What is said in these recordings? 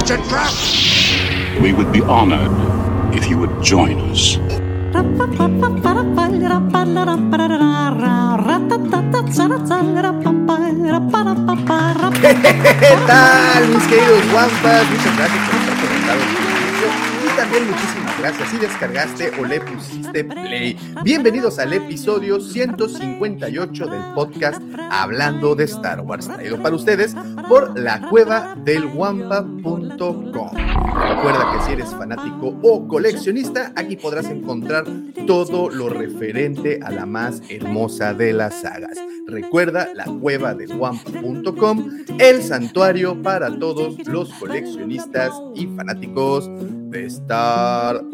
It's a trap! We would be honored if you would join us. ¿Qué tal, mis queridos guampas? Muchas gracias por estar conectados y también muchísimas gracias si descargaste o le pusiste play. Bienvenidos al episodio 158 del podcast Hablando de Star Wars, traído para ustedes por la cueva del guampa.com. Recuerda que si eres fanático o coleccionista, aquí podrás encontrar todo lo referente a la más hermosa de las sagas. Recuerda la cueva del guampa.com, el santuario para todos los coleccionistas y fanáticos de Star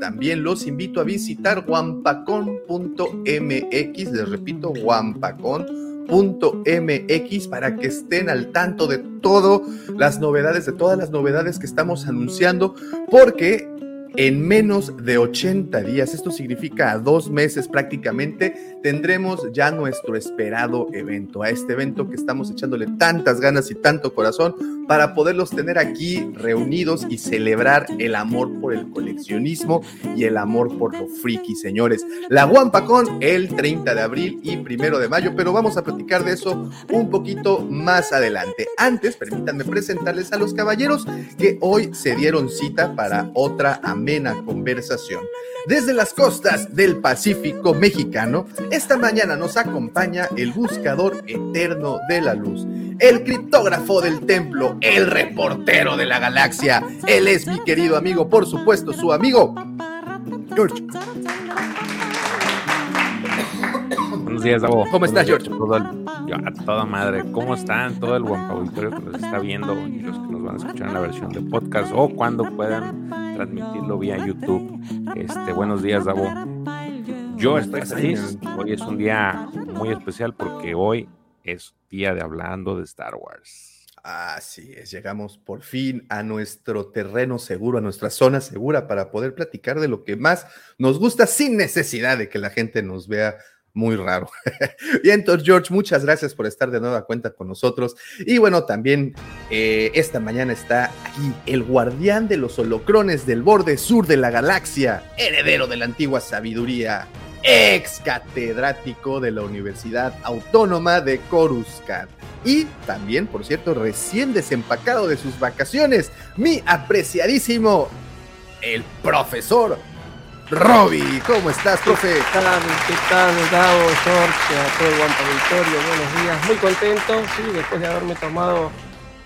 También los invito a visitar wampacon.mx, les repito, wampacon.mx para que estén al tanto de todas las novedades, de todas las novedades que estamos anunciando, porque en menos de 80 días, esto significa dos meses prácticamente, tendremos ya nuestro esperado evento, a este evento que estamos echándole tantas ganas y tanto corazón para poderlos tener aquí reunidos y celebrar el amor por el coleccionismo y el amor por lo friki, señores. La Wampacon el 30 de abril y primero de mayo, pero vamos a platicar de eso un poquito más adelante. Antes, permítanme presentarles a los caballeros que hoy se dieron cita para otra amena conversación. Desde las costas del Pacífico mexicano, esta mañana nos acompaña el buscador eterno de la luz, el criptógrafo del templo, el reportero de la galaxia. Él es mi querido amigo, por supuesto, su amigo, George. Buenos días, Davo. ¿Cómo estás, George? todo el- a toda madre. ¿Cómo están? Todo el buen auditorio que nos está viendo y los que nos van a escuchar en la versión de podcast o cuando puedan transmitirlo vía YouTube. Este, buenos días, Davo. Yo estoy feliz. Hoy es un día muy especial porque hoy es día de hablando de Star Wars. Así es, llegamos por fin a nuestro terreno seguro, a nuestra zona segura para poder platicar de lo que más nos gusta sin necesidad de que la gente nos vea muy raro. entonces, George, muchas gracias por estar de nueva cuenta con nosotros. Y bueno, también eh, esta mañana está aquí el guardián de los holocrones del borde sur de la galaxia, heredero de la antigua sabiduría, ex catedrático de la Universidad Autónoma de Coruscant. Y también, por cierto, recién desempacado de sus vacaciones, mi apreciadísimo, el profesor Robbie. ¿Cómo estás, profe? ¿Qué tal? ¿Qué tal, Gabo, George, a todo el Guampa Auditorio? Buenos días. Muy contento, sí, después de haberme tomado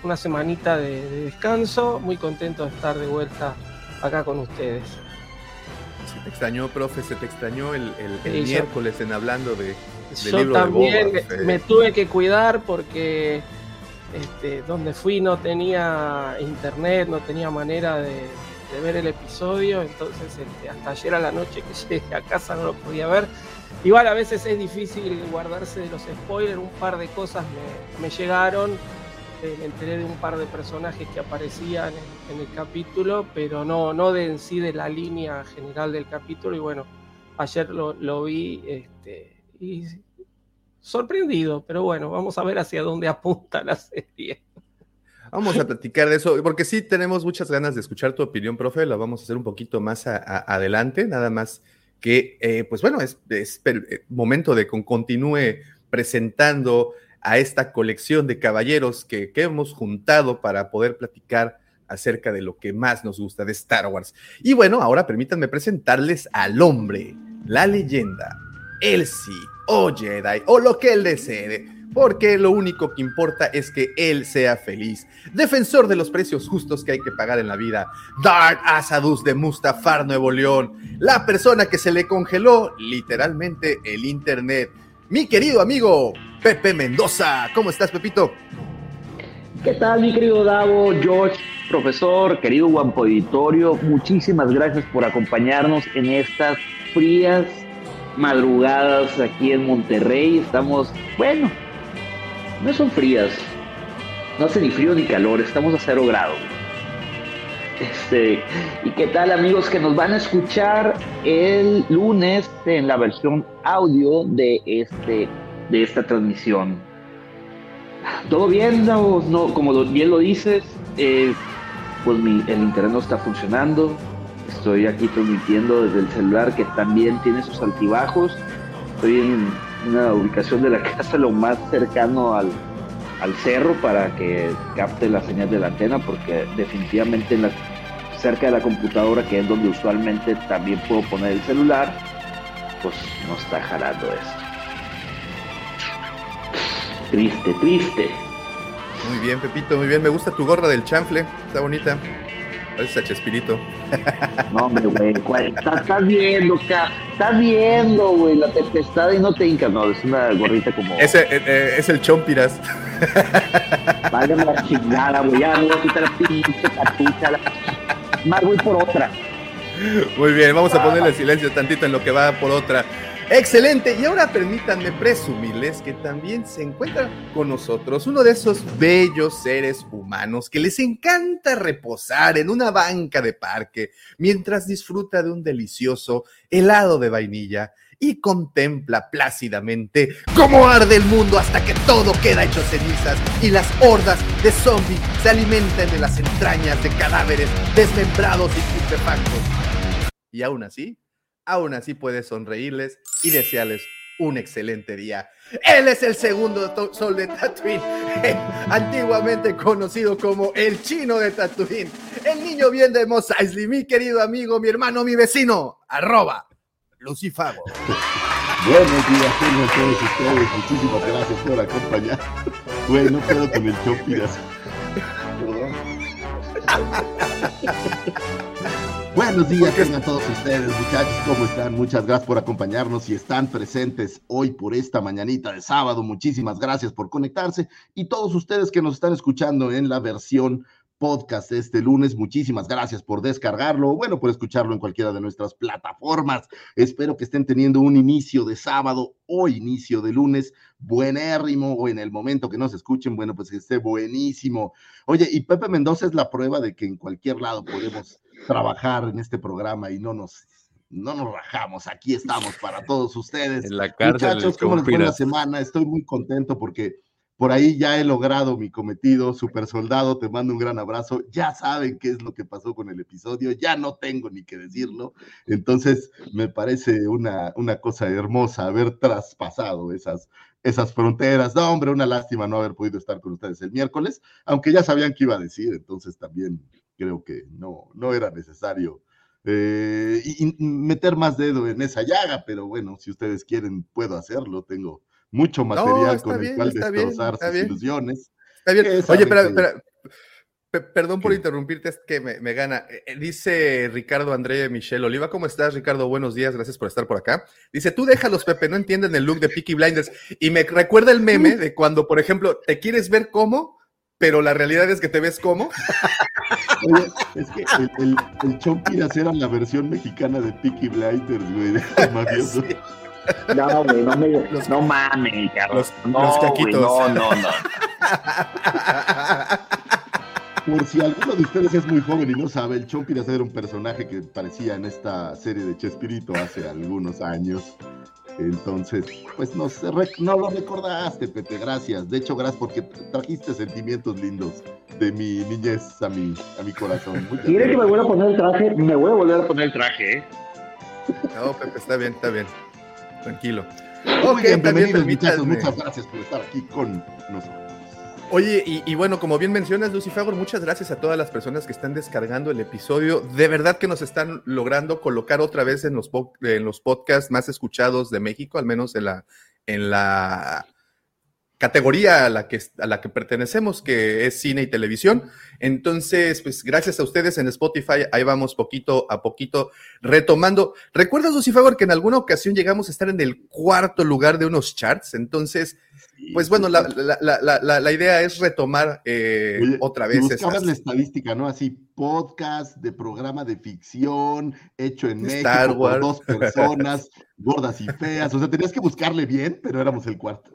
una semanita de, de descanso, muy contento de estar de vuelta acá con ustedes. Se te extrañó, profe, se te extrañó el, el- el Sí, yo- miércoles en hablando de, del Yo libro de también Boba Fett. me tuve que cuidar porque este, donde fui no tenía internet, no tenía manera de, de ver el episodio, entonces este, hasta ayer a la noche que llegué a casa no lo podía ver. Igual a veces es difícil guardarse de los spoilers, un par de cosas me, me llegaron, eh, me enteré de un par de personajes que aparecían en, en el capítulo, pero no, no de en sí de la línea general del capítulo y bueno, ayer lo, lo vi este, y sorprendido, pero bueno, vamos a ver hacia dónde apunta la serie. Vamos a platicar de eso, porque sí tenemos muchas ganas de escuchar tu opinión, profe. La vamos a hacer un poquito más adelante, nada más que, eh, pues bueno, es, eh, momento de que continúe presentando a esta colección de caballeros que, que hemos juntado para poder platicar acerca de lo que más nos gusta de Star Wars. Y bueno, ahora permítanme presentarles al hombre, la leyenda, el sí, o Jedi, o lo que él desee, porque lo único que importa es que él sea feliz. Defensor de los precios justos que hay que pagar en la vida, Dark Asadus de Mustafar, Nuevo León, la persona que se le congeló literalmente el internet. Mi querido amigo Pepe Mendoza, ¿cómo estás, Pepito? ¿Qué tal, mi querido Davo, George, profesor, querido Guampo Auditorio? Muchísimas gracias por acompañarnos en estas frías madrugadas aquí en Monterrey. Estamos, bueno, no son frías, no hace ni frío ni calor, estamos a cero grados. Este, ¿Y qué tal amigos que nos van a escuchar el lunes en la versión audio de, este, de esta transmisión? ¿Todo bien? No, como bien lo dices, eh, pues mi, el internet no está funcionando. Estoy aquí transmitiendo desde el celular que también tiene sus altibajos. Estoy en una ubicación de la casa lo más cercano al, al cerro para que capte la señal de la antena, porque definitivamente en la, cerca de la computadora, que es donde usualmente también puedo poner el celular, pues no está jalando esto. Triste, triste. Muy bien, Pepito, muy bien. Me gusta tu gorra del chanfle, está bonita. Parece a Chespirito. No, hombre, güey, estás, viendo, ca- estás viendo, güey, la tempestad y no te hincas, no, es una gorrita como... Ese eh, eh, es el Chompiras. Válgame la chingada, güey, ya me voy a quitar la pinche la- Más voy por otra. Muy bien, vamos a ponerle silencio tantito en lo que va por otra. Excelente, y ahora permítanme presumirles que también se encuentra con nosotros uno de esos bellos seres humanos que les encanta reposar en una banca de parque mientras disfruta de un delicioso helado de vainilla y contempla plácidamente cómo arde el mundo hasta que todo queda hecho cenizas y las hordas de zombies se alimentan de las entrañas de cadáveres desmembrados y putrefactos. Y aún así, aún así puedes sonreírles y desearles un excelente día. Él es el segundo sol de Tatooine, antiguamente conocido como el chino de Tatooine, el niño bien de Mos Eisley, mi querido amigo, mi hermano, mi vecino, arroba Lucifago. Buenos días, tengan todos ustedes. Muchísimas gracias por acompañar. Güey, no puedo con el Chompiras. Buenos días, tengan todos ustedes, muchachos. ¿Cómo están? Muchas gracias por acompañarnos y están presentes hoy por esta mañanita de sábado. Muchísimas gracias por conectarse. Y todos ustedes que nos están escuchando en la versión podcast este lunes, muchísimas gracias por descargarlo o bueno, por escucharlo en cualquiera de nuestras plataformas. Espero que estén teniendo un inicio de sábado o inicio de lunes buenérrimo o en el momento que nos escuchen, bueno, pues que esté buenísimo. Oye, y Pepe Mendoza es la prueba de que en cualquier lado podemos trabajar en este programa y no nos no nos rajamos, aquí estamos para todos ustedes. En la Muchachos, ¿cómo les fue la semana? Estoy muy contento porque por ahí ya he logrado mi cometido, super soldado, te mando un gran abrazo. Ya saben qué es lo que pasó con el episodio, ya no tengo ni que decirlo. Entonces, me parece una, una cosa hermosa haber traspasado esas, esas fronteras. No, hombre, una lástima no haber podido estar con ustedes el miércoles, aunque ya sabían qué iba a decir, entonces también creo que no, no era necesario eh, y, y meter más dedo en esa llaga, pero bueno, si ustedes quieren, puedo hacerlo. Tengo mucho material con bien, el cual bien, destrozar sus bien. ilusiones. Está bien. Oye, espera, espera. Pe- Perdón por ¿Qué? interrumpirte, es que me, me gana. Eh, eh, Dice Ricardo André Michelle Oliva, ¿cómo estás, Ricardo? Buenos días, gracias por estar por acá. Dice, tú déjalos, Pepe, no entienden el look de Peaky Blinders. Y me recuerda el meme de cuando, por ejemplo, te quieres ver como, pero la realidad es que te ves como. Oye, es que el, el, el Chompiras era la versión mexicana de Peaky Blinders, güey, de. Sí. No, güey, no me. Los- no mames, los- no, los güey, caquitos. no, no, no. Por si alguno de ustedes es muy joven y no sabe, el Chompiras era un personaje que parecía en esta serie de Chespirito hace algunos años. Entonces, pues no, se rec- no lo recordaste, Pepe, gracias. De hecho, gracias porque trajiste sentimientos lindos de mi niñez a mi, a mi corazón. Muchas ¿Quiere que me vuelva a poner el traje? Me voy a volver a poner el traje, ¿eh? No, Pepe, está bien, está bien. Tranquilo. Muy Ok, bien, también bienvenidos, muchachos. Muchas gracias por estar aquí con nosotros. Oye, y, bueno, como bien mencionas, Lucy Fagor, muchas gracias a todas las personas que están descargando el episodio. De verdad que nos están logrando colocar otra vez en los, en los podcasts más escuchados de México, al menos en la, en la categoría a la, que, a la que pertenecemos, que es cine y televisión. Entonces, pues gracias a ustedes en Spotify, ahí vamos poquito a poquito retomando. ¿Recuerdas, Lucifer, que en alguna ocasión llegamos a estar en el cuarto lugar de unos charts? Entonces, pues bueno, la, la, la, la idea es retomar eh, otra vez. Buscabas la estadística, ¿no? Así, podcast de programa de ficción hecho en México por dos personas, gordas y feas. O sea, tenías que buscarle bien, pero éramos el cuarto.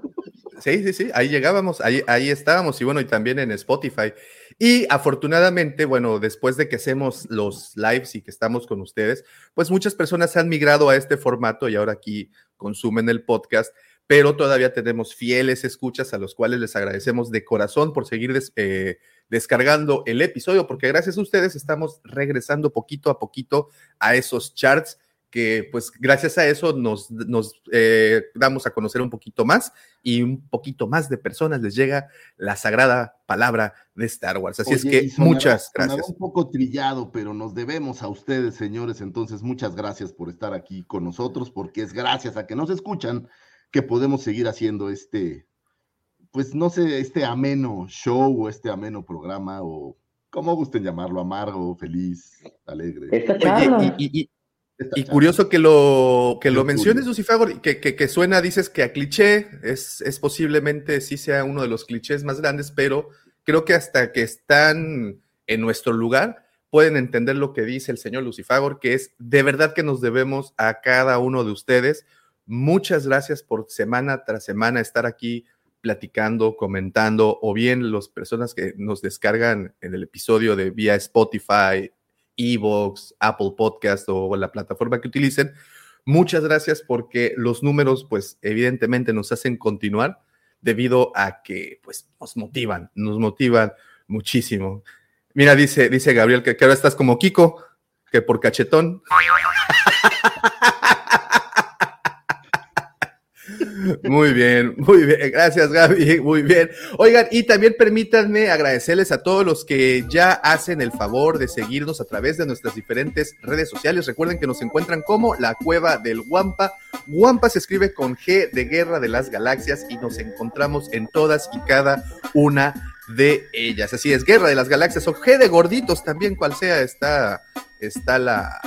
Sí, sí, sí, ahí llegábamos, ahí, ahí estábamos y bueno, y también en Spotify. Y afortunadamente, bueno, después de que hacemos los lives y que estamos con ustedes, pues muchas personas han migrado a este formato y ahora aquí consumen el podcast, pero todavía tenemos fieles escuchas a los cuales les agradecemos de corazón por seguir eh, descargando el episodio, porque gracias a ustedes estamos regresando poquito a poquito a esos charts que pues gracias a eso nos, nos eh, damos a conocer un poquito más y un poquito más de personas les llega la sagrada palabra de Star Wars. Así es que muchas gracias. un poco trillado, pero nos debemos a ustedes, señores. Entonces, muchas gracias por estar aquí con nosotros, porque es gracias a que nos escuchan que podemos seguir haciendo este, pues no sé, este ameno show o este ameno programa o como gusten llamarlo, amargo, feliz, alegre. Oye, y, y curioso que lo, que lo menciones, Lucifagor, que, que, que, suena, dices que a cliché, es, es posiblemente sí sea uno de los clichés más grandes, pero creo que hasta que están en nuestro lugar, pueden entender lo que dice el señor Lucifagor, que es de verdad que nos debemos a cada uno de ustedes. Muchas gracias por semana tras semana estar aquí platicando, comentando, o bien las personas que nos descargan en el episodio de vía Spotify, Evox, Apple Podcast o la plataforma que utilicen. Muchas gracias porque los números, pues evidentemente nos hacen continuar debido a que, pues, nos motivan, nos motivan muchísimo. Mira, dice, dice Gabriel que, que ahora estás como Kiko, que por cachetón. Muy bien, muy bien. Gracias, Gaby. Muy bien. Oigan, y también permítanme agradecerles a todos los que ya hacen el favor de seguirnos a través de nuestras diferentes redes sociales. Recuerden que nos encuentran como la Cueva del Guampa. Guampa se escribe con G de Guerra de las Galaxias y nos encontramos en todas y cada una de ellas. Así es, Guerra de las Galaxias o G de Gorditos también, cual sea, está, está la,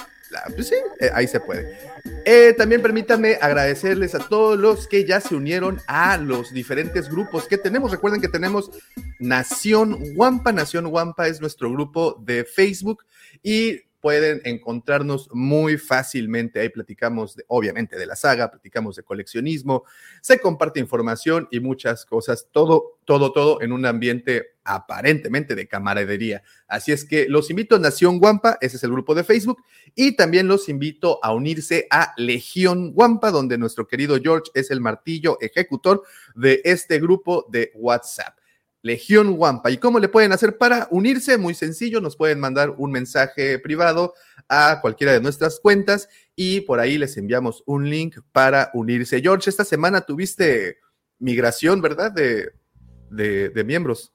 pues sí, eh, ahí se puede. Eh, también permítanme agradecerles a todos los que ya se unieron a los diferentes grupos que tenemos. Recuerden que tenemos Nación Guampa. Nación Guampa es nuestro grupo de Facebook y pueden encontrarnos muy fácilmente. Ahí platicamos, obviamente, de la saga, platicamos de coleccionismo, se comparte información y muchas cosas. Todo, todo, todo en un ambiente aparentemente de camaradería. Así es que los invito a Nación Guampa, ese es el grupo de Facebook, y también los invito a unirse a Legión Guampa, donde nuestro querido George es el martillo ejecutor de este grupo de WhatsApp. Legión Wampa. ¿Y cómo le pueden hacer para unirse? Muy sencillo, nos pueden mandar un mensaje privado a cualquiera de nuestras cuentas y por ahí les enviamos un link para unirse. George, esta semana tuviste migración, ¿verdad? De, de, miembros.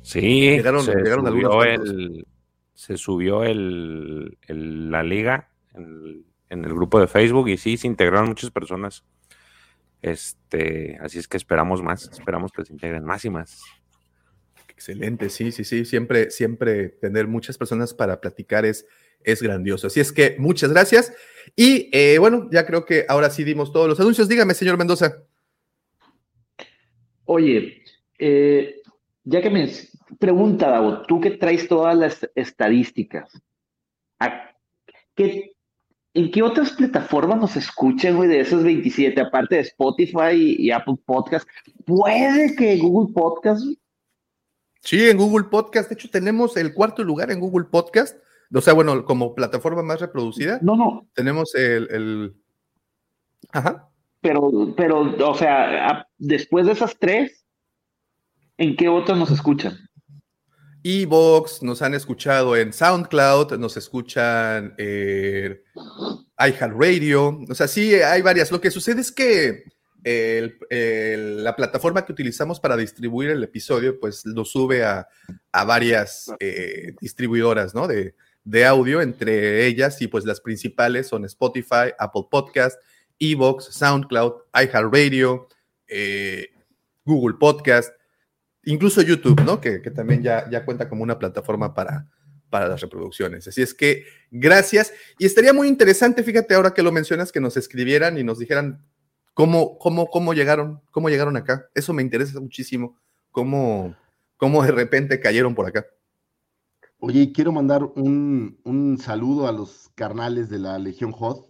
Sí, llegaron, se, subió el, se subió el, la liga en, en el grupo de Facebook y sí, se integraron muchas personas. Este, así es que esperamos más, esperamos que se integren más y más. Excelente, sí, sí, sí. Siempre, siempre tener muchas personas para platicar es, es grandioso. Así es que muchas gracias. Y eh, bueno, ya creo que ahora sí dimos todos los anuncios. Dígame, señor Mendoza. Oye, eh, ya que me pregunta, Davo, tú que traes todas las estadísticas, ¿qué ¿En qué otras plataformas nos escuchan, güey, de esos 27, aparte de Spotify y, Apple Podcast? ¿Puede que Google Podcast? Sí, en Google Podcast. De hecho, tenemos el cuarto lugar en Google Podcast. O sea, bueno, como plataforma más reproducida. No, no. Tenemos el. Ajá. Pero, pero, o sea, después de esas tres, ¿en qué otras nos escuchan? Evox, nos han escuchado en SoundCloud, nos escuchan en iHeartRadio, o sea, sí, hay varias. Lo que sucede es que la plataforma que utilizamos para distribuir el episodio, pues lo sube a, varias eh, distribuidoras, ¿no? De, de, audio, entre ellas, y pues las principales son Spotify, Apple Podcast, Evox, SoundCloud, iHeartRadio, eh, Google Podcast, incluso YouTube, ¿no? Que, también ya, cuenta como una plataforma para, para las reproducciones. Así es que gracias. Y estaría muy interesante, fíjate ahora que lo mencionas, que nos escribieran y nos dijeran cómo, cómo, cómo llegaron, cómo llegaron acá. Eso me interesa muchísimo, cómo, cómo de repente cayeron por acá. Oye, quiero mandar un, un saludo a los carnales de la Legión Hot,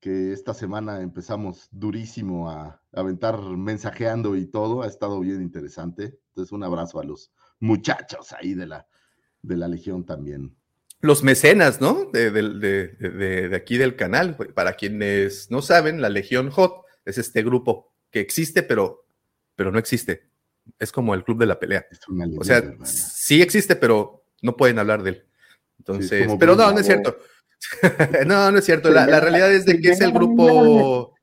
que esta semana empezamos durísimo a, aventar mensajeando y todo, ha estado bien interesante. Entonces, un abrazo a los muchachos ahí de la, de la Legión también. Los mecenas, ¿no? De, de, aquí del canal. Para quienes no saben, la Legión Hot es este grupo que existe, pero, pero no existe. Es como el club de la pelea. o sea, sí existe, pero no pueden hablar de él. Entonces, pero no, no es cierto. no, no es cierto. La, realidad es de que es el grupo.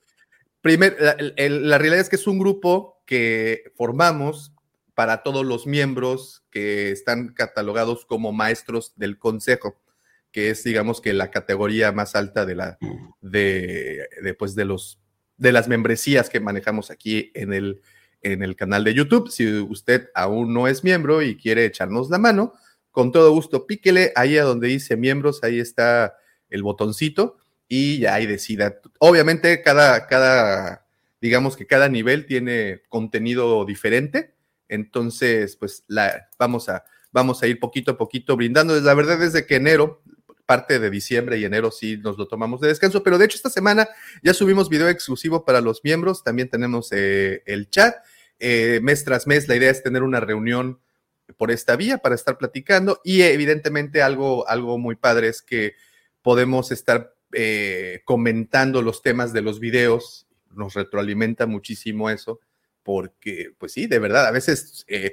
Primer, la, realidad es que es un grupo que formamos para todos los miembros que están catalogados como maestros del consejo, que es, digamos, que la categoría más alta de la de, de, pues, de los de las membresías que manejamos aquí en el, en el canal de YouTube. Si usted aún no es miembro y quiere echarnos la mano, con todo gusto píquele ahí a donde dice miembros, ahí está el botoncito y ya ahí decida. Obviamente cada, cada, digamos que cada nivel tiene contenido diferente, entonces pues la, vamos, a, vamos a ir poquito a poquito brindando. La verdad es de que enero, parte de diciembre y enero sí nos lo tomamos de descanso, pero de hecho esta semana ya subimos video exclusivo para los miembros, también tenemos eh, el chat. Eh, mes tras mes la idea es tener una reunión por esta vía para estar platicando y evidentemente algo, algo muy padre es que podemos estar eh, comentando los temas de los videos, nos retroalimenta muchísimo eso, porque pues sí, de verdad, a veces, eh,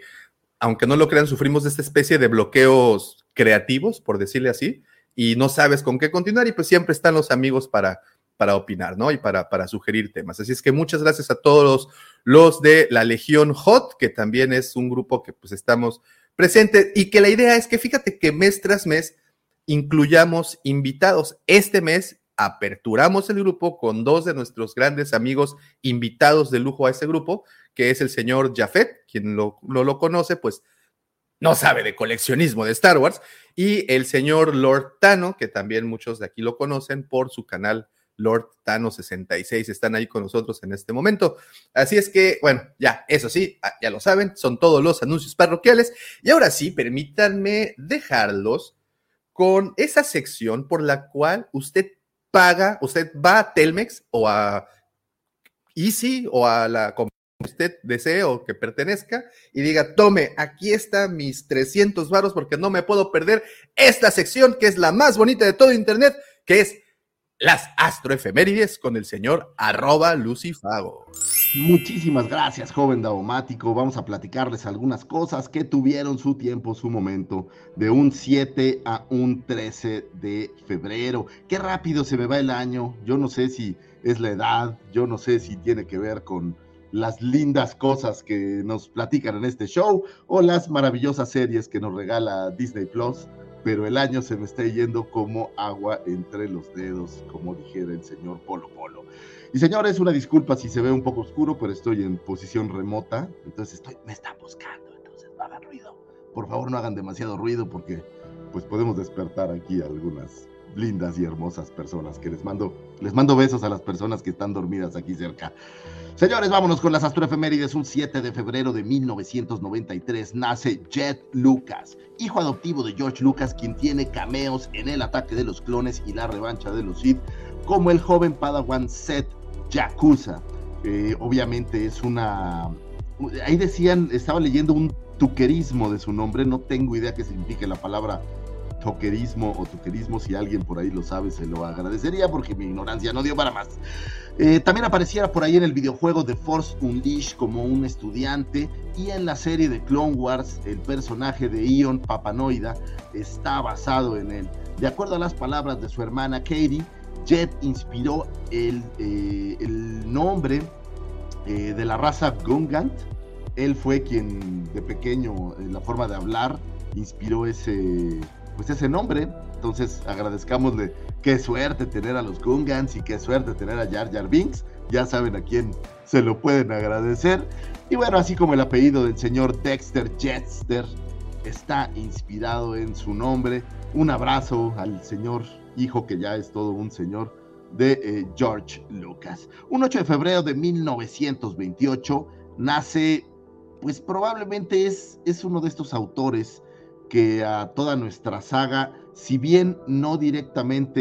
aunque no lo crean, sufrimos de esta especie de bloqueos creativos, por decirle así, y no sabes con qué continuar y pues siempre están los amigos para para opinar, ¿no? Y para, para sugerir temas. Así es que muchas gracias a todos los, de la Legión Hot, que también es un grupo que pues estamos presentes y que la idea es que fíjate que mes tras mes incluyamos invitados. Este mes aperturamos el grupo con dos de nuestros grandes amigos invitados de lujo a ese grupo, que es el señor Jafet, quien no lo, conoce, pues no sabe de coleccionismo de Star Wars, y el señor Lord Tano, que también muchos de aquí lo conocen por su canal Lord Tano 66 están ahí con nosotros en este momento. Así es que, bueno, ya, eso sí, ah, ya lo saben, son todos los anuncios parroquiales. Y ahora sí, permítanme dejarlos con esa sección por la cual usted paga, usted va a Telmex o a Easy o a la que usted desee o que pertenezca y diga, tome, aquí están mis 300 varos porque no me puedo perder esta sección que es la más bonita de todo Internet, que es las astroefemérides con el señor arroba Lucifago. Muchísimas gracias, joven daumático. Vamos a platicarles algunas cosas que tuvieron su tiempo, su momento, de un 7 a un 13 de febrero. Qué rápido se me va el año. Yo no sé si es la edad, yo no sé si tiene que ver con las lindas cosas que nos platican en este show o las maravillosas series que nos regala Disney Plus pero el año se me está yendo como agua entre los dedos, como dijera el señor Polo Polo. Y señores, una disculpa si se ve un poco oscuro, pero estoy en posición remota, entonces estoy, me están buscando, entonces no hagan ruido. Por favor, no hagan demasiado ruido porque pues podemos despertar aquí algunas lindas y hermosas personas que les mando, les mando besos a las personas que están dormidas aquí cerca. Señores, vámonos con las astroefemérides. Un 7 de febrero de 1993 nace Jet Lucas, hijo adoptivo de George Lucas, quien tiene cameos en El ataque de los clones y la revancha de los Sith, como el joven Padawan Seth Yakuza. Eh, obviamente es una... Ahí decían, estaba leyendo un tuquerismo de su nombre, no tengo idea qué significa la palabra toquerismo o tuquerismo, si alguien por ahí lo sabe, se lo agradecería porque mi ignorancia no dio para más. Eh, también apareciera por ahí en el videojuego de Force Unleashed como un estudiante y en la serie de Clone Wars el personaje de Ion Papanoida está basado en él. De acuerdo a las palabras de su hermana Katie, Jet inspiró el, eh, nombre eh, de la raza Gungant. Él fue quien de pequeño, en la forma de hablar, inspiró ese, pues ese nombre. Entonces agradezcámosle qué suerte tener a los Gungans y qué suerte tener a Jar Jar Binks. Ya saben a quién se lo pueden agradecer. Y bueno, así como el apellido del señor Dexter Jetster está inspirado en su nombre. Un abrazo al señor hijo que ya es todo un señor de eh, George Lucas. Un 8 de febrero de 1928 nace, pues probablemente es, es uno de estos autores que a toda nuestra saga, si bien no directamente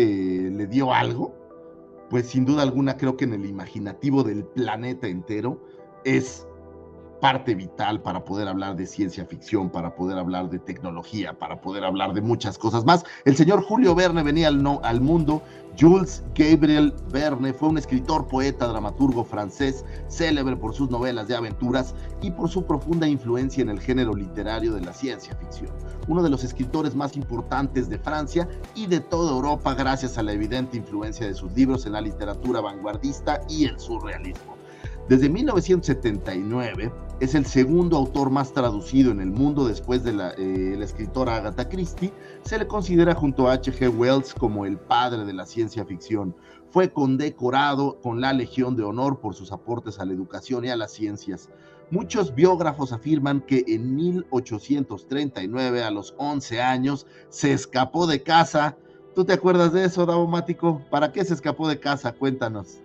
le dio algo, pues sin duda alguna creo que en el imaginativo del planeta entero es parte vital para poder hablar de ciencia ficción, para poder hablar de tecnología, para poder hablar de muchas cosas más. El señor Julio Verne venía al, no, al mundo. Jules Gabriel Verne fue un escritor, poeta, dramaturgo francés, célebre por sus novelas de aventuras y por su profunda influencia en el género literario de la ciencia ficción. Uno de los escritores más importantes de Francia y de toda Europa gracias a la evidente influencia de sus libros en la literatura vanguardista y el surrealismo. Desde 1979 es el segundo autor más traducido en el mundo después de la, eh, escritora Agatha Christie. Se le considera junto a H.G. Wells como el padre de la ciencia ficción. Fue condecorado con la Legión de Honor por sus aportes a la educación y a las ciencias. Muchos biógrafos afirman que en 1839, a los 11 años, se escapó de casa. ¿Tú te acuerdas de eso, Davomático? ¿Para qué se escapó de casa? Cuéntanos.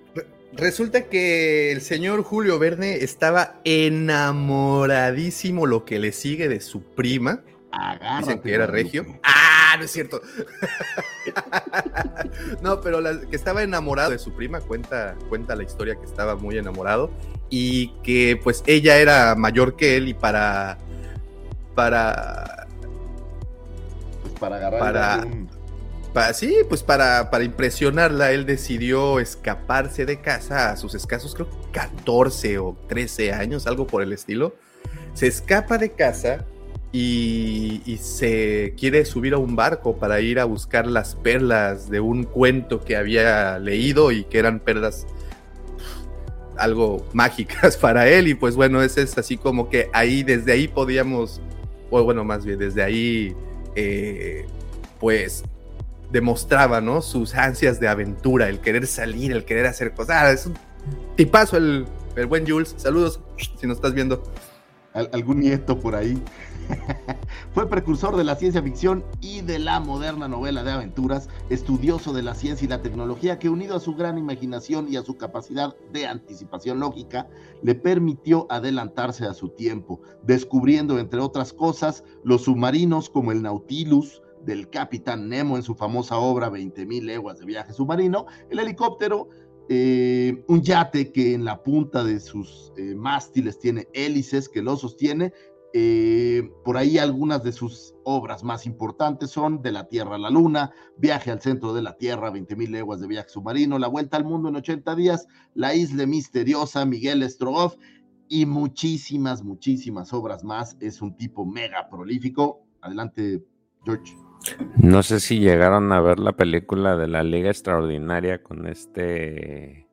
Resulta que el señor Julio Verne estaba enamoradísimo lo que le sigue de su prima. Dicen que era regio. Ah, no es cierto. no, pero que estaba enamorado de su prima, cuenta, cuenta la historia que estaba muy enamorado y que pues ella era mayor que él y para para pues para agarrar para, sí, pues para, para impresionarla, él decidió escaparse de casa a sus escasos, creo, 14 o 13 años, algo por el estilo. Se escapa de casa y, y, se quiere subir a un barco para ir a buscar las perlas de un cuento que había leído y que eran perlas algo mágicas para él. Y pues bueno, ese es así como que ahí, desde ahí podíamos, o bueno, más bien, desde ahí, eh, pues demostraba, ¿no? Sus ansias de aventura, el querer salir, el querer hacer cosas. Ah, es un tipazo el, el buen Jules. Saludos, si nos estás viendo. algún nieto por ahí. Fue precursor de la ciencia ficción y de la moderna novela de aventuras, estudioso de la ciencia y la tecnología que unido a su gran imaginación y a su capacidad de anticipación lógica, le permitió adelantarse a su tiempo, descubriendo, entre otras cosas, los submarinos como el Nautilus, del capitán Nemo en su famosa obra 20.000 leguas de viaje submarino, el helicóptero, eh, un yate que en la punta de sus eh, mástiles tiene hélices que lo sostiene. Eh, por ahí algunas de sus obras más importantes son De la Tierra a la Luna, Viaje al centro de la Tierra, 20.000 leguas de viaje submarino, La Vuelta al Mundo en 80 días, La Isla Misteriosa, Miguel Strogoff y muchísimas, muchísimas obras más. Es un tipo mega prolífico. Adelante, George. No sé si llegaron a ver la película de la Liga Extraordinaria con este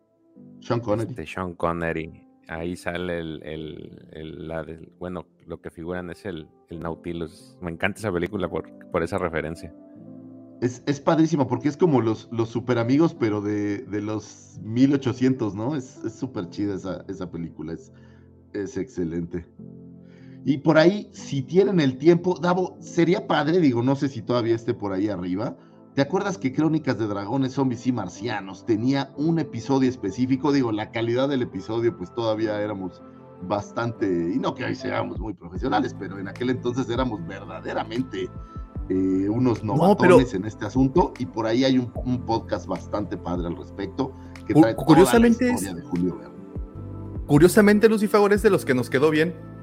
Sean Connery. Este Sean Connery. Ahí sale el, la bueno, lo que figuran es el, Nautilus. Me encanta esa película por, por esa referencia. Es, es, padrísimo porque es como los, los super amigos, pero de, de los 1800, ¿no? Es súper chida esa, esa película, es, es excelente. Y por ahí, si tienen el tiempo, Davo, sería padre, digo, no sé si todavía esté por ahí arriba. ¿Te acuerdas que Crónicas de Dragones, Zombies y Marcianos tenía un episodio específico? Digo, la calidad del episodio, pues todavía éramos bastante, y no que hoy seamos muy profesionales, pero en aquel entonces éramos verdaderamente eh, unos novatones en este asunto, y por ahí hay un, podcast bastante padre al respecto, que trae curiosamente toda la historia de Julio Verne. Curiosamente, Lucifer es de los que nos quedó bien.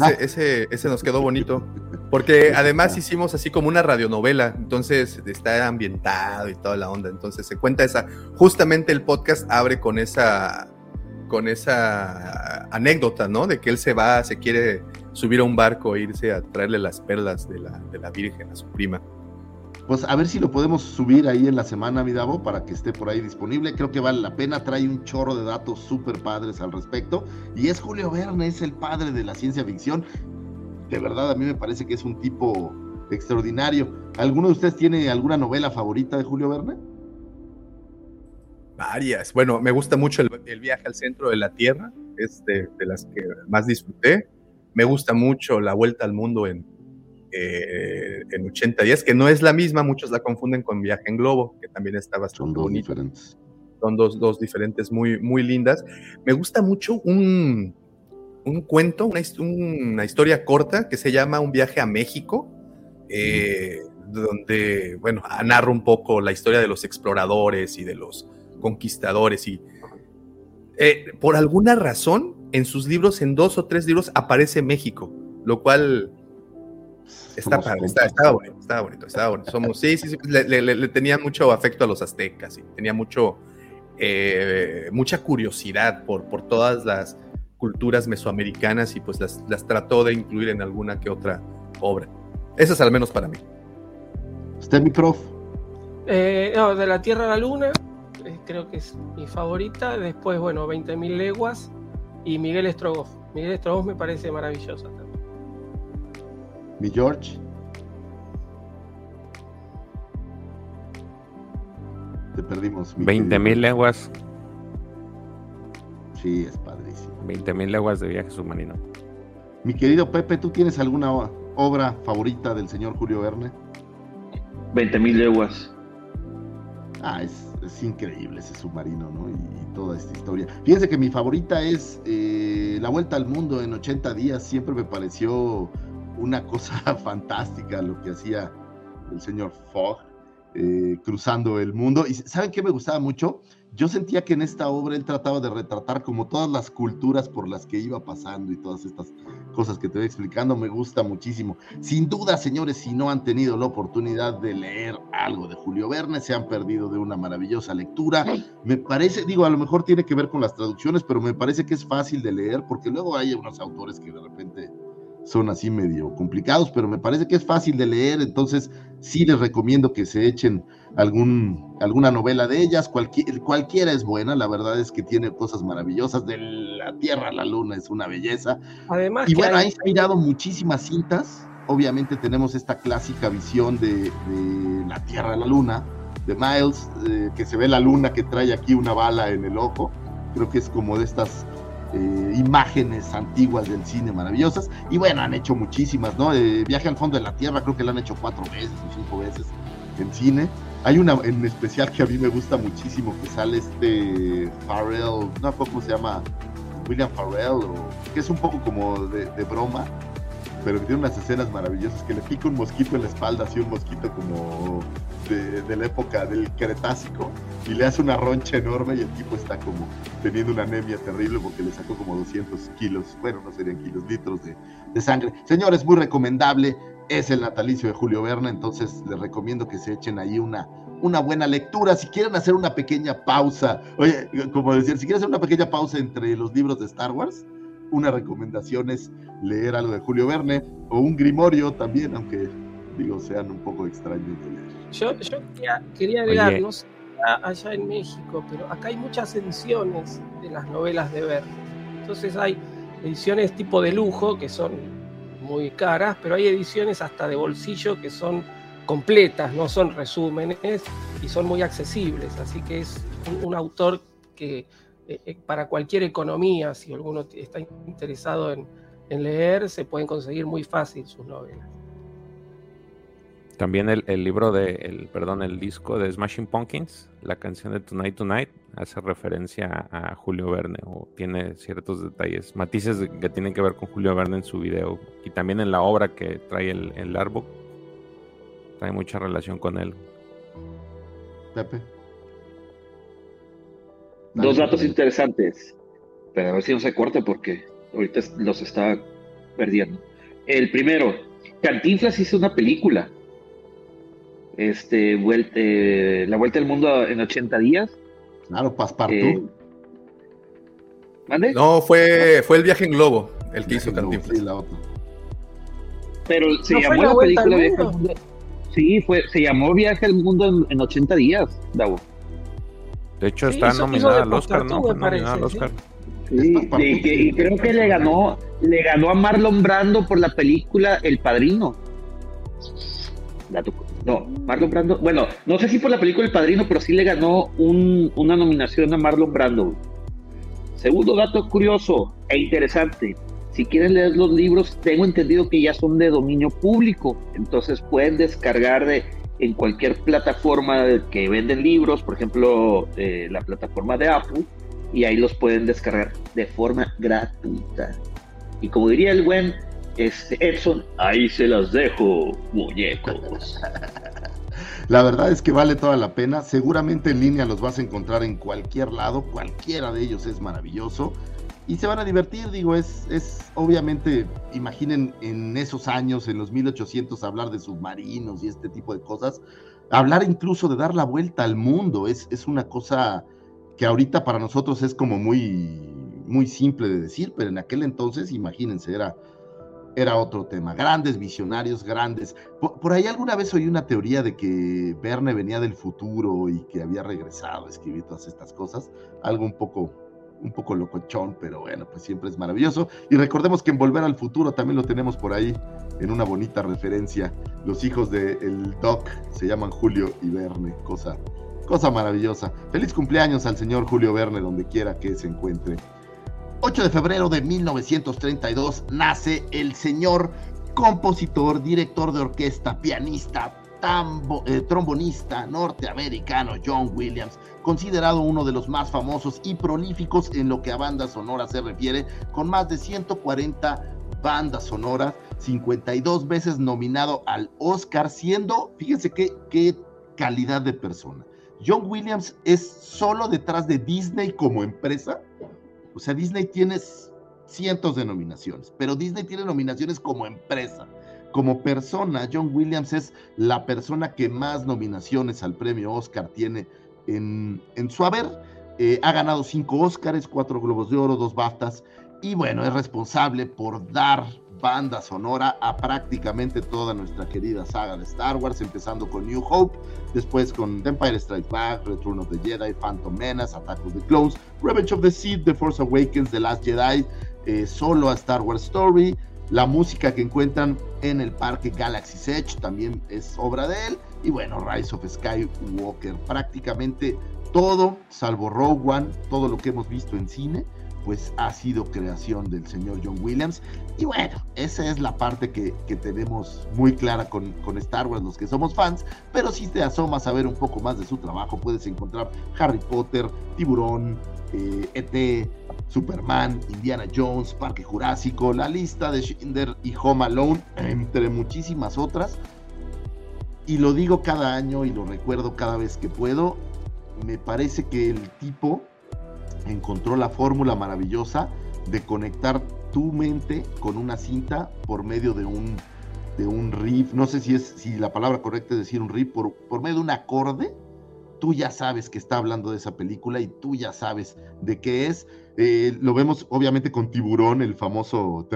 Ah. Ese, ese, nos quedó bonito. Porque además hicimos así como una radionovela, entonces está ambientado y toda la onda. Entonces se cuenta esa. Justamente el podcast abre con esa con esa anécdota, ¿no? De que él se va, se quiere subir a un barco e irse a traerle las perlas de la, de la Virgen a su prima pues a ver si lo podemos subir ahí en la semana, mi Davo, para que esté por ahí disponible. Creo que vale la pena, trae un chorro de datos súper padres al respecto. Y es Julio Verne, es el padre de la ciencia ficción. De verdad, a mí me parece que es un tipo extraordinario. ¿Alguno de ustedes tiene alguna novela favorita de Julio Verne? Varias. Bueno, me gusta mucho el, viaje al centro de la Tierra, es de, de, las que más disfruté. Me gusta mucho La Vuelta al Mundo en, eh, en 80 días, que no es la misma, muchos la confunden con Viaje en Globo, que también está bastante Son dos bonito. diferentes. Son dos, dos diferentes muy, muy lindas. Me gusta mucho un, un cuento, una, una historia corta que se llama Un viaje a México, eh, donde, bueno, narra un poco la historia de los exploradores y de los conquistadores. Y eh, por alguna razón, en sus libros, en dos o tres libros, aparece México, lo cual está Somos padre, está, estaba bonito, estaba bonito, estaba bonito. Somos, sí, sí, sí, le, le- le- le tenía mucho afecto a los aztecas, y tenía mucho, eh, mucha curiosidad por, por todas las culturas mesoamericanas y pues las, las trató de incluir en alguna que otra obra. Esas al menos para mí. Usted, mi prof. Eh, no, de la Tierra a la Luna, eh, creo que es mi favorita. Después, bueno, 20.000 leguas y Miguel Strogoff. Miguel Strogoff me parece maravillosa también. Mi George. Te perdimos. mi 20 mil leguas, Sí, es padrísimo. 20 mil leguas de viaje submarino. Mi querido Pepe, ¿tú tienes alguna obra favorita del señor Julio Verne? 20 mil leguas. Ah, es, es increíble ese submarino, ¿no? Y, y toda esta historia. Fíjense que mi favorita es eh, La Vuelta al Mundo en 80 días. Siempre me pareció una cosa fantástica lo que hacía el señor Fogg eh, cruzando el mundo. Y ¿saben qué me gustaba mucho? Yo sentía que en esta obra él trataba de retratar como todas las culturas por las que iba pasando y todas estas cosas que te voy explicando. Me gusta muchísimo. Sin duda, señores, si no han tenido la oportunidad de leer algo de Julio Verne, se han perdido de una maravillosa lectura. Me parece, digo, a lo mejor tiene que ver con las traducciones, pero me parece que es fácil de leer, porque luego hay unos autores que de repente son así medio complicados, pero me parece que es fácil de leer, entonces sí les recomiendo que se echen algún, alguna novela de ellas, cualquier, cualquiera es buena, la verdad es que tiene cosas maravillosas, de la Tierra a la Luna es una belleza, Además, y bueno, ha inspirado muchísimas cintas. Obviamente tenemos esta clásica visión de, de la Tierra a la Luna, de Miles, eh, que se ve la luna que trae aquí una bala en el ojo. Creo que es como de estas eh, imágenes antiguas del cine maravillosas. Y bueno, han hecho muchísimas, ¿no? Eh, Viaje al fondo de la Tierra, creo que la han hecho cuatro veces o cinco veces en cine. Hay una en especial que a mí me gusta muchísimo, que sale este Farrell, no sé cómo se llama, William Farrell, o, que es un poco como de broma, pero que tiene unas escenas maravillosas, que le pica un mosquito en la espalda, así un mosquito como de, la época del Cretácico, y le hace una roncha enorme y el tipo está como teniendo una anemia terrible porque le sacó como 200 kilos, bueno, no serían kilos, litros de, de sangre. Señores, muy recomendable, es el natalicio de Julio Verne, entonces les recomiendo que se echen ahí una, una buena lectura. Si quieren hacer una pequeña pausa, oye, como decir, si quieren hacer una pequeña pausa entre los libros de Star Wars, una recomendación es leer algo de Julio Verne o un grimorio también, aunque digo, sean un poco extraños de leer. Yo, yo quería, quería agregar, Oye. no sé, a- allá en México, pero acá hay muchas ediciones de las novelas de Verne. Entonces hay ediciones tipo de lujo que son muy caras, pero hay ediciones hasta de bolsillo que son completas, no son resúmenes y son muy accesibles. Así que es un, un autor que eh, eh, para cualquier economía, si alguno está interesado en, en leer, se pueden conseguir muy fácil sus novelas. También el, el libro de, el, perdón, el disco de Smashing Pumpkins, la canción de Tonight Tonight, hace referencia a, Julio Verne o tiene ciertos detalles, matices que tienen que ver con Julio Verne en su video y también en la obra que trae el, el artbook, trae mucha relación con él. Pepe. Dos datos interesantes. Pero a ver si no se corta porque ahorita los está perdiendo. El primero, Cantinflas hizo una película. Este, vuel- eh, La Vuelta al Mundo en 80 días. Claro, Passepartout. Eh, ¿Mande? No, fue, fue el viaje en globo el que hizo Cantinflas. sí, la otra. Pero se ¿No fue llamó La Vuelta película Viaje al Mundo? Mundo. Sí, fue, se llamó Viaje al Mundo en, en 80 días, Davo. De hecho, Sí, está hizo- nominada al Oscar, ¿no? Fue nominada al Oscar. Sí, sí. y creo que le ganó, le ganó a Marlon Brando por la película El Padrino. no, Marlon Brando, bueno, no sé si por la película El Padrino, pero sí le ganó una nominación a Marlon Brando. Segundo dato curioso e interesante, si quieren leer los libros, tengo entendido que ya son de dominio público, entonces pueden descargar de en cualquier plataforma que venden libros, por ejemplo, eh, la plataforma de Apple, y ahí los pueden descargar de forma gratuita. Y como diría el buen este, Edson, ahí se las dejo, muñecos. La verdad es que vale toda la pena. Seguramente en línea los vas a encontrar en cualquier lado. Cualquiera de ellos es maravilloso. Y se van a divertir, digo, es, es obviamente, imaginen en esos años, en los 1800, hablar de submarinos y este tipo de cosas. Hablar incluso de dar la vuelta al mundo es, es una cosa que ahorita para nosotros es como muy, muy simple de decir, pero en aquel entonces, imagínense, era, era otro tema. Grandes visionarios, grandes. Por, ahí alguna vez oí una teoría de que Verne venía del futuro y que había regresado a escribir todas estas cosas. Algo un poco, un poco locochón, pero bueno, pues siempre es maravilloso. Y recordemos que en Volver al Futuro también lo tenemos por ahí en una bonita referencia. Los hijos del Doc se llaman Julio y Verne, cosa Cosa maravillosa. Feliz cumpleaños al señor Julio Verne, donde quiera que se encuentre. 8 de febrero de 1932 nace el señor compositor, director de orquesta, pianista, eh, trombonista norteamericano John Williams, considerado uno de los más famosos y prolíficos en lo que a banda sonora se refiere, con más de 140 bandas sonoras, 52 veces nominado al Oscar, siendo, fíjense qué, qué calidad de persona. John Williams es solo detrás de Disney como empresa. O sea, Disney tiene cientos de nominaciones, pero Disney tiene nominaciones como empresa. Como persona, John Williams es la persona que más nominaciones al premio Oscar tiene en, su haber. Eh, ha ganado cinco Oscars, cuatro Globos de Oro, dos BAFTAs y bueno, es responsable por dar banda sonora a prácticamente toda nuestra querida saga de Star Wars, empezando con New Hope, después con Empire Strikes Back, Return of the Jedi, Phantom Menace, Attack of the Clones, Revenge of the Sith, The Force Awakens, The Last Jedi, eh, solo a Star Wars Story, la música que encuentran en el parque Galaxy's Edge también es obra de él, y bueno, Rise of Skywalker, prácticamente todo, salvo Rogue One, todo lo que hemos visto en cine, pues ha sido creación del señor John Williams. Y bueno, esa es la parte que, tenemos muy clara con, con, Star Wars, los que somos fans, pero si te asomas a ver un poco más de su trabajo, puedes encontrar Harry Potter, Tiburón, ET, eh, e Superman, Indiana Jones, Parque Jurásico, la lista de Schindler y Home Alone, entre muchísimas otras. Y lo digo cada año y lo recuerdo cada vez que puedo, me parece que el tipo encontró la fórmula maravillosa de conectar tu mente con una cinta por medio de un, de un riff, no sé si es si la palabra correcta es decir un riff, por, por medio de un acorde, tú ya sabes que está hablando de esa película y tú ya sabes de qué es. Eh, lo vemos obviamente con Tiburón, el famoso...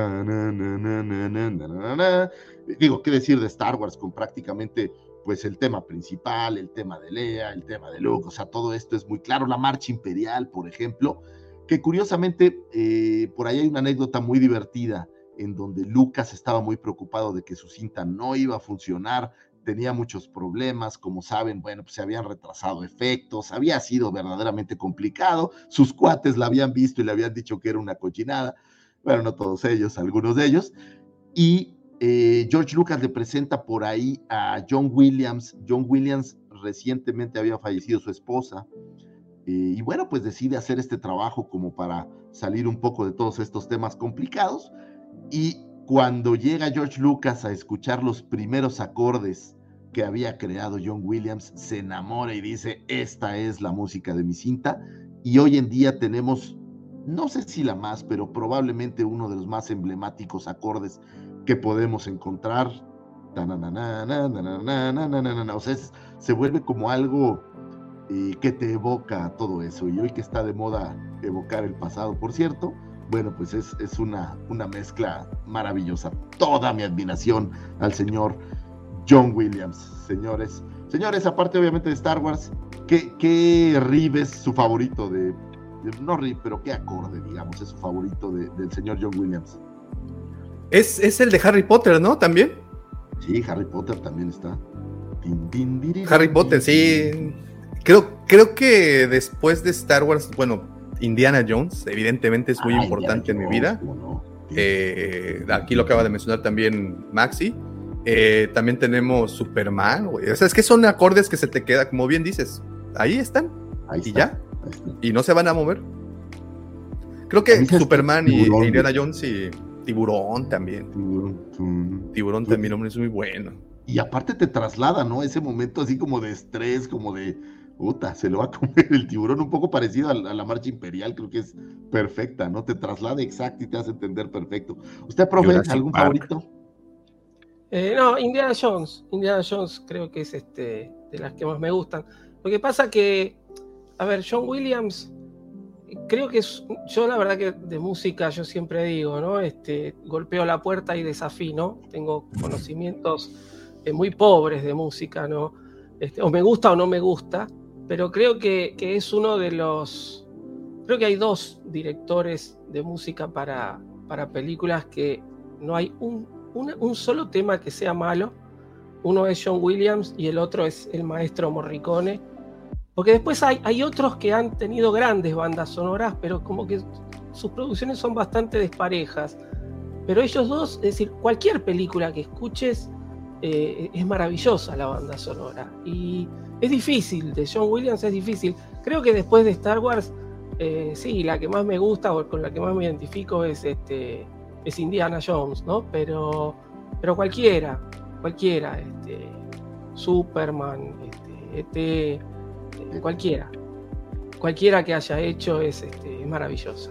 Digo, ¿qué decir de Star Wars con prácticamente pues el tema principal, el tema de Lea, el tema de Luke, o sea, todo esto es muy claro. La marcha imperial, por ejemplo, que curiosamente eh, por ahí hay una anécdota muy divertida en donde Lucas estaba muy preocupado de que su cinta no iba a funcionar, tenía muchos problemas, como saben, bueno, pues se habían retrasado efectos, había sido verdaderamente complicado, sus cuates la habían visto y le habían dicho que era una cochinada, bueno, no todos ellos, algunos de ellos, y eh, George Lucas le presenta por ahí a John Williams. John Williams recientemente había fallecido su esposa. Eh, y bueno, pues decide hacer este trabajo como para salir un poco de todos estos temas complicados. Y cuando llega George Lucas a escuchar los primeros acordes que había creado John Williams, se enamora y dice, esta es la música de mi cinta. Y hoy en día tenemos, no sé si la más, pero probablemente uno de los más emblemáticos acordes que podemos encontrar. O sea, se vuelve como algo eh, que te evoca todo eso. Y hoy que está de moda evocar el pasado, por cierto, bueno, pues es, es una, una mezcla maravillosa. Toda mi admiración al señor John Williams, señores. Señores, aparte obviamente de Star Wars, ¿qué, qué es su favorito de, no riff, pero qué acorde, digamos, es su favorito del señor John Williams? Es, el de Harry Potter, ¿no? También. Sí, Harry Potter también está. Harry Potter, sí. Creo, creo que después de Star Wars, bueno, Indiana Jones, evidentemente es muy Ah, importante en mi vida. Eh, aquí lo acaba de mencionar también Maxi. Eh, también tenemos Superman. güey. O sea, es que son acordes que se te queda, como bien dices. Ahí están Ahí y está, ya. ahí está. Y no se van a mover. Creo que Superman y Tiburón, Indiana. Jones y Tiburón también. Tiburón Pues- también, hombre, es muy bueno. Y aparte te traslada, ¿no? Ese momento así como de estrés, como de, puta, se lo va a comer el tiburón, un poco parecido a, la- a la marcha imperial, creo que es perfecta, ¿no? Te traslada exacto y te hace entender perfecto. ¿Usted, profe, Jurassic algún Park. favorito? Eh, no, Indiana Jones. Indiana Jones creo que es este de las que más me gustan. Lo que pasa que, a ver, John Williams, creo que es, yo la verdad que de música yo siempre digo, ¿no? Este, golpeo la puerta y desafino. Tengo conocimientos eh, muy pobres de música, ¿no? Este, o me gusta o no me gusta, pero creo que, que es uno de los... Creo que hay dos directores de música para, para películas que no hay un, un solo tema que sea malo. Uno es John Williams y el otro es el maestro Morricone. Porque después hay, hay otros que han tenido grandes bandas sonoras, pero como que sus producciones son bastante desparejas. Pero ellos dos, es decir, cualquier película que escuches eh, es maravillosa la banda sonora. Y es difícil, de John Williams es difícil. Creo que después de Star Wars, eh, sí, la que más me gusta o con la que más me identifico es, este, es Indiana Jones, ¿no? Pero, pero cualquiera, cualquiera, este, Superman, este, ET, eh, cualquiera. Cualquiera que haya hecho es, este, es maravillosa.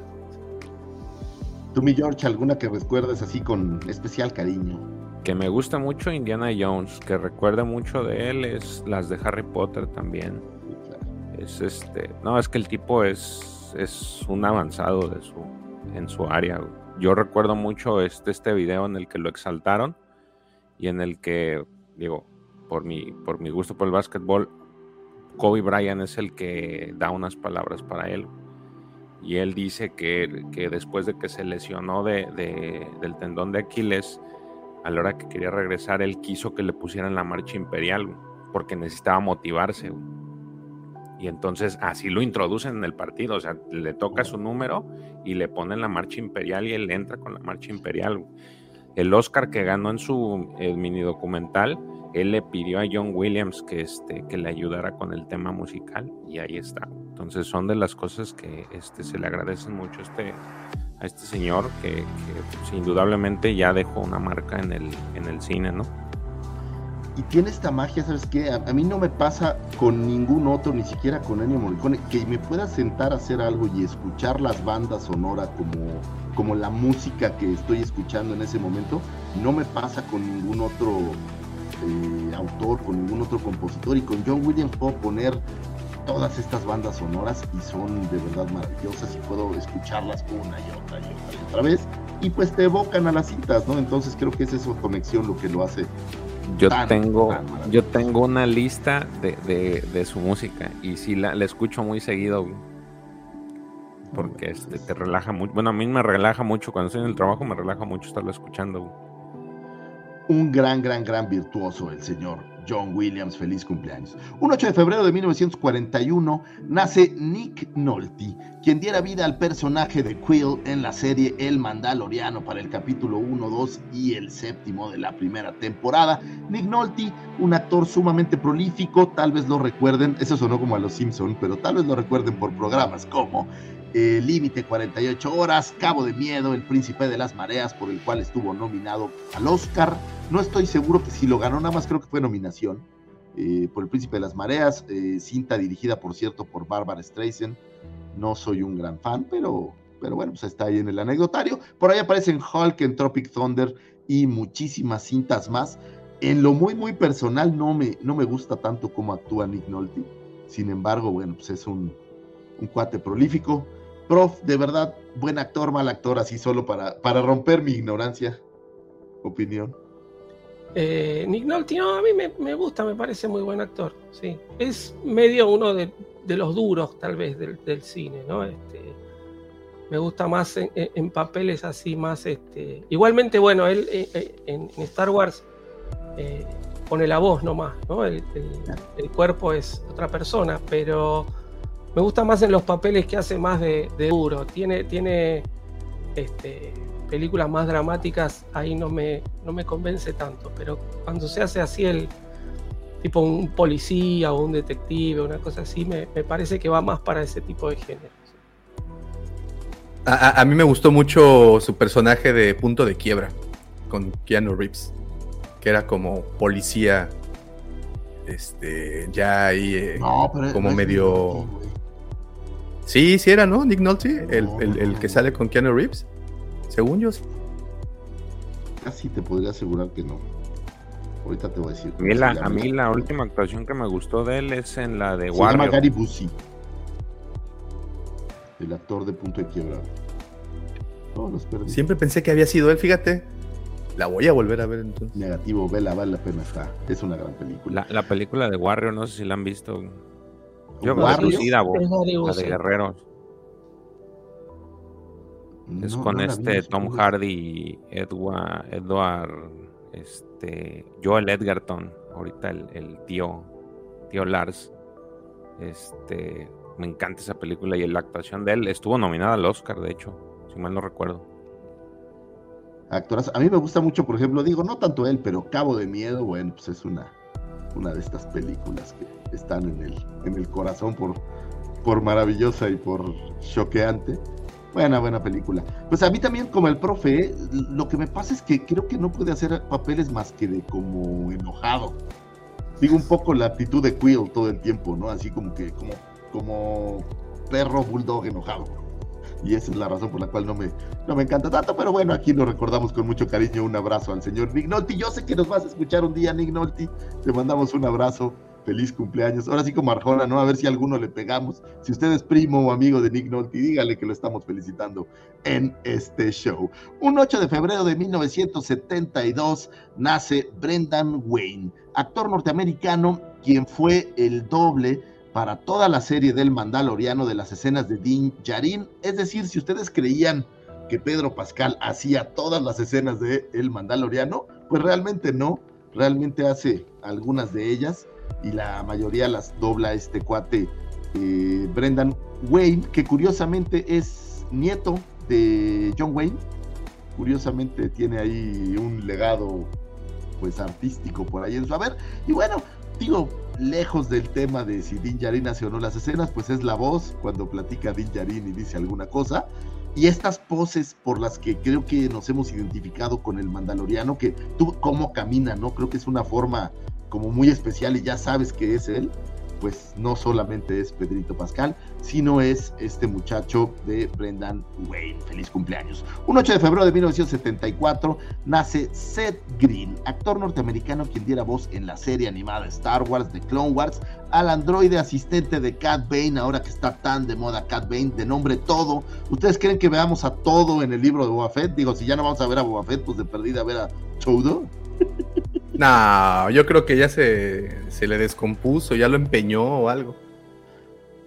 Tú, mi George, alguna que recuerdes así con especial cariño. Que me gusta mucho Indiana Jones, que recuerda mucho de él, es las de Harry Potter también. Sí, claro. Es este, no, es que el tipo es, es un avanzado de su, en su área. güey. Yo recuerdo mucho este, este video en el que lo exaltaron y en el que, digo, por mi, por mi gusto por el básquetbol, Kobe Bryant es el que da unas palabras para él. Y él dice que, que después de que se lesionó de, de- del tendón de Aquiles, a la hora que quería regresar, él quiso que le pusieran la marcha imperial, porque necesitaba motivarse. Y entonces así lo introducen en el partido, o sea, le toca su número y le ponen la marcha imperial y él entra con la marcha imperial. El Oscar que ganó en su eh, mini documental, él le pidió a John Williams que, este, que le ayudara con el tema musical y ahí está. Entonces son de las cosas que este, se le agradecen mucho a este, a este señor que, que, pues, indudablemente ya dejó una marca en el, en el cine, ¿no? Y tiene esta magia, ¿sabes qué? A, mí no me pasa con ningún otro, ni siquiera con Ennio Morricone, que me pueda sentar a hacer algo y escuchar las bandas sonoras como, como la música que estoy escuchando en ese momento. No me pasa con ningún otro eh, autor, con ningún otro compositor. Y con John Williams puedo poner todas estas bandas sonoras y son de verdad maravillosas y puedo escucharlas una y otra y otra y otra vez. Y pues te evocan a las citas, ¿no? Entonces creo que es esa conexión lo que lo hace Yo tan, tengo, tan yo tengo una lista de, de- de su música y sí la, la escucho muy seguido, güey, porque este, te relaja mucho. Bueno, a mí me relaja mucho cuando estoy en el trabajo, me relaja mucho estarlo escuchando. güey. un gran, gran, gran virtuoso, el señor John Williams. Feliz cumpleaños. Un 8 de febrero de 1941 nace Nick Nolte, quien diera vida al personaje de Quill en la serie El Mandaloriano para el capítulo 1, 2 y el séptimo de la primera temporada. Nick Nolte, un actor sumamente prolífico, tal vez lo recuerden, eso sonó como a los Simpson, pero tal vez lo recuerden por programas como eh, Límite 48 horas, Cabo de Miedo, El Príncipe de las Mareas, por el cual estuvo nominado al Oscar. No estoy seguro que si lo ganó, nada más creo que fue nominación eh, por El Príncipe de las Mareas, eh, cinta dirigida, por cierto, por Barbara Streisand. No soy un gran fan, pero, pero bueno, pues está ahí en el anecdotario. Por ahí aparecen Hulk en Tropic Thunder y muchísimas cintas más. En lo muy, muy personal, no me, no me gusta tanto cómo actúa Nick Nolte. Sin embargo, bueno, pues es un, un cuate prolífico. Prof, de verdad, buen actor, mal actor, así solo para, para romper mi ignorancia. Opinión. Eh, Nick Nolte, no, a mí me, me gusta, me parece muy buen actor. Sí. Es medio uno de, de los duros, tal vez, del, del cine, ¿no? Este, me gusta más en, papeles así, más. Este... Igualmente, bueno, él eh, eh, en, Star Wars, eh, pone la voz nomás, ¿no? El- el cuerpo es otra persona, pero me gusta más en los papeles que hace más de, de duro. Tiene, tiene este, películas más dramáticas, ahí no me, no me convence tanto, pero cuando se hace así el tipo un policía o un detective, una cosa así, me, me parece que va más para ese tipo de género. A, a- a mí me gustó mucho su personaje de punto de quiebra con Keanu Reeves, que era como policía, este, ya ahí, eh, No, pero como medio... Sí, sí era, ¿no? Nick Nolte, el, el- el que sale con Keanu Reeves, según yo. sí. Casi te podría asegurar que no. Ahorita te voy a decir. A mí, la, llama- a mí la última actuación que me gustó de él es en la de Se llama Warrior. Gary Busey. El actor de punto de quiebra. No, los perdí. Siempre pensé que había sido él, fíjate. La voy a volver a ver entonces. Negativo, vela, vale la pena está. Es una gran película. La, la película de Warrior, no sé si la han visto. Yo Gary la de. Guerreros. Es con no la vi, este Tom. Hardy y Edward, Edward este, Joel Edgerton, ahorita el, el tío, tío Lars. Este, me encanta esa película y la actuación de él estuvo nominada al Oscar, de hecho, si mal no recuerdo. Actoras. A mí me gusta mucho, por ejemplo, digo, no tanto él, pero Cabo de Miedo, bueno, pues es una, una de estas películas que están en el, en el corazón por, por maravillosa y por choqueante. Buena, buena película. Pues a mí también, como el profe, lo que me pasa es que creo que no puede hacer papeles más que de como enojado. Digo un poco la actitud de Quill todo el tiempo, ¿no? Así como que, como, como perro bulldog enojado. Y esa es la razón por la cual no me, no me encanta tanto, pero bueno, aquí lo recordamos con mucho cariño. Un abrazo al señor Nick Nolte. Yo sé que nos vas a escuchar un día, Nick Nolte. Te mandamos un abrazo. Feliz cumpleaños. Ahora sí como Arjona, ¿no? A ver si a alguno le pegamos. Si usted es primo o amigo de Nick Nolte, dígale que lo estamos felicitando en este show. Un 8 de febrero de 1972 nace Brendan Wayne, actor norteamericano quien fue el doble para toda la serie del Mandaloriano de las escenas de Din Djarin. Es decir, si ustedes creían que Pedro Pascal hacía todas las escenas de El Mandaloriano, pues realmente no, realmente hace algunas de ellas y la mayoría las dobla este cuate eh, Brendan Wayne, que curiosamente es nieto de John Wayne, curiosamente tiene ahí un legado pues artístico por ahí en su haber, y bueno, digo, lejos del tema de si Din Djarin hace o no las escenas, pues es la voz cuando platica Din Djarin y dice alguna cosa. Y estas poses por las que creo que nos hemos identificado con el Mandaloriano, que tú cómo camina, ¿no? Creo que es una forma como muy especial y ya sabes que es él, pues no solamente es Pedrito Pascal, sino es este muchacho de Brendan Wayne. Feliz cumpleaños. Un 8 de febrero de 1974 nace Seth Green, actor norteamericano quien diera voz en la serie animada Star Wars de Clone Wars, al androide asistente de Cat Bane, ahora que está tan de moda Cat Bane, de nombre Todo. ¿Ustedes creen que veamos a Todo en el libro de Boba Fett? Digo, si ya no vamos a ver a Boba Fett, pues de perdida a ver a Todo. No, yo creo que ya se, se le descompuso, ya lo empeñó o algo.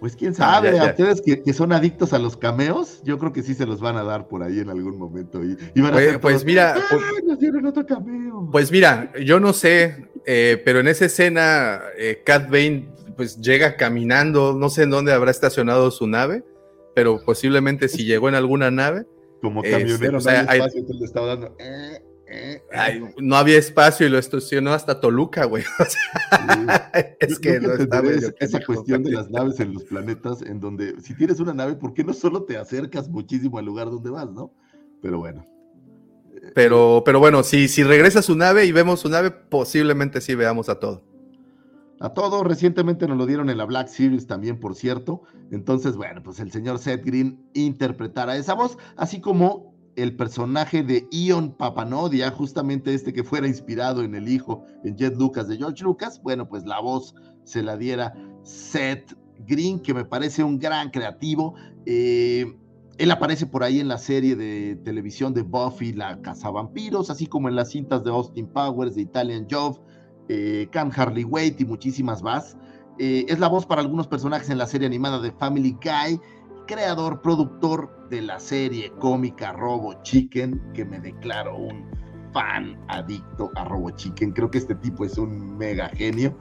Pues quién sabe, ya, ya. a ustedes que, que son adictos a los cameos, yo creo que sí se los van a dar por ahí en algún momento. Y, y van a Pues- pues mira, "Ah, pues- nos dieron otro cameo. Pues mira, yo no sé, eh, pero en esa escena, eh, Cat Bane pues llega caminando, no sé en dónde habrá estacionado su nave, pero posiblemente si llegó en alguna nave, Como este, camionero, o sea, hay hay- espacio, entonces le estaba dando. eh, eh, ay, no había espacio y lo estacionó hasta Toluca, güey. O sea, es Yo que no está esa, cuestión de las naves en los planetas, en donde si tienes una nave, ¿por qué no solo te acercas muchísimo al lugar donde vas, no? Pero bueno. Pero, pero bueno, si, si regresa su nave y vemos su nave, posiblemente sí veamos a todo. A todo, recientemente nos lo dieron en la Black Series también, por cierto. Entonces, bueno, pues el señor Seth Green interpretará esa voz, así como el personaje de Ion Papanodia, justamente este que fuera inspirado en el hijo, en Jet Lucas de George Lucas. Bueno, pues la voz se la diera Seth Green, que me parece un gran creativo. Eh, él aparece por ahí en la serie de televisión de Buffy, la Cazavampiros, así como en las cintas de Austin Powers, de Italian Job, eh, Can Harley Wade y muchísimas más. Eh, es la voz para algunos personajes en la serie animada de Family Guy, creador, productor de la serie cómica Robo Chicken, que me declaro un fan adicto a Robo Chicken. Creo que este tipo es un mega genio.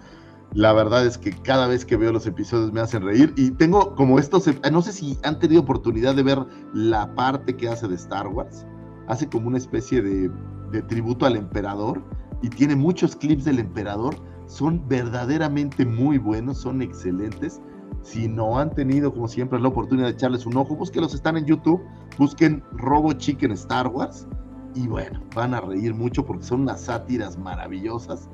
La verdad es que cada vez que veo los episodios me hacen reír y tengo como estos, no sé si han tenido oportunidad de ver la parte que hace de Star Wars. Hace como una especie de, de tributo al emperador y tiene muchos clips del emperador. Son verdaderamente muy buenos, son excelentes. Si no han tenido, como siempre, la oportunidad de echarles un ojo, búsquenlos, están en YouTube, busquen Robo Chicken Star Wars y bueno, van a reír mucho porque son unas sátiras maravillosas.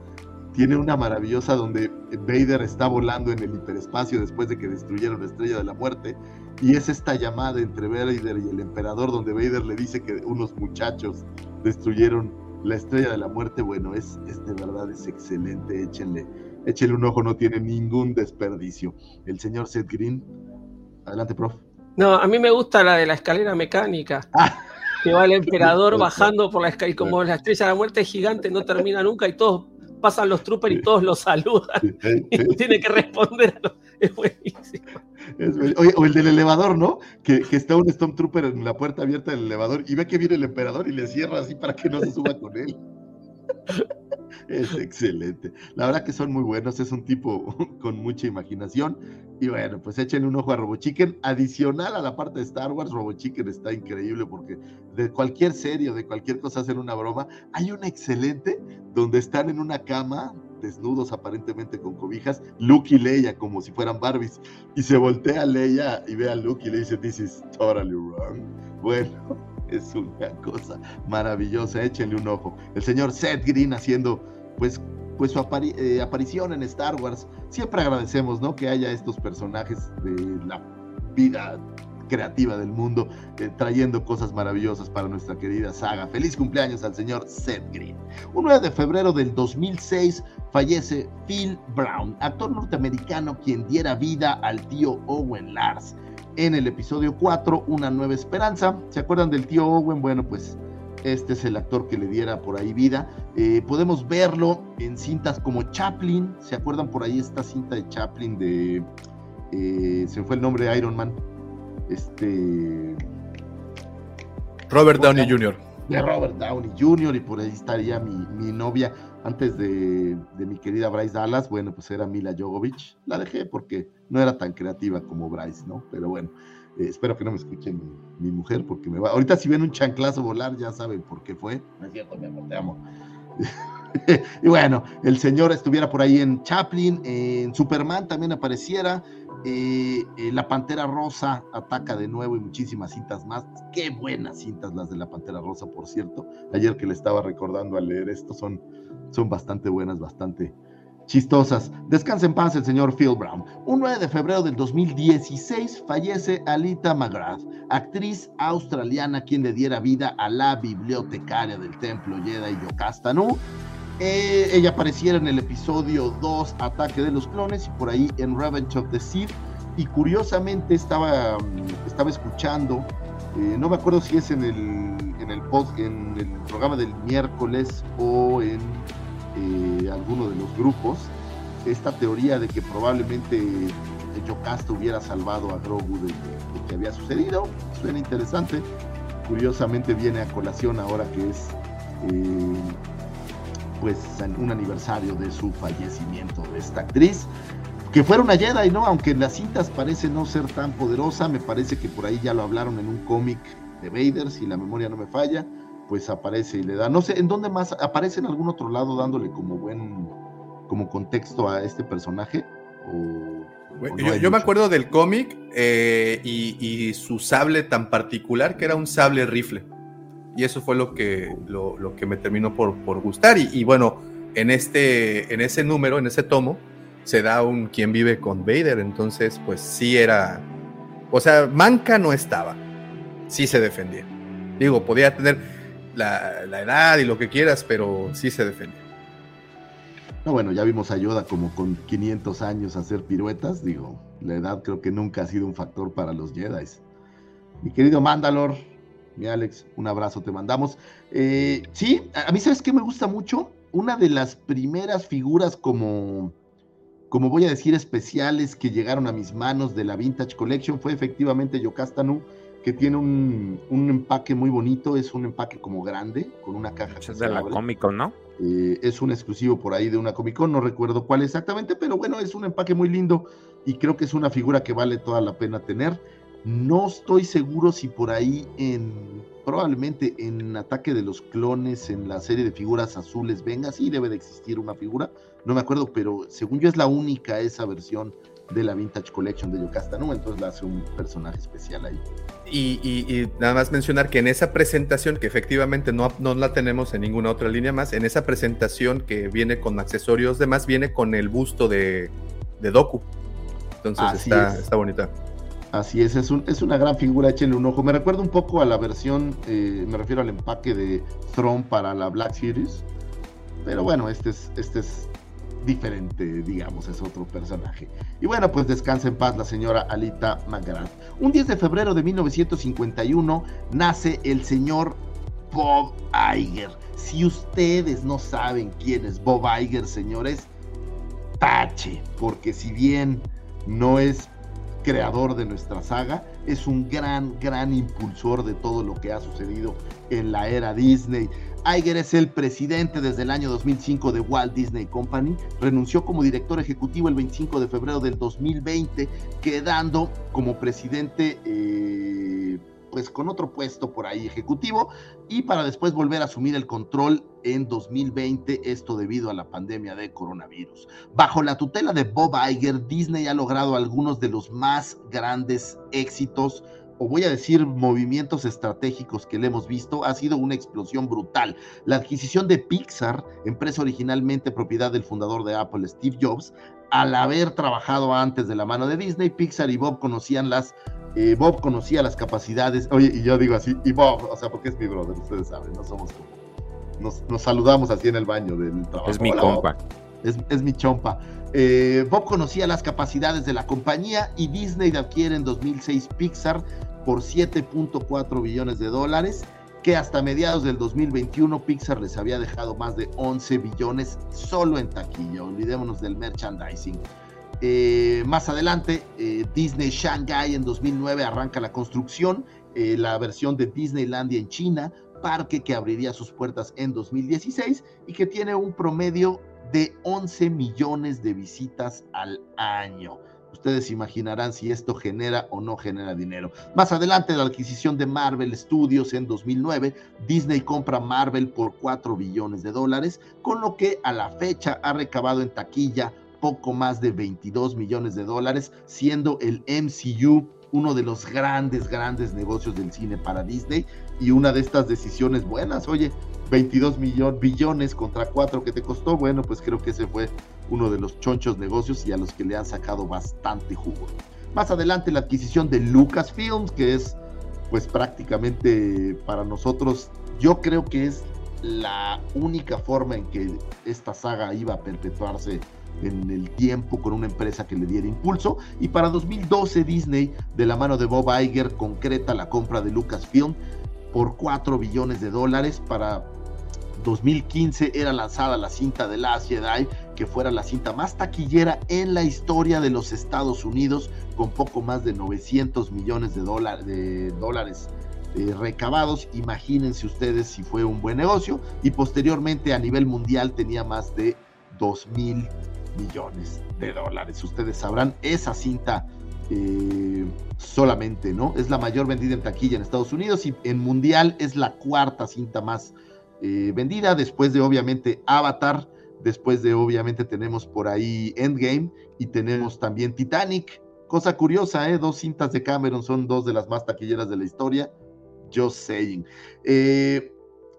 Tiene una maravillosa donde Vader está volando en el hiperespacio después de que destruyeron la estrella de la muerte y es esta llamada entre Vader y el emperador donde Vader le dice que unos muchachos destruyeron la estrella de la muerte. Bueno, es, es de verdad, es excelente, échenle échele un ojo, no tiene ningún desperdicio. El señor Seth Green, adelante, prof. No, a mí me gusta la de la escalera mecánica. Ah. Que va el emperador bajando por la escalera y como la estrella de la muerte es gigante, no termina nunca y todos pasan los troopers y todos lo saludan. y tiene que responder Es buenísimo. o el del elevador, ¿no? Que, que, está un Stormtrooper en la puerta abierta del elevador y ve que viene el emperador y le cierra así para que no se suba con él. Es excelente. La verdad que son muy buenos. Es un tipo con mucha imaginación. Y bueno, pues échenle un ojo a Robo Chicken. Adicional a la parte de Star Wars, Robo Chicken está increíble porque de cualquier serie o de cualquier cosa hacen una broma. Hay una excelente donde están en una cama desnudos aparentemente con cobijas, Luke y Leia como si fueran Barbies, y se voltea Leia y ve a Luke y le dice, this is totally wrong. Bueno, es una cosa maravillosa, échenle un ojo. El señor Seth Green haciendo pues, pues su eh, aparición en Star Wars. Siempre agradecemos, ¿no? Que haya estos personajes de la vida creativa del mundo, eh, trayendo cosas maravillosas para nuestra querida saga. Feliz cumpleaños al señor Seth Green. Un 9 de febrero del 2006 fallece Phil Brown, actor norteamericano quien diera vida al tío Owen Lars en el episodio 4, Una Nueva Esperanza. ¿Se acuerdan del tío Owen? Bueno, pues este es el actor que le diera por ahí vida. Eh, podemos verlo en cintas como Chaplin. ¿Se acuerdan por ahí esta cinta de Chaplin de... Eh, se fue el nombre de Iron Man. Este... Robert Downey Jr. De Robert Downey Jr. y por ahí estaría mi, mi novia antes de, de, mi querida Bryce Dallas, bueno, pues era Mila Jovovich. La dejé porque no era tan creativa como Bryce, ¿no? Pero bueno, eh, espero que no me escuche mi, mujer porque me va. Ahorita si ven un chanclazo volar, ya saben por qué fue. No es cierto, mi amor, te amo. y bueno, el señor estuviera por ahí en Chaplin, en Superman también apareciera. Eh, eh, la Pantera Rosa ataca de nuevo y muchísimas cintas más. Qué buenas cintas las de la Pantera Rosa, por cierto. Ayer que le estaba recordando al leer esto, son son bastante buenas, bastante chistosas. Descansa en paz el señor Phil Brown. Un 9 de febrero del 2016 fallece Alita McGrath, actriz australiana quien le diera vida a la bibliotecaria del templo Jedi Yocasta Nu. Eh, ella apareciera en el episodio 2 Ataque de los Clones y por ahí en Revenge of the Sith. Y curiosamente estaba, estaba escuchando, eh, no me acuerdo si es en el, en el, post, en el programa del miércoles o en eh, alguno de los grupos esta teoría de que probablemente Yocasta hubiera salvado a Grogu de lo que había sucedido. Suena interesante. Curiosamente viene a colación ahora que es pues un aniversario de su fallecimiento de esta actriz. Que fuera una Jedi, ¿no? Aunque en las cintas parece no ser tan poderosa, me parece que por ahí ya lo hablaron en un cómic de Vader, si la memoria no me falla pues aparece y le da, no sé, ¿en dónde más aparece en algún otro lado dándole como buen, como contexto a este personaje? yo, me acuerdo del cómic eh, y, su sable tan particular que era un sable rifle. Y eso fue lo que, lo, que me terminó por, por gustar. Y, bueno, en, este, en ese número, en ese tomo, se da un quien vive con Vader. Entonces, pues sí era. O sea, Manca no estaba. Sí se defendía. Digo, podía tener la, edad y lo que quieras, pero sí se defiende. No, bueno, ya vimos a Yoda como con 500 años hacer piruetas. Digo, la edad creo que nunca ha sido un factor para los Jedi. Mi querido Mandalor, mi Alex, un abrazo te mandamos. Eh, sí, a mí sabes que me gusta mucho. Una de las primeras figuras como, como voy a decir, especiales que llegaron a mis manos de la Vintage Collection fue efectivamente Yocasta que tiene un, un empaque muy bonito, es un empaque como grande, con una caja. Es de la Comic Con, ¿no? Eh, es un exclusivo por ahí de una Comic Con, no recuerdo cuál exactamente, pero bueno, es un empaque muy lindo y creo que es una figura que vale toda la pena tener. No estoy seguro si por ahí en probablemente en Ataque de los Clones, en la serie de figuras azules, venga, sí debe de existir una figura, no me acuerdo, pero según yo es la única esa versión de la Vintage Collection de Yocasta, ¿no? Entonces la hace un personaje especial ahí. Y, y, nada más mencionar que en esa presentación, que efectivamente no, no, la tenemos en ninguna otra línea más, en esa presentación que viene con accesorios demás, viene con el busto de, de Doku. Entonces está, está, bonita. Así es, es, un, es, una gran figura, échenle un ojo. Me recuerda un poco a la versión, eh, me refiero al empaque de Throne para la Black Series. Pero bueno, este es, este es diferente, digamos, es otro personaje. Y bueno, pues descansa en paz la señora Alita McGrath. Un 10 de febrero de 1951 nace el señor Bob Iger. Si ustedes no saben quién es Bob Iger, señores, tache, porque si bien no es creador de nuestra saga, es un gran, gran impulsor de todo lo que ha sucedido en la era Disney. Iger es el presidente desde el año 2005 de Walt Disney Company. Renunció como director ejecutivo el 25 de febrero del 2020, quedando como presidente eh, pues con otro puesto por ahí ejecutivo y para después volver a asumir el control en 2020, esto debido a la pandemia de coronavirus. Bajo la tutela de Bob Iger, Disney ha logrado algunos de los más grandes éxitos o voy a decir movimientos estratégicos que le hemos visto, ha sido una explosión brutal. La adquisición de Pixar, empresa originalmente propiedad del fundador de Apple, Steve Jobs, al haber trabajado antes de la mano de Disney, Pixar y Bob conocían las, eh, Bob conocía las capacidades, oye, y yo digo así, y Bob, o sea, porque es mi brother, ustedes saben, no somos nos, nos saludamos así en el baño del trabajo. Es mi compa. Es, es, mi chompa. Eh, Bob conocía las capacidades de la compañía y Disney adquiere en 2006 Pixar por 7.4 billones de dólares, que hasta mediados del 2021 Pixar les había dejado más de 11 billones solo en taquilla. Olvidémonos del merchandising. Eh, más adelante, eh, Disney Shanghai en 2009 arranca la construcción, eh, la versión de Disneylandia en China, parque que abriría sus puertas en 2016 y que tiene un promedio de 11 millones de visitas al año. Ustedes imaginarán si esto genera o no genera dinero. Más adelante, la adquisición de Marvel Studios en 2009, Disney compra Marvel por 4 billones de dólares, con lo que a la fecha ha recabado en taquilla poco más de 22 millones de dólares, siendo el MCU uno de los grandes, grandes negocios del cine para Disney y una de estas decisiones buenas. Oye, 22 millones, billones contra 4 que te costó, bueno, pues creo que ese fue uno de los chonchos negocios y a los que le han sacado bastante jugo. Más adelante la adquisición de Lucasfilms, que es pues prácticamente para nosotros, yo creo que es la única forma en que esta saga iba a perpetuarse en el tiempo con una empresa que le diera impulso. Y para 2012 Disney, de la mano de Bob Iger, concreta la compra de Lucasfilm por 4 billones de dólares. Para 2015 era lanzada la cinta de Last Jedi, que fuera la cinta más taquillera en la historia de los Estados Unidos, con poco más de 900 millones de, dólares eh, recabados. Imagínense ustedes si fue un buen negocio. Y posteriormente a nivel mundial tenía más de 2 mil millones de dólares. Ustedes sabrán, esa cinta eh, solamente, ¿no? Es la mayor vendida en taquilla en Estados Unidos y en mundial es la cuarta cinta más eh, vendida, después de obviamente Avatar, después de obviamente tenemos por ahí Endgame y tenemos también Titanic. Cosa curiosa, ¿eh? Dos cintas de Cameron son dos de las más taquilleras de la historia. Just saying. Eh,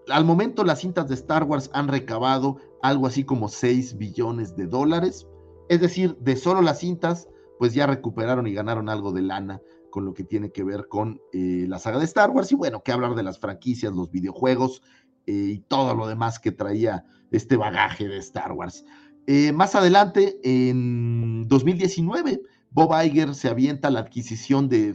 al momento las cintas de Star Wars han recabado algo así como 6 billones de dólares. Es decir, de solo las cintas, pues ya recuperaron y ganaron algo de lana con lo que tiene que ver con eh, la saga de Star Wars. Y bueno, que hablar de las franquicias, los videojuegos eh, y todo lo demás que traía este bagaje de Star Wars. Eh, más adelante, en 2019, Bob Iger se avienta la adquisición de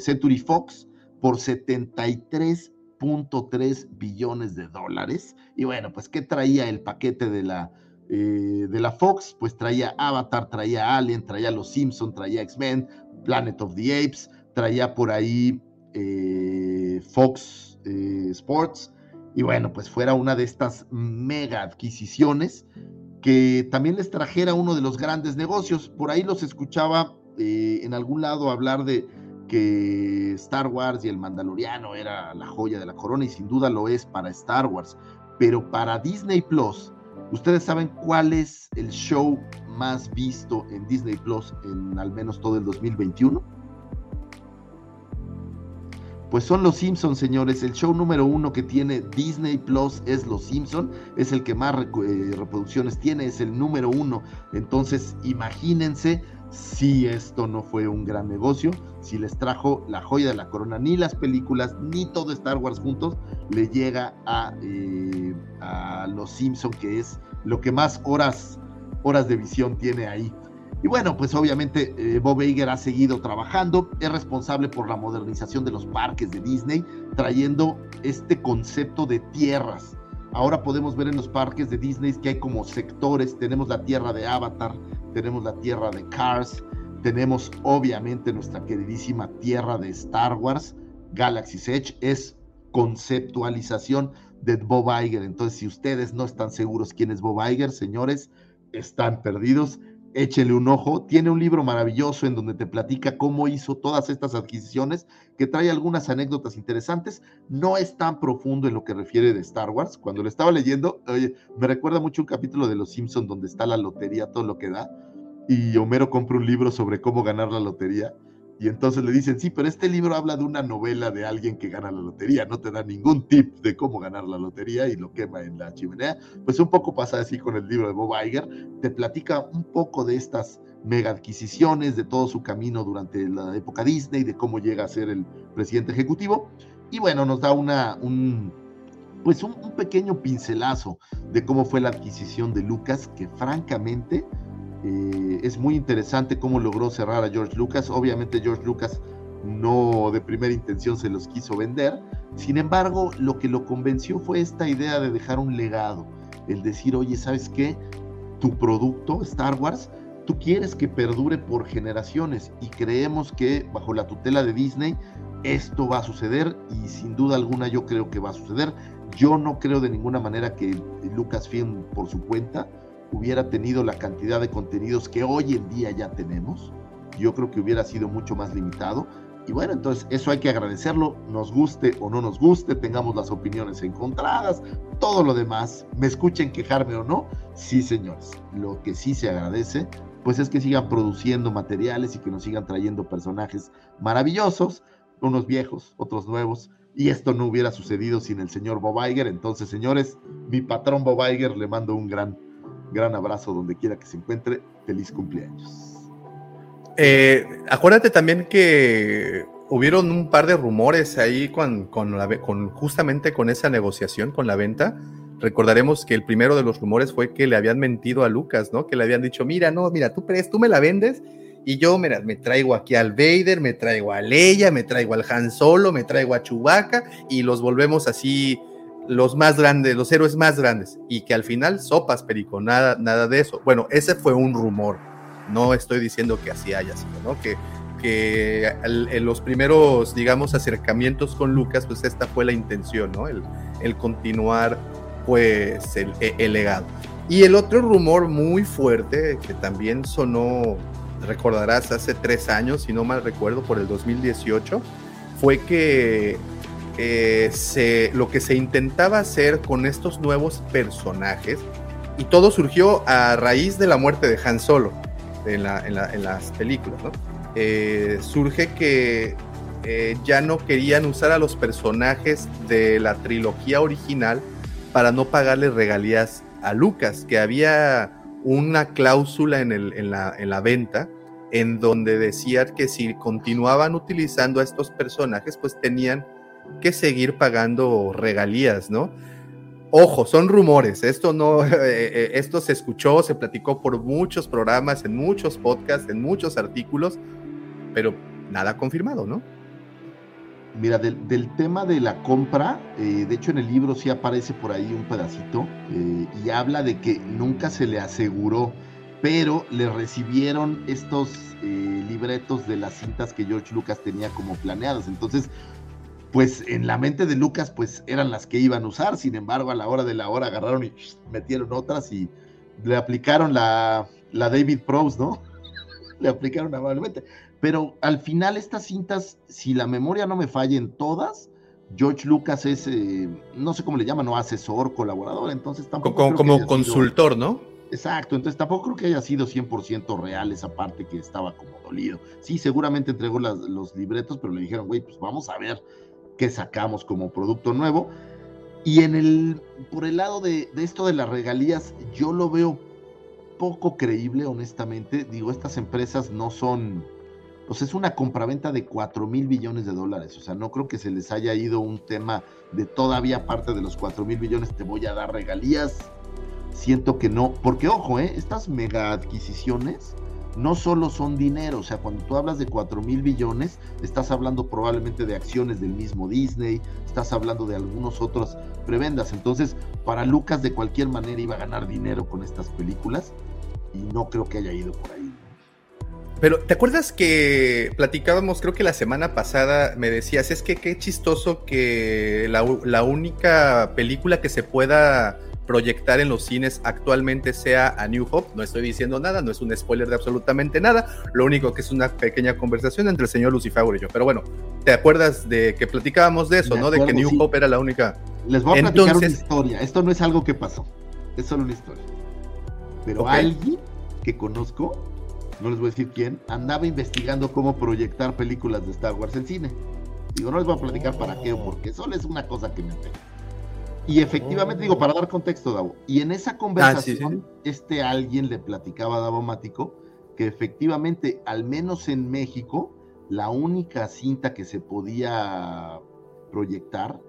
Century Fox por 73 .3 billones de dólares. Y bueno, pues ¿qué traía el paquete de la, eh, de la Fox? Pues traía Avatar, traía Alien, traía Los Simpson, traía X-Men, Planet of the Apes, traía por ahí eh, Fox eh, Sports y bueno, pues fuera una de estas mega adquisiciones que también les trajera uno de los grandes negocios. Por ahí los escuchaba en algún lado hablar de que Star Wars y el Mandaloriano era la joya de la corona y sin duda lo es para Star Wars, pero para Disney Plus, ¿ustedes saben cuál es el show más visto en Disney Plus en al menos todo el 2021? Pues son Los Simpsons, señores. El show número uno que tiene Disney Plus es Los Simpsons. Es el que más eh, reproducciones tiene, es el número uno. Entonces, imagínense si esto no fue un gran negocio, si les trajo la joya de la corona, ni las películas, ni todo Star Wars juntos, le llega a, eh, Los Simpson, que es lo que más horas, horas de visión tiene ahí. Y bueno, pues obviamente eh, Bob Iger ha seguido trabajando, es responsable por la modernización de los parques de Disney, trayendo este concepto de tierras. Ahora podemos ver en los parques de Disney que hay como sectores, tenemos la tierra de Avatar, tenemos la tierra de Cars, tenemos obviamente nuestra queridísima tierra de Star Wars, Galaxy's Edge, es conceptualización de Bob Iger. Entonces, si ustedes no están seguros quién es Bob Iger, señores, están perdidos. Échenle un ojo. Tiene un libro maravilloso en donde te platica cómo hizo todas estas adquisiciones, que trae algunas anécdotas interesantes. No es tan profundo en lo que refiere de Star Wars. Cuando lo estaba leyendo, oye, me recuerda mucho un capítulo de Los Simpsons donde está la lotería, todo lo que da y Homero compra un libro sobre cómo ganar la lotería. Y entonces le dicen, sí, pero este libro habla de una novela de alguien que gana la lotería, no te da ningún tip de cómo ganar la lotería y lo quema en la chimenea. Pues un poco pasa así con el libro de Bob Iger, te platica un poco de estas mega adquisiciones, de todo su camino durante la época Disney, de cómo llega a ser el presidente ejecutivo. Y bueno, nos da una, un, pues un, un pequeño pincelazo de cómo fue la adquisición de Lucas, que francamente eh, es muy interesante cómo logró cerrar a George Lucas. Obviamente George Lucas no de primera intención se los quiso vender. Sin embargo, lo que lo convenció fue esta idea de dejar un legado. El decir, oye, ¿sabes qué? Tu producto, Star Wars, tú quieres que perdure por generaciones y creemos que bajo la tutela de Disney esto va a suceder y sin duda alguna yo creo que va a suceder. Yo no creo de ninguna manera que Lucasfilm por su cuenta hubiera tenido la cantidad de contenidos que hoy en día ya tenemos, yo creo que hubiera sido mucho más limitado. Y bueno, entonces eso hay que agradecerlo, nos guste o no nos guste, tengamos las opiniones encontradas, todo lo demás, me escuchen quejarme o no, sí señores, lo que sí se agradece, pues es que sigan produciendo materiales y que nos sigan trayendo personajes maravillosos, unos viejos, otros nuevos, y esto no hubiera sucedido sin el señor Bob Iger, entonces señores, mi patrón Bob Iger le mando un gran gran abrazo donde quiera que se encuentre. Feliz cumpleaños. Eh, acuérdate también que hubieron un par de rumores ahí con, con, justamente con esa negociación, con la venta. Recordaremos que el primero de los rumores fue que le habían mentido a Lucas, ¿no? Que le habían dicho, mira, no, mira, tú, tú me la vendes y yo, mira, me traigo aquí al Vader, me traigo a Leia, me traigo al Han Solo, me traigo a Chewbacca y los volvemos así los más grandes, los héroes más grandes, y que al final sopas, perico, nada, nada de eso. Bueno, ese fue un rumor, no estoy diciendo que así haya sido, ¿no? Que, que en los primeros, digamos, acercamientos con Lucas, pues esta fue la intención, ¿no? El, el continuar, pues, el, el legado. Y el otro rumor muy fuerte, que también sonó, recordarás, hace tres años, si no mal recuerdo, por el 2018, fue que eh, lo que se intentaba hacer con estos nuevos personajes, y todo surgió a raíz de la muerte de Han Solo en, las películas, eh, surge que eh, ya no querían usar a los personajes de la trilogía original para no pagarle regalías a Lucas, que había una cláusula en, en, la, en la venta en donde decía que si continuaban utilizando a estos personajes, pues tenían que seguir pagando regalías, ¿no? Ojo, son rumores, esto no, eh, eh, esto se escuchó, se platicó por muchos programas, en muchos podcasts, en muchos artículos, pero nada confirmado, ¿no? Mira, del, tema de la compra, eh, de hecho en el libro sí aparece por ahí un pedacito y habla de que nunca se le aseguró, pero le recibieron estos libretos de las cintas que George Lucas tenía como planeadas. Entonces, pues en la mente de Lucas, pues eran las que iban a usar. Sin embargo, a la hora de la hora agarraron y metieron otras y le aplicaron la, la David Prowse, ¿no? le aplicaron amablemente. Pero al final estas cintas, si la memoria no me falla en todas, George Lucas es, eh, no sé cómo le llaman, no asesor, colaborador, entonces tampoco... Como, como consultor, ¿no? Exacto, entonces tampoco creo que haya sido 100% real esa parte que estaba como dolido. Sí, seguramente entregó los libretos, pero le dijeron, güey, pues vamos a ver qué sacamos como producto nuevo. Y en el, por el lado de, de esto de las regalías, yo lo veo poco creíble, honestamente. Digo, estas empresas no son, pues es una compraventa de 4 mil billones de dólares. O sea, no creo que se les haya ido un tema de todavía parte de los 4 mil billones te voy a dar regalías. Siento que no, porque ojo, ¿eh? estas mega adquisiciones no solo son dinero, o sea, cuando tú hablas de 4 mil billones, estás hablando probablemente de acciones del mismo Disney, estás hablando de algunos otros prebendas. Entonces, para Lucas de cualquier manera iba a ganar dinero con estas películas y no creo que haya ido por ahí. Pero, ¿te acuerdas que platicábamos, creo que la semana pasada me decías, es que qué chistoso que la, la única película que se pueda proyectar en los cines actualmente sea a New Hope. No estoy diciendo nada, no es un spoiler de absolutamente nada. Lo único que es una pequeña conversación entre el señor Lucifer y yo. Pero bueno, ¿te acuerdas de que platicábamos de eso, no? de que New Hope era la única. Les voy a platicar una historia. Esto no es algo que pasó, es solo una historia. Pero alguien que conozco, no les voy a decir quién, andaba investigando cómo proyectar películas de Star Wars en cine. Digo, no les voy a platicar para qué o porque solo es una cosa que me enteré. Y efectivamente, digo, para dar contexto, Davo, y en esa conversación, este alguien le platicaba a Davo Mático que efectivamente, al menos en México, la única cinta que se podía proyectar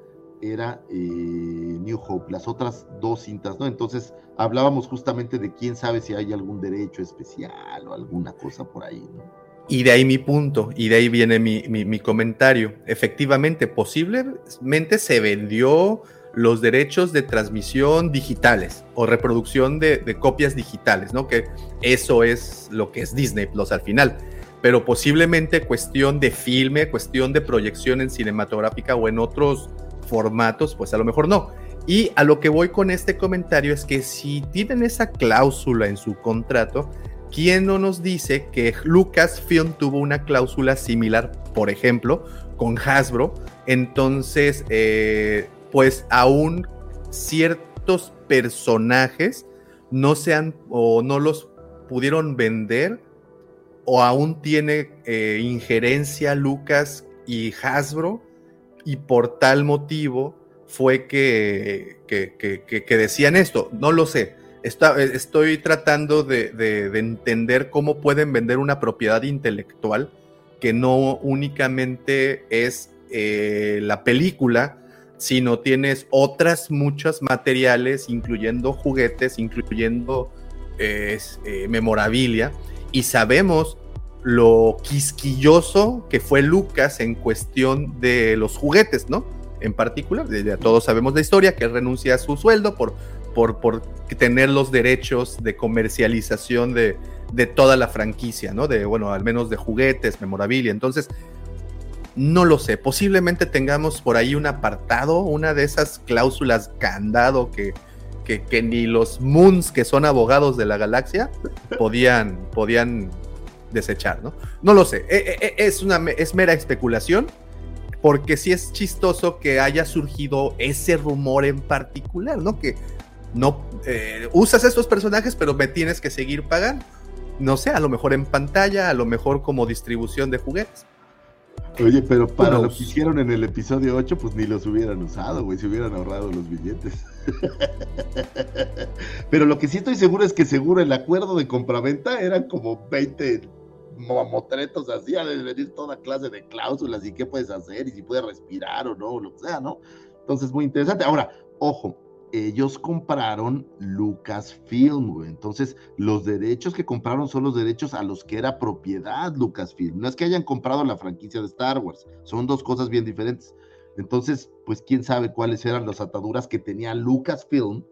era eh, New Hope, las otras dos cintas, ¿no? Entonces hablábamos justamente de quién sabe si hay algún derecho especial o alguna cosa por ahí, ¿no? Y de ahí mi punto, y de ahí viene mi, mi comentario. Efectivamente, posiblemente se vendió los derechos de transmisión digitales o reproducción de, copias digitales, ¿no? Que eso es lo que es Disney Plus al final. Pero posiblemente cuestión de filme, cuestión de proyección en cinematográfica o en otros formatos, pues a lo mejor no. Y a lo que voy con este comentario es que si tienen esa cláusula en su contrato, ¿quién no nos dice que Lucasfilm tuvo una cláusula similar, por ejemplo, con Hasbro? Entonces, eh, pues aún ciertos personajes no se han o no los pudieron vender o aún tiene eh, injerencia Lucas y Hasbro y por tal motivo fue que, que, decían esto. No lo sé. estoy tratando de, entender cómo pueden vender una propiedad intelectual que no únicamente es eh, la película, sino tienes otras muchas materiales, incluyendo juguetes, incluyendo eh, memorabilia, y sabemos lo quisquilloso que fue Lucas en cuestión de los juguetes, ¿no? En particular, ya todos sabemos la historia, que renuncia a su sueldo por, por, por tener los derechos de comercialización de, de toda la franquicia, ¿no? De, bueno, al menos de juguetes, memorabilia. Entonces, no lo sé, posiblemente tengamos por ahí un apartado, una de esas cláusulas candado que, que, ni los Moons, que son abogados de la galaxia, podían, podían desechar, ¿no? No lo sé, e, e, e, es, una, es mera especulación, porque sí es chistoso que haya surgido ese rumor en particular, ¿no? Que no eh, usas estos personajes, pero me tienes que seguir pagando. No sé, a lo mejor en pantalla, a lo mejor como distribución de juguetes. Oye, pero para lo que hicieron en el episodio 8, pues ni los hubieran usado, güey, se hubieran ahorrado los billetes. pero lo que sí estoy seguro es que seguro el acuerdo de compraventa eran como 20 mamotretos así, a de venir toda clase de cláusulas y qué puedes hacer y si puedes respirar o no, o lo que sea, ¿no? Entonces, muy interesante. Ahora, ojo, ellos compraron Lucasfilm. Entonces, los derechos que compraron son los derechos a los que era propiedad Lucasfilm. No es que hayan comprado la franquicia de Star Wars, son dos cosas bien diferentes. Entonces, pues quién sabe cuáles eran las ataduras que tenía Lucasfilm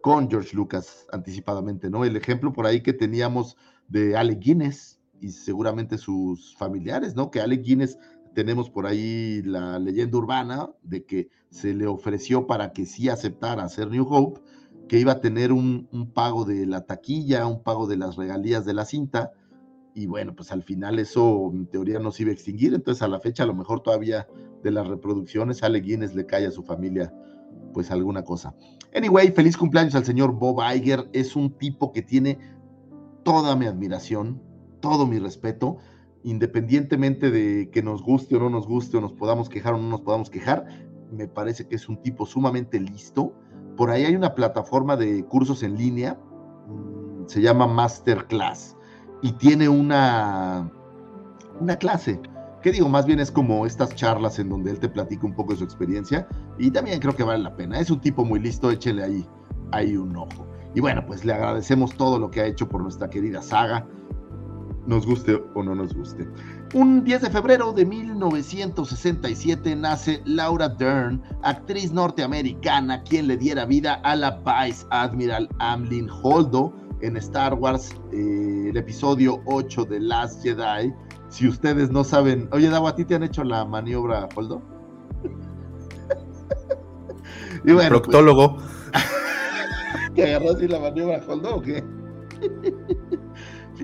con George Lucas anticipadamente, ¿no? El ejemplo por ahí que teníamos de Alec Guinness y seguramente sus familiares, ¿no? Que Alec Guinness tenemos por ahí la leyenda urbana de que se le ofreció para que sí aceptara hacer New Hope, que iba a tener un, pago de la taquilla, un pago de las regalías de la cinta, y bueno, pues al final eso en teoría no se iba a extinguir, entonces a la fecha a lo mejor todavía de las reproducciones Ale Guinness le cae a su familia pues alguna cosa. Anyway, feliz cumpleaños al señor Bob Iger, es un tipo que tiene toda mi admiración, todo mi respeto, independientemente de que nos guste o no nos guste, o nos podamos quejar o no nos podamos quejar, me parece que es un tipo sumamente listo. Por ahí hay una plataforma de cursos en línea, mm, se llama Masterclass, y tiene una, una clase, que digo, más bien es como estas charlas en donde él te platica un poco de su experiencia, y también creo que vale la pena. Es un tipo muy listo, échele ahí, ahí un ojo. Y bueno, pues le agradecemos todo lo que ha hecho por nuestra querida saga, nos guste o no nos guste. Un 10 de febrero de 1967 nace Laura Dern, actriz norteamericana, quien le diera vida a la Vice Admiral Amlin Holdo en Star Wars, eh, el episodio 8 de Last Jedi. Si ustedes no saben, oye, Davo, ¿a ti te han hecho la maniobra Holdo? y bueno, pues, Proctólogo. ¿Te agarró así la maniobra Holdo o qué?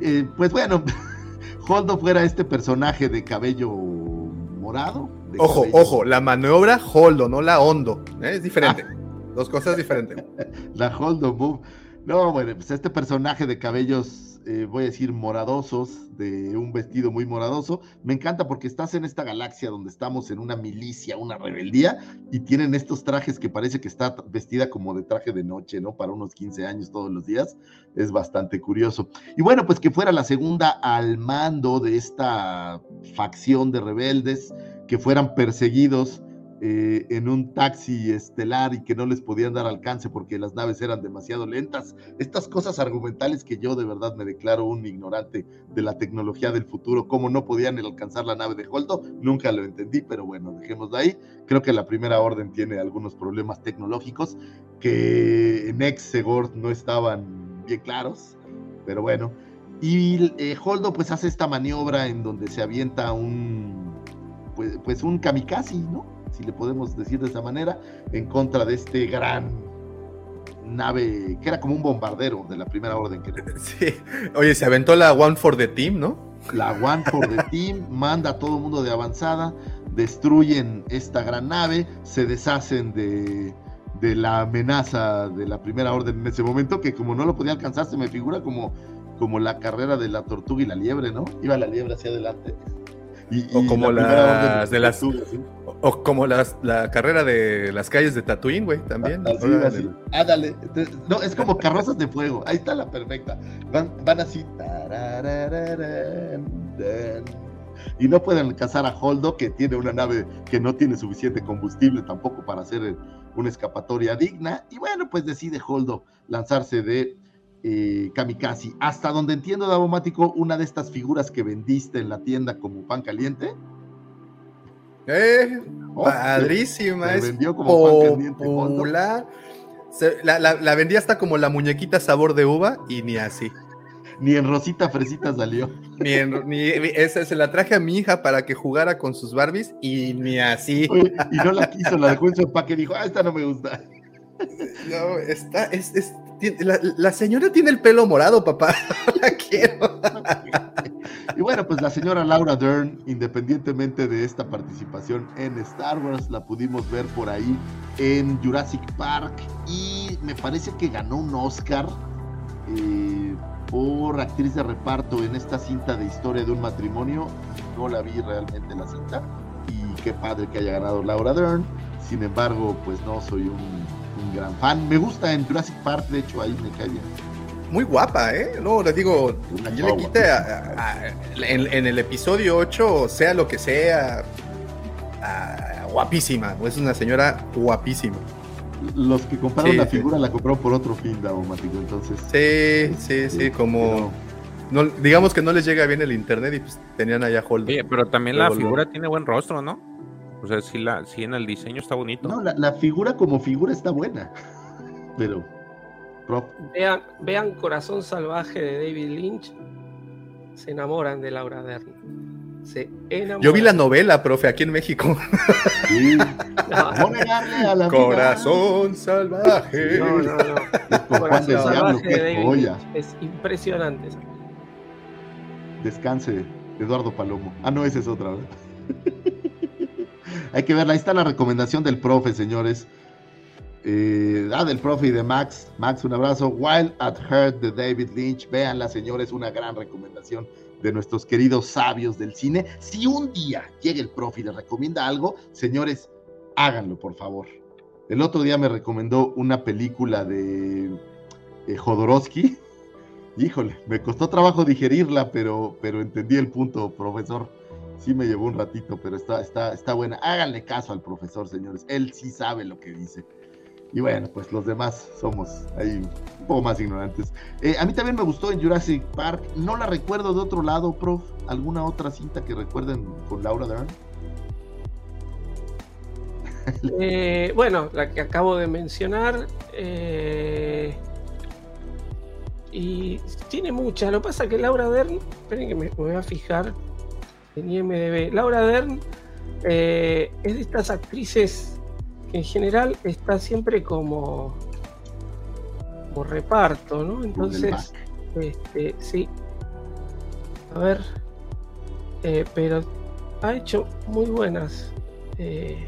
Eh, pues bueno, Holdo fuera este personaje de cabello morado. ojo, ojo, la maniobra Holdo, no la Hondo. ¿eh? Es diferente. Ah. Dos cosas diferentes. la Holdo Move. No, bueno, pues este personaje de cabellos eh, voy a decir, moradosos, de un vestido muy moradoso. Me encanta porque estás en esta galaxia donde estamos en una milicia, una rebeldía, y tienen estos trajes que parece que está vestida como de traje de noche, ¿no? Para unos 15 años todos los días. Es bastante curioso. Y bueno, pues que fuera la segunda al mando de esta facción de rebeldes, que fueran perseguidos eh, en un taxi estelar y que no les podían dar alcance porque las naves eran demasiado lentas. Estas cosas argumentales que yo de verdad me declaro un ignorante de la tecnología del futuro, cómo no podían alcanzar la nave de Holdo, nunca lo entendí, pero bueno, dejemos de ahí. Creo que la primera orden tiene algunos problemas tecnológicos que en Exegord no estaban bien claros, pero bueno. Y eh, Holdo pues hace esta maniobra en donde se avienta un, pues, pues un kamikaze, ¿no? Si le podemos decir de esa manera, en contra de este gran nave que era como un bombardero de la primera orden que Sí, oye, se aventó la One for the Team, ¿no? La One for the Team manda a todo el mundo de avanzada, destruyen esta gran nave, se deshacen de, de la amenaza de la primera orden en ese momento, que como no lo podía alcanzar, se me figura como, como la carrera de la tortuga y la liebre, ¿no? Iba la liebre hacia adelante o como las de las o como las la carrera de las calles de Tatooine, güey, también. Ah, dale. No, es como carrozas de fuego. Ahí está la perfecta. Van, van así. Y no pueden alcanzar a Holdo, que tiene una nave que no tiene suficiente combustible tampoco para hacer una escapatoria digna. Y bueno, pues decide Holdo lanzarse de eh, Kamikaze. Hasta donde entiendo, Davomático, una de estas figuras que vendiste en la tienda como pan caliente. Eh, oh, padrísima, es vendió como pan caliente. la, la, vendí hasta como la muñequita sabor de uva y ni así. Ni en Rosita Fresita salió. Ni en, ni, esa se la traje a mi hija para que jugara con sus Barbies y ni así. y no la quiso, la dejó en su empaque y dijo, ah, esta no me gusta. No, está, es, es la, señora tiene el pelo morado, papá. la quiero. y bueno, pues la señora Laura Dern, independientemente de esta participación en Star Wars, la pudimos ver por ahí en Jurassic Park y me parece que ganó un Oscar eh, por actriz de reparto en esta cinta de historia de un matrimonio. No la vi realmente la cinta y qué padre que haya ganado Laura Dern. Sin embargo, pues no soy un un gran fan. Me gusta en Jurassic Park, de hecho, ahí me cae bien. Muy guapa, ¿eh? No, les digo, yo le quité en, el episodio 8, sea lo que sea, guapísima. Es una señora guapísima. Los que compraron la figura la compraron por otro fin, Daumático, entonces. Sí, sí, sí, como. No, digamos que no les llega bien el internet y pues tenían allá hold. Oye, pero también la figura tiene buen rostro, ¿no? O sea, sí, la, sí en el diseño está bonito. No, la, figura como figura está buena. Pero. Vean, vean Corazón Salvaje de David Lynch. Se enamoran de Laura Dern. se enamora. Yo vi la novela, profe, aquí en México. Sí. No, No negarle a la vida. Corazón salvaje. no, no, no. Corazón salvaje de David joya. Lynch. Es impresionante. Descanse, Eduardo Palomo. Ah, no, esa es otra, ¿verdad? Hay que verla. Ahí está la recomendación del profe, señores. Eh, ah, del profe y de Max. Max, un abrazo. Wild at Heart de David Lynch. Véanla, señores, una gran recomendación de nuestros queridos sabios del cine. Si un día llega el profe y les recomienda algo, señores, háganlo, por favor. El otro día me recomendó una película de eh, Jodorowsky. Híjole, me costó trabajo digerirla, pero, pero entendí el punto, profesor. Sí me llevó un ratito, pero está, está, está buena. Háganle caso al profesor, señores. Él sí sabe lo que dice. Y bueno, pues los demás somos ahí un poco más ignorantes. Eh, a mí también me gustó en Jurassic Park. No la recuerdo de otro lado, prof. ¿Alguna otra cinta que recuerden con Laura Dern? Eh, bueno, la que acabo de mencionar. eh, y tiene muchas. Lo que pasa es que Laura Dern. Esperen que me, me voy a fijar en IMDb. Laura Dern eh, es de estas actrices que en general está siempre como. como reparto, ¿no? Entonces. Este, sí. A ver. Eh, pero ha hecho muy buenas. eh,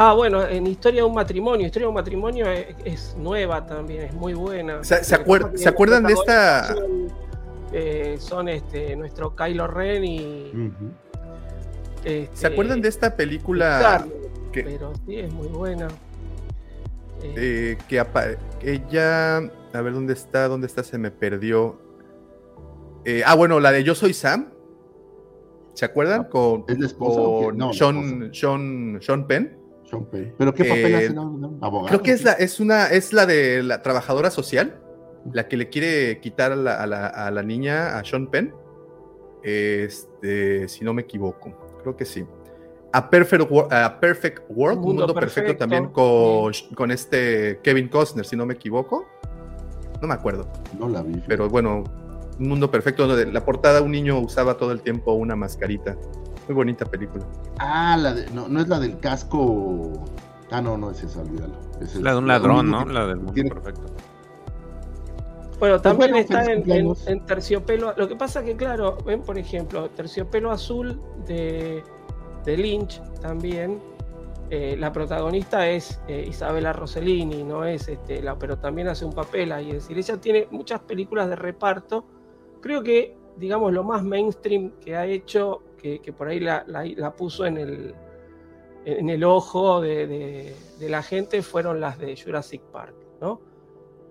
Ah, bueno, en Historia de un matrimonio. Historia de un matrimonio es, es nueva también, es muy buena. ¿Se- acuer- acuerdan de esta- eh, son, este, nuestro Kylo Ren y. Este, ¿Se acuerdan de esta película que, Pero sí, es muy buena. Eh, eh, que ella, a ver dónde está, dónde está, se me perdió. Eh, ah, bueno, la de Yo soy Sam. ¿Se acuerdan? Con, ¿Es la esposa o qué? con No, la Sean, Sean, Sean Penn. Sean Penn. ¿Pero qué papel Eh, hace? No, no, abogado. Creo que es la, es una, es la de la trabajadora social, la que le quiere quitar a la, a la- a la niña, a Sean Penn. Este, si no me equivoco, creo que sí. A Perfect, Wor- a Perfect World, Un un mundo mundo perfecto, perfecto. también con, con este Kevin Costner, si no me equivoco. No me acuerdo, No la vi. pero bueno, un mundo perfecto donde la portada un niño usaba todo el tiempo una mascarita. Muy bonita película. Ah, la de, no, no es la del casco. Ah, no, no es esa, olvídalo. Es el- La de un ladrón, ¿no? que La del mundo tiene- perfecto. Bueno, también bueno, está en, en- en terciopelo. Lo que pasa que, claro, ven, por ejemplo, terciopelo azul de, de Lynch también. eh, la protagonista es eh, Isabela Rossellini, no es este, la, pero también hace un papel ahí. Es decir, ella tiene muchas películas de reparto. Creo que, digamos, lo más mainstream que ha hecho, que, que por ahí la, la- la puso en el, en el ojo de, de- de la gente, fueron las de Jurassic Park, ¿no?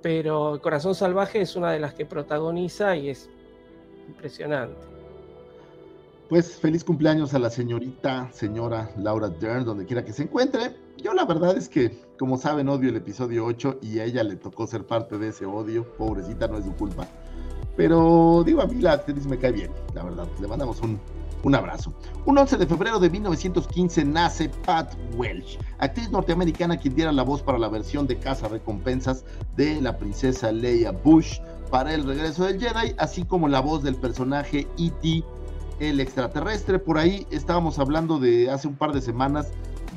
Pero Corazón Salvaje es una de las que protagoniza y es impresionante. Pues feliz cumpleaños a la señorita, señora Laura Dern, donde quiera que se encuentre. Yo la verdad es que, como saben, odio el episodio 8 y a ella le tocó ser parte de ese odio. Pobrecita, no es su culpa. Pero digo, a mí la actriz me cae bien, la verdad. Le mandamos un, un abrazo. Un 11 de febrero de 1915 nace Pat Welch, actriz norteamericana quien diera la voz para la versión de Casa Recompensas de la princesa Leia Bush para el regreso del Jedi, así como la voz del personaje E.T el extraterrestre. Por ahí estábamos hablando de hace un par de semanas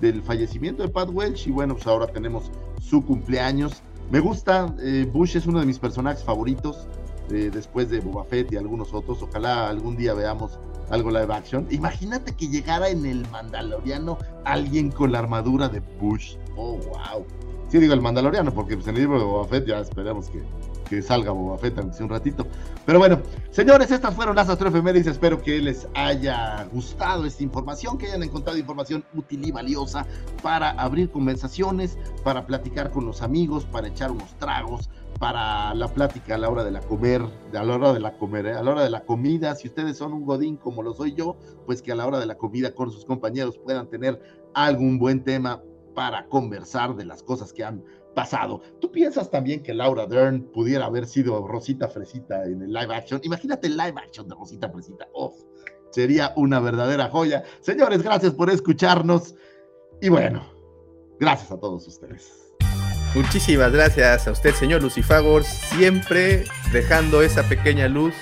del fallecimiento de Pat Welch y bueno, pues ahora tenemos su cumpleaños. Me gusta, eh, Bush es uno de mis personajes favoritos eh, después de Boba Fett y algunos otros. Ojalá algún día veamos algo live action. Imagínate que llegara en el Mandaloriano alguien con la armadura de Bush. Oh, wow. Sí digo el Mandaloriano porque pues, en el libro de Boba Fett ya esperemos que, que salga Boba Fett un ratito. Pero bueno, señores, estas fueron las astroefemérides. Espero que les haya gustado esta información, que hayan encontrado información útil y valiosa para abrir conversaciones, para platicar con los amigos, para echar unos tragos, para la plática a la hora de la comer, a la hora de la comer, ¿eh? a la hora de la comida. Si ustedes son un godín como lo soy yo, pues que a la hora de la comida con sus compañeros puedan tener algún buen tema para conversar de las cosas que han pasado. ¿Tú piensas también que Laura Dern pudiera haber sido Rosita Fresita en el live action? Imagínate el live action de Rosita Fresita. ¡Uf! sería una verdadera joya. Señores, gracias por escucharnos. Y bueno, gracias a todos ustedes. Muchísimas gracias a usted, señor Lucifagor, siempre dejando esa pequeña luz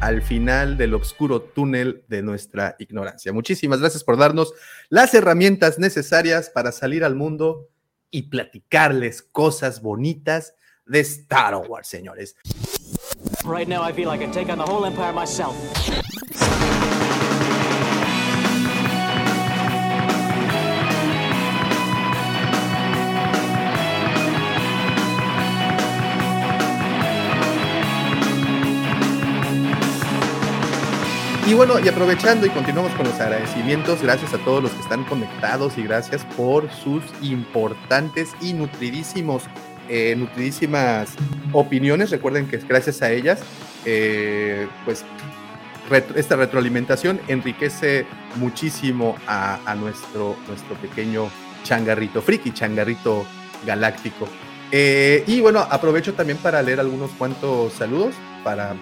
al final del oscuro túnel de nuestra ignorancia. Muchísimas gracias por darnos las herramientas necesarias para salir al mundo y platicarles cosas bonitas de Star Wars, señores. Right now, I feel I can take on the whole empire myself. Y bueno, y aprovechando y continuamos con los agradecimientos, gracias a todos los que están conectados y gracias por sus importantes y nutridísimos, eh, nutridísimas opiniones. Recuerden que gracias a ellas, eh, pues esta retroalimentación enriquece muchísimo a, nuestro, nuestro pequeño changarrito friki, changarrito galáctico. Eh, y bueno, aprovecho también para leer algunos cuantos saludos para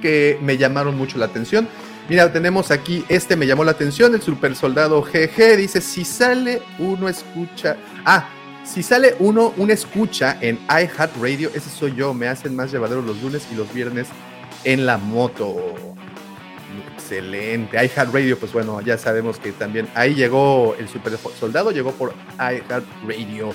que me llamaron mucho la atención. Mira, tenemos aquí, este me llamó la atención, el super soldado GG, dice, si sale uno escucha, ah, si sale uno, una escucha en iHeartRadio, ese soy yo, me hacen más llevadero los lunes y los viernes en la moto. Excelente, iHeartRadio, pues bueno, ya sabemos que también ahí llegó el super soldado, llegó por iHeartRadio.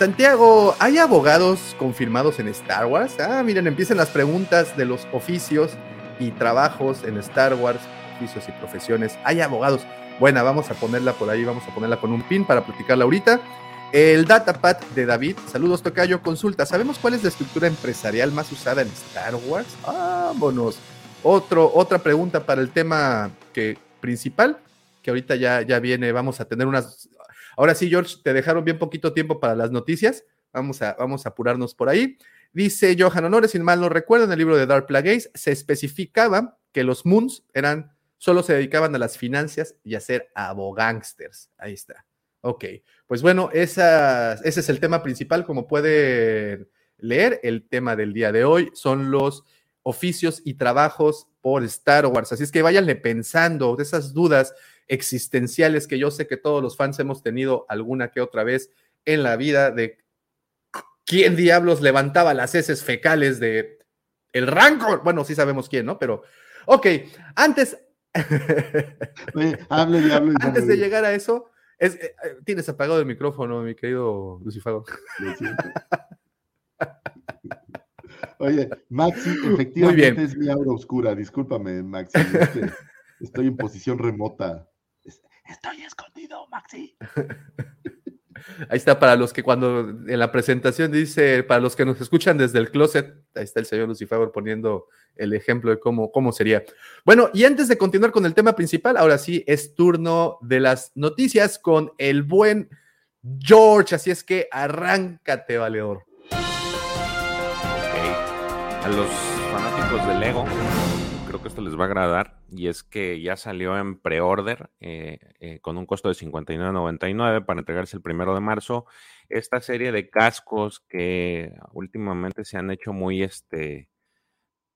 Santiago, ¿hay abogados confirmados en Star Wars? Ah, miren, empiezan las preguntas de los oficios y trabajos en Star Wars, oficios y profesiones. ¿Hay abogados? Bueno, vamos a ponerla por ahí, vamos a ponerla con un pin para platicarla ahorita. El datapad de David, saludos Tocayo, consulta, ¿sabemos cuál es la estructura empresarial más usada en Star Wars? Vámonos. Otro, otra pregunta para el tema que, principal, que ahorita ya, ya viene, vamos a tener unas Ahora sí, George, te dejaron bien poquito tiempo para las noticias. Vamos a, vamos a apurarnos por ahí. Dice Johan Honores, sin mal no recuerdo, en el libro de Dark Plagueis se especificaba que los Moons eran, solo se dedicaban a las finanzas y a ser abogánsters. Ahí está. Ok, pues bueno, ese es el tema principal, como pueden leer. El tema del día de hoy son los oficios y trabajos por Star Wars. Así es que váyanle pensando de esas dudas existenciales que yo sé que todos los fans hemos tenido alguna que otra vez en la vida de quién diablos levantaba las heces fecales de el Rancor. Bueno, sí sabemos quién, ¿no? Pero, ok, antes... Antes de llegar a eso, es, eh, eh, tienes apagado el micrófono, mi querido Lucifago. Oye, Maxi, efectivamente es mi aura oscura. Discúlpame, Maxi. estoy en posición remota. Estoy escondido, Maxi. Ahí está para los que cuando en la presentación dice, para los que nos escuchan desde el closet, ahí está el señor Lucifer poniendo el ejemplo de cómo, cómo sería. Bueno, y antes de continuar con el tema principal, ahora sí es turno de las noticias con el buen George, así es que arráncate, valedor. A los fanáticos de Lego creo que esto les va a agradar y es que ya salió en pre-order eh, eh, con un costo de 59.99 para entregarse el primero de marzo. Esta serie de cascos que últimamente se han hecho muy, este,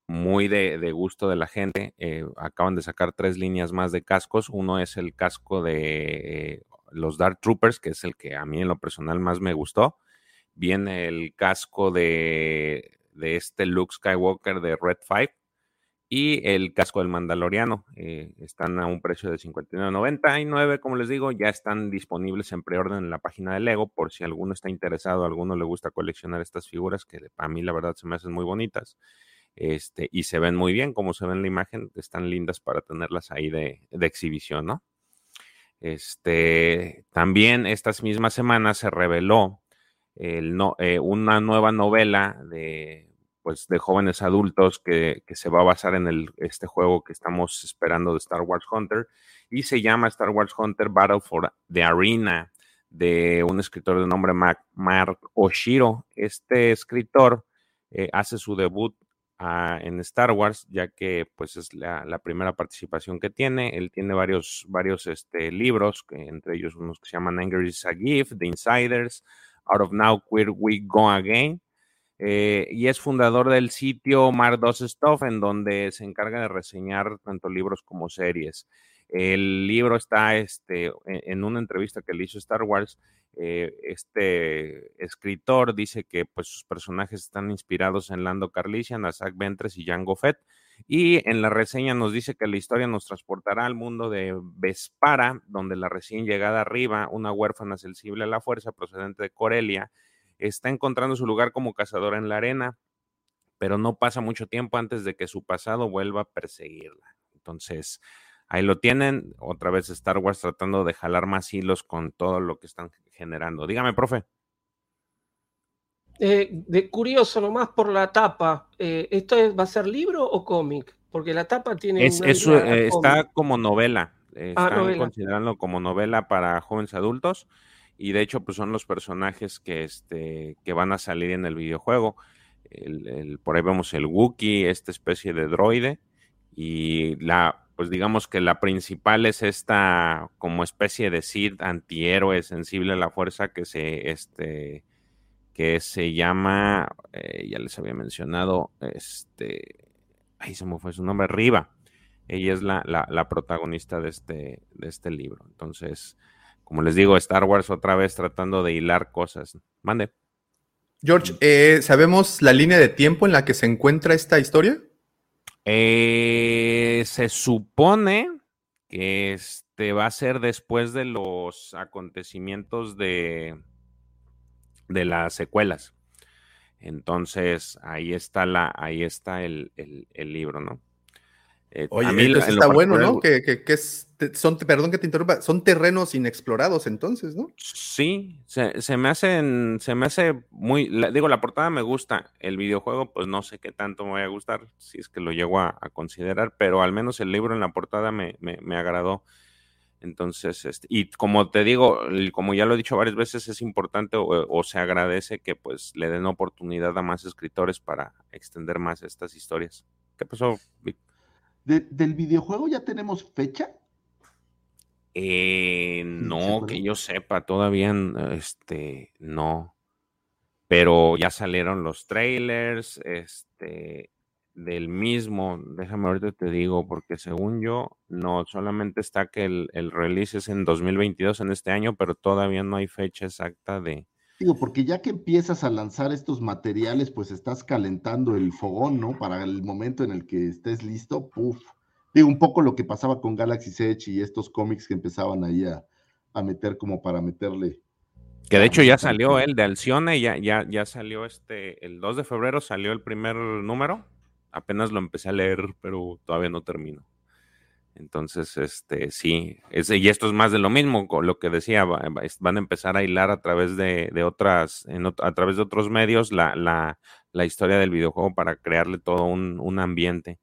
muy de, gusto de la gente. Eh, acaban de sacar tres líneas más de cascos. Uno es el casco de los Dark Troopers, que es el que a mí en lo personal más me gustó. Viene el casco de, de este Luke Skywalker de Red 5 y el casco del Mandaloriano. Eh, están a un precio de 59.99, como les digo, ya están disponibles en preorden en la página de Lego por si alguno está interesado, a alguno le gusta coleccionar estas figuras que a mí la verdad se me hacen muy bonitas. Este, y se ven muy bien, como se ve en la imagen, están lindas para tenerlas ahí de, exhibición, ¿no? Este, también estas mismas semanas se reveló el no, eh, una nueva novela de pues de jóvenes adultos que, se va a basar en el, este juego que estamos esperando de Star Wars Hunter y se llama Star Wars Hunter Battle for the Arena de un escritor de nombre Mark Oshiro. Este escritor eh, hace su debut ah, en Star Wars, ya que pues es la, primera participación que tiene. Él tiene varios, varios este, libros, que, entre ellos unos que se llaman Anger is a Gift, The Insiders, Out of Now, Queer We Go Again, eh, y es fundador del sitio Mar 2 Stuff, en donde se encarga de reseñar tanto libros como series. El libro está este, e, en una entrevista que le hizo Star Wars, Eh, este escritor dice que pues, sus personajes están inspirados en Lando Carlisian, Zach Ventres y Jango Fett. Y en la reseña nos dice que la historia nos transportará al mundo de Vespara, donde la recién llegada arriba, una huérfana sensible a la fuerza procedente de Corelia, está encontrando su lugar como cazadora en la arena, pero no pasa mucho tiempo antes de que su pasado vuelva a perseguirla. Entonces, ahí lo tienen, otra vez Star Wars tratando de jalar más hilos con todo lo que están generando. Dígame, profe. Eh, de curioso, nomás por la tapa, eh, ¿esto va a ser libro o cómic? Porque la tapa tiene... Es, eh, está como novela, ah, están considerando como novela para jóvenes adultos y de hecho pues son los personajes que, este, que van a salir en el videojuego. El, por ahí vemos el Wookiee, esta especie de droide y la, pues digamos que la principal es esta como especie de Sith antihéroe sensible a la fuerza que se, este, que se llama, eh, ya les había mencionado, este, ahí se me fue su nombre, Riva. Ella es la, la, protagonista de este, de este libro. Entonces, como les digo, Star Wars otra vez tratando de hilar cosas. Mande. George, eh, ¿sabemos la línea de tiempo en la que se encuentra esta historia? Eh, se supone que este va a ser después de los acontecimientos de, de las secuelas. Entonces, ahí está la, ahí está el, libro, ¿no? Eh, Oye, está bueno, ¿no? Que, es, son, perdón que te interrumpa, son terrenos inexplorados entonces, ¿no? Sí, se, me hacen, se me hace muy, digo, la portada me gusta, el videojuego, pues no sé qué tanto me va a gustar, si es que lo llego a, considerar, pero al menos el libro en la portada me, me, me agradó. Entonces, este, y como te digo, como ya lo he dicho varias veces, es importante o, se agradece que pues le den oportunidad a más escritores para extender más estas historias. ¿Qué pasó, ¿Del videojuego ya tenemos fecha? Eh, no, que yo sepa, todavía este, no. Pero ya salieron los trailers, este, del mismo, déjame ahorita te digo, porque según yo, no, solamente está que el, el, release es en 2022, en este año, pero todavía no hay fecha exacta de... Digo, porque ya que empiezas a lanzar estos materiales, pues estás calentando el fogón, ¿no? Para el momento en el que estés listo, puff. Digo, un poco lo que pasaba con Galaxy Edge y estos cómics que empezaban ahí a, a meter como para meterle que de hecho ya salió el de Alcione, ya, ya, ya salió este, el 2 de febrero salió el primer número apenas lo empecé a leer, pero todavía no termino. Entonces, este, sí, y esto es más de lo mismo, lo que decía, van a empezar a hilar a través de, otras, a través de otros medios la, la, historia del videojuego para crearle todo un, ambiente.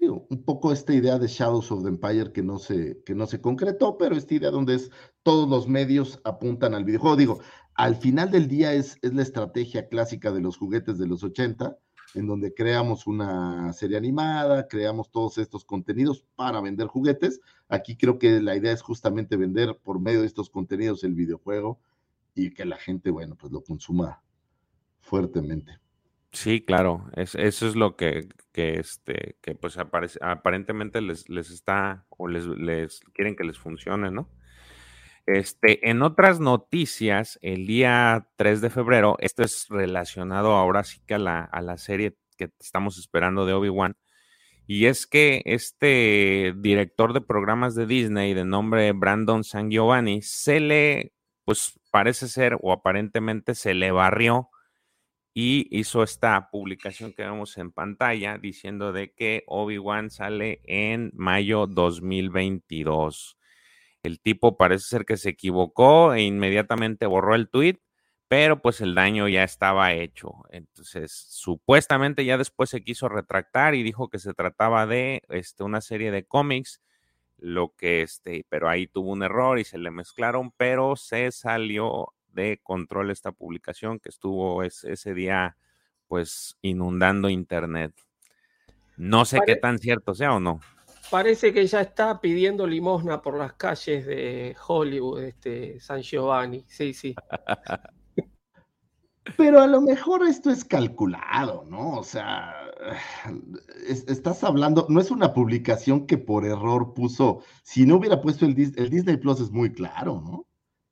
un poco esta idea de Shadows of the Empire que no se, que no se concretó, pero esta idea donde es todos los medios apuntan al videojuego. Digo, al final del día es, es la estrategia clásica de los juguetes de los 80 en donde creamos una serie animada, creamos todos estos contenidos para vender juguetes. Aquí creo que la idea es justamente vender por medio de estos contenidos el videojuego y que la gente, bueno, pues lo consuma fuertemente. Sí, claro, eso es lo que, que, este, que pues aparentemente les, les está o les, les quieren que les funcione, ¿no? Este, en otras noticias, el día 3 de febrero, esto es relacionado ahora sí que a la, a la serie que estamos esperando de Obi-Wan, y es que este director de programas de Disney de nombre Brandon San Giovanni se le, pues parece ser o aparentemente se le barrió y hizo esta publicación que vemos en pantalla diciendo de que Obi-Wan sale en mayo 2022. El tipo parece ser que se equivocó e inmediatamente borró el tweet, pero pues el daño ya estaba hecho. Entonces, supuestamente ya después se quiso retractar y dijo que se trataba de este, una serie de cómics, lo que este, pero ahí tuvo un error y se le mezclaron, pero se salió de control esta publicación que estuvo ese, día pues inundando internet. No sé qué tan cierto sea o no. Parece que ya está pidiendo limosna por las calles de Hollywood, este San Giovanni. Sí, sí. Pero a lo mejor esto es calculado, ¿no? O sea, estás hablando, no es una publicación que por error puso, si no hubiera puesto el, el Disney Plus es muy claro, ¿no?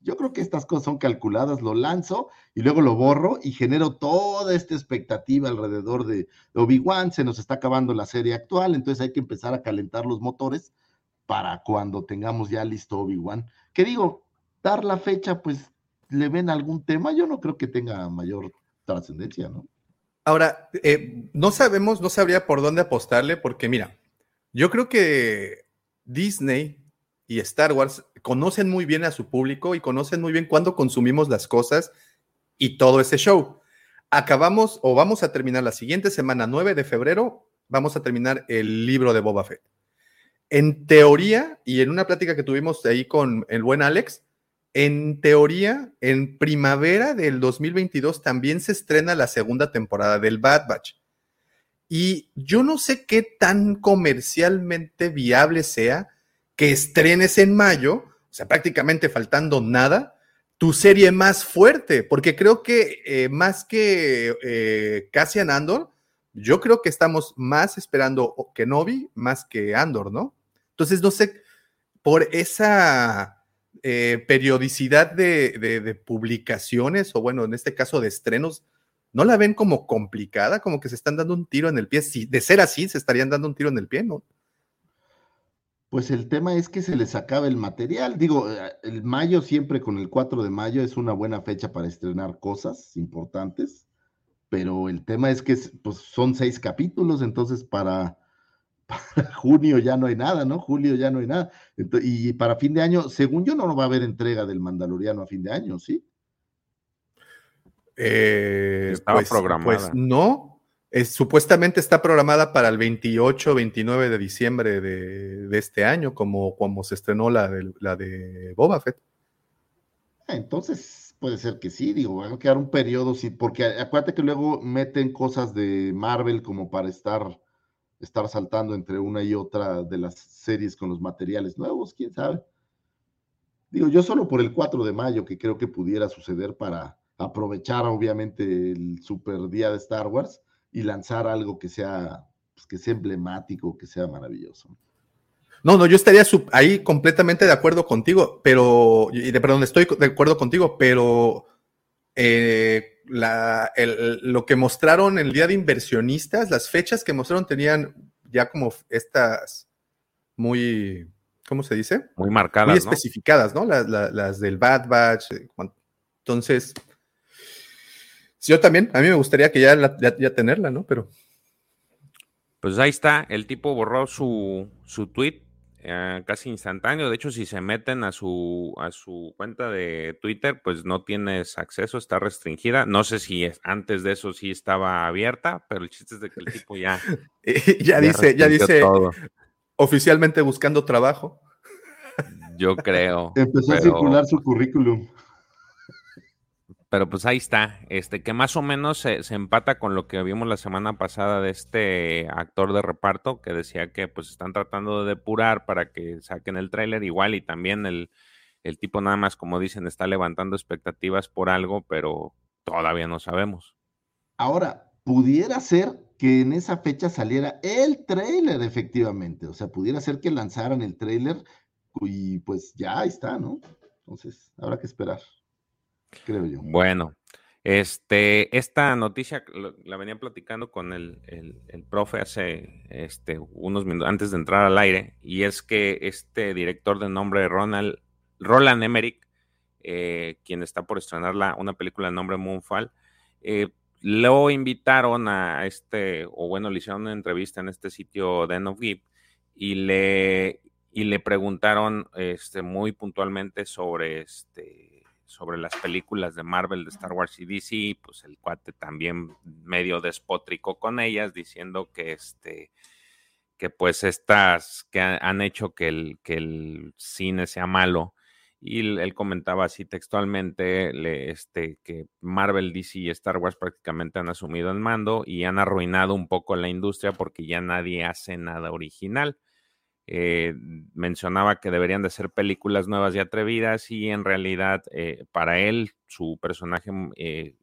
Yo creo que estas cosas son calculadas, lo lanzo y luego lo borro y genero toda esta expectativa alrededor de Obi-Wan, se nos está acabando la serie actual, entonces hay que empezar a calentar los motores para cuando tengamos ya listo Obi-Wan. Que digo, dar la fecha, pues le ven algún tema, yo no creo que tenga mayor trascendencia, ¿no? Ahora, eh, no sabemos, no sabría por dónde apostarle, porque mira, yo creo que Disney y Star Wars conocen muy bien a su público y conocen muy bien cuándo consumimos las cosas y todo ese show. Acabamos o vamos a terminar la siguiente semana, 9 de febrero, vamos a terminar el libro de Boba Fett. En teoría, y en una plática que tuvimos ahí con el buen Alex, en teoría, en primavera del 2022 también se estrena la segunda temporada del Bad Batch. Y yo no sé qué tan comercialmente viable sea que estrenes en mayo, o sea, prácticamente faltando nada, tu serie más fuerte, porque creo que eh, más que eh, Cassian Andor, yo creo que estamos más esperando Kenobi más que Andor, ¿no? Entonces, no sé, por esa eh, periodicidad de, publicaciones, o bueno, en este caso de estrenos, ¿no la ven como complicada? Como que se están dando un tiro en el pie. Si de ser así, se estarían dando un tiro en el pie, ¿no? Pues el tema es que se les acaba el material. Digo, eh, el mayo siempre con el 4 de mayo es una buena fecha para estrenar cosas importantes, pero el tema es que pues, son seis capítulos, entonces para, junio ya no hay nada, ¿no? Julio ya no hay nada. y para fin de año, según yo, no va a haber entrega del Mandaloriano a fin de año, ¿sí? Eh, Estaba pues, programada. Pues no, supuestamente está programada para el 28, 29 de diciembre de, este año, como, como se estrenó la de, Boba Fett. Ah, entonces puede ser que sí, digo, va a quedar un periodo, sí, porque acuérdate que luego meten cosas de Marvel como para estar, estar saltando entre una y otra de las series con los materiales nuevos, quién sabe. Digo, yo solo por el 4 de mayo que creo que pudiera suceder para aprovechar obviamente el super día de Star Wars y lanzar algo que sea, pues, que sea emblemático, que sea maravilloso. No, no, yo estaría ahí completamente de acuerdo contigo, pero, y de, perdón, estoy de acuerdo contigo, pero eh, lo que mostraron el día de inversionistas, las fechas que mostraron tenían ya como estas muy, ¿cómo se dice? Muy marcadas. Muy especificadas, ¿no? Las, las del Bad Batch. Eh, entonces, yo también, a mí me gustaría que ya, ya, tenerla, ¿no? Pero. Pues ahí está, el tipo borró su, su tweet eh, casi instantáneo. De hecho, si se meten a su, a su cuenta de Twitter, pues no tienes acceso, está restringida. No sé si es, antes de eso sí estaba abierta, pero el chiste es de que el tipo ya. ya, dice, ya dice oficialmente buscando trabajo. Yo creo. Empezó a circular su currículum pero pues ahí está, este, que más o menos se, empata con lo que vimos la semana pasada de este actor de reparto que decía que pues están tratando de depurar para que saquen el tráiler igual y también el, el tipo nada más, como dicen, está levantando expectativas por algo, pero todavía no sabemos. Ahora, pudiera ser que en esa fecha saliera el tráiler efectivamente, o sea, pudiera ser que lanzaran el tráiler y pues ya está, ¿no? Entonces, habrá que esperar creo yo. Bueno, este, esta noticia la venía platicando con el, profe hace este, unos minutos antes de entrar al aire, y es que este director de nombre Ronald, Roland Emmerich, eh, quien está por estrenar la, una película de nombre Moonfall, eh, lo invitaron a este, o bueno, le hicieron una entrevista en este sitio Den of Give y le, y le preguntaron este, muy puntualmente sobre este sobre las películas de Marvel, de Star Wars y DC, pues el cuate también medio despótrico con ellas, diciendo que este que pues estas que han hecho que el, que el cine sea malo. Y él comentaba así textualmente le, este, que Marvel, DC y Star Wars prácticamente han asumido el mando y han arruinado un poco la industria porque ya nadie hace nada original. Eh, mencionaba que deberían de ser películas nuevas y atrevidas y en realidad eh, para él su personaje mm, eh,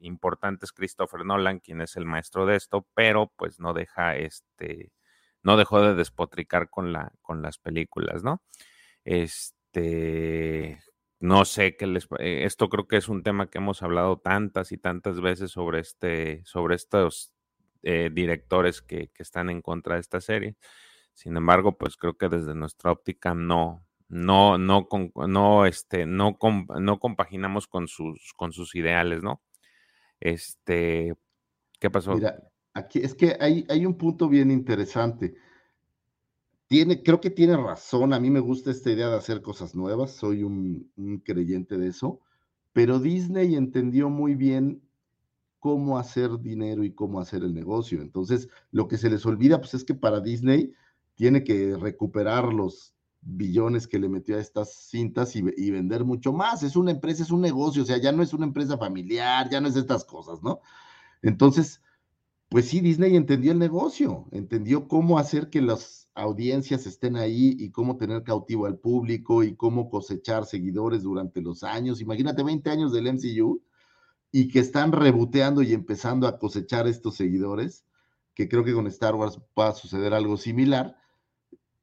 importante es Christopher Nolan, quien es el maestro de esto, pero pues no deja este, no dejó de despotricar con, la, con las películas, ¿no? Este, no sé qué les... esto creo que es un tema que hemos hablado tantas y tantas veces sobre, este, sobre estos directores que, que están en contra de esta serie. Sin embargo, pues creo que desde nuestra óptica no, no, no, no, este, no, no compaginamos con sus, con sus ideales, ¿no? Este, ¿qué pasó? Mira, aquí es que hay, hay un punto bien interesante. Tiene, creo que tiene razón. A mí me gusta esta idea de hacer cosas nuevas. Soy un, un creyente de eso. Pero Disney entendió muy bien cómo hacer dinero y cómo hacer el negocio. Entonces, lo que se les olvida, pues es que para Disney tiene que recuperar los billones que le metió a estas cintas y, ve- y vender mucho más. Es una empresa, es un negocio, o sea, ya no es una empresa familiar, ya no es estas cosas, ¿no? Entonces, pues sí, Disney entendió el negocio, entendió cómo hacer que las audiencias estén ahí y cómo tener cautivo al público y cómo cosechar seguidores durante los años. Imagínate 20 años del MCU y que están reboteando y empezando a cosechar estos seguidores, que creo que con Star Wars va a suceder algo similar.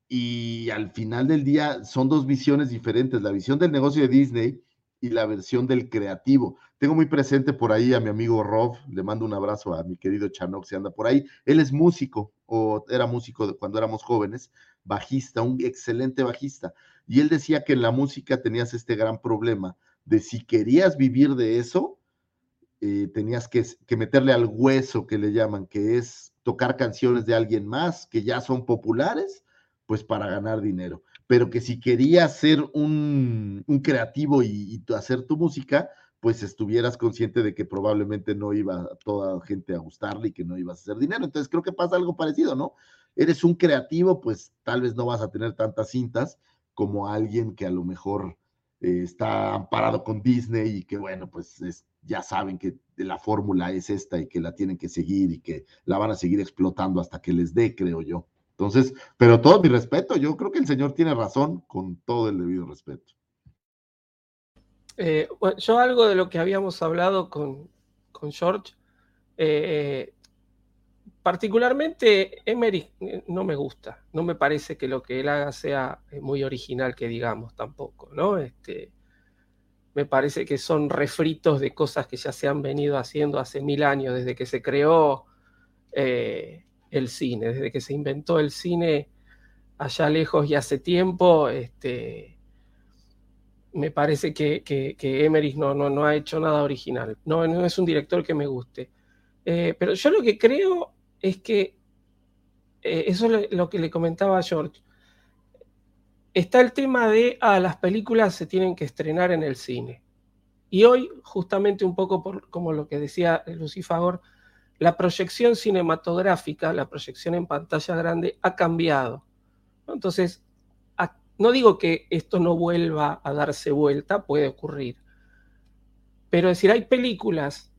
Y al final del día son dos visiones diferentes, la visión del negocio de Disney y la versión del creativo. Tengo muy presente por ahí a mi amigo Rob, le mando un abrazo a mi querido Chanok, si anda por ahí. Él es músico, o era músico cuando éramos jóvenes, bajista, un excelente bajista. Y él decía que en la música tenías este gran problema de si querías vivir de eso, eh, tenías que, que meterle al hueso que le llaman, que es tocar canciones de alguien más que ya son populares, pues para ganar dinero. Pero que si querías ser un, un creativo y, hacer tu música, pues estuvieras consciente de que probablemente no iba toda gente a gustarle y que no ibas a hacer dinero. Entonces creo que pasa algo parecido, ¿no? Eres un creativo, pues tal vez no vas a tener tantas cintas como alguien que a lo mejor eh, está amparado con Disney y que bueno, pues es- ya saben que la fórmula es esta y que la tienen que seguir y que la van a seguir explotando hasta que les dé, creo yo. Entonces, pero todo mi respeto, yo creo que el señor tiene razón con todo el debido respeto. Eh, bueno, yo algo de lo que habíamos hablado con, con George, eh, particularmente Emery eh, no me gusta, no me parece que lo que él haga sea eh, muy original, que digamos tampoco, ¿no? Este, me parece que son refritos de cosas que ya se han venido haciendo hace mil años, desde que se creó eh, el cine, desde que se inventó el cine allá lejos y hace tiempo, este, me parece que, que, que no, no, no ha hecho nada original. No, es un director que me guste. Eh, pero yo lo que creo es que, eh, eso es lo, lo que le comentaba a George, está el tema de, ah, las películas se tienen que estrenar en el cine. Y hoy, justamente un poco por, como lo que decía Lucifagor, la proyección cinematográfica, la proyección en pantalla grande ha cambiado. Entonces, no digo que esto no vuelva a darse vuelta, puede ocurrir. Pero es decir, hay películas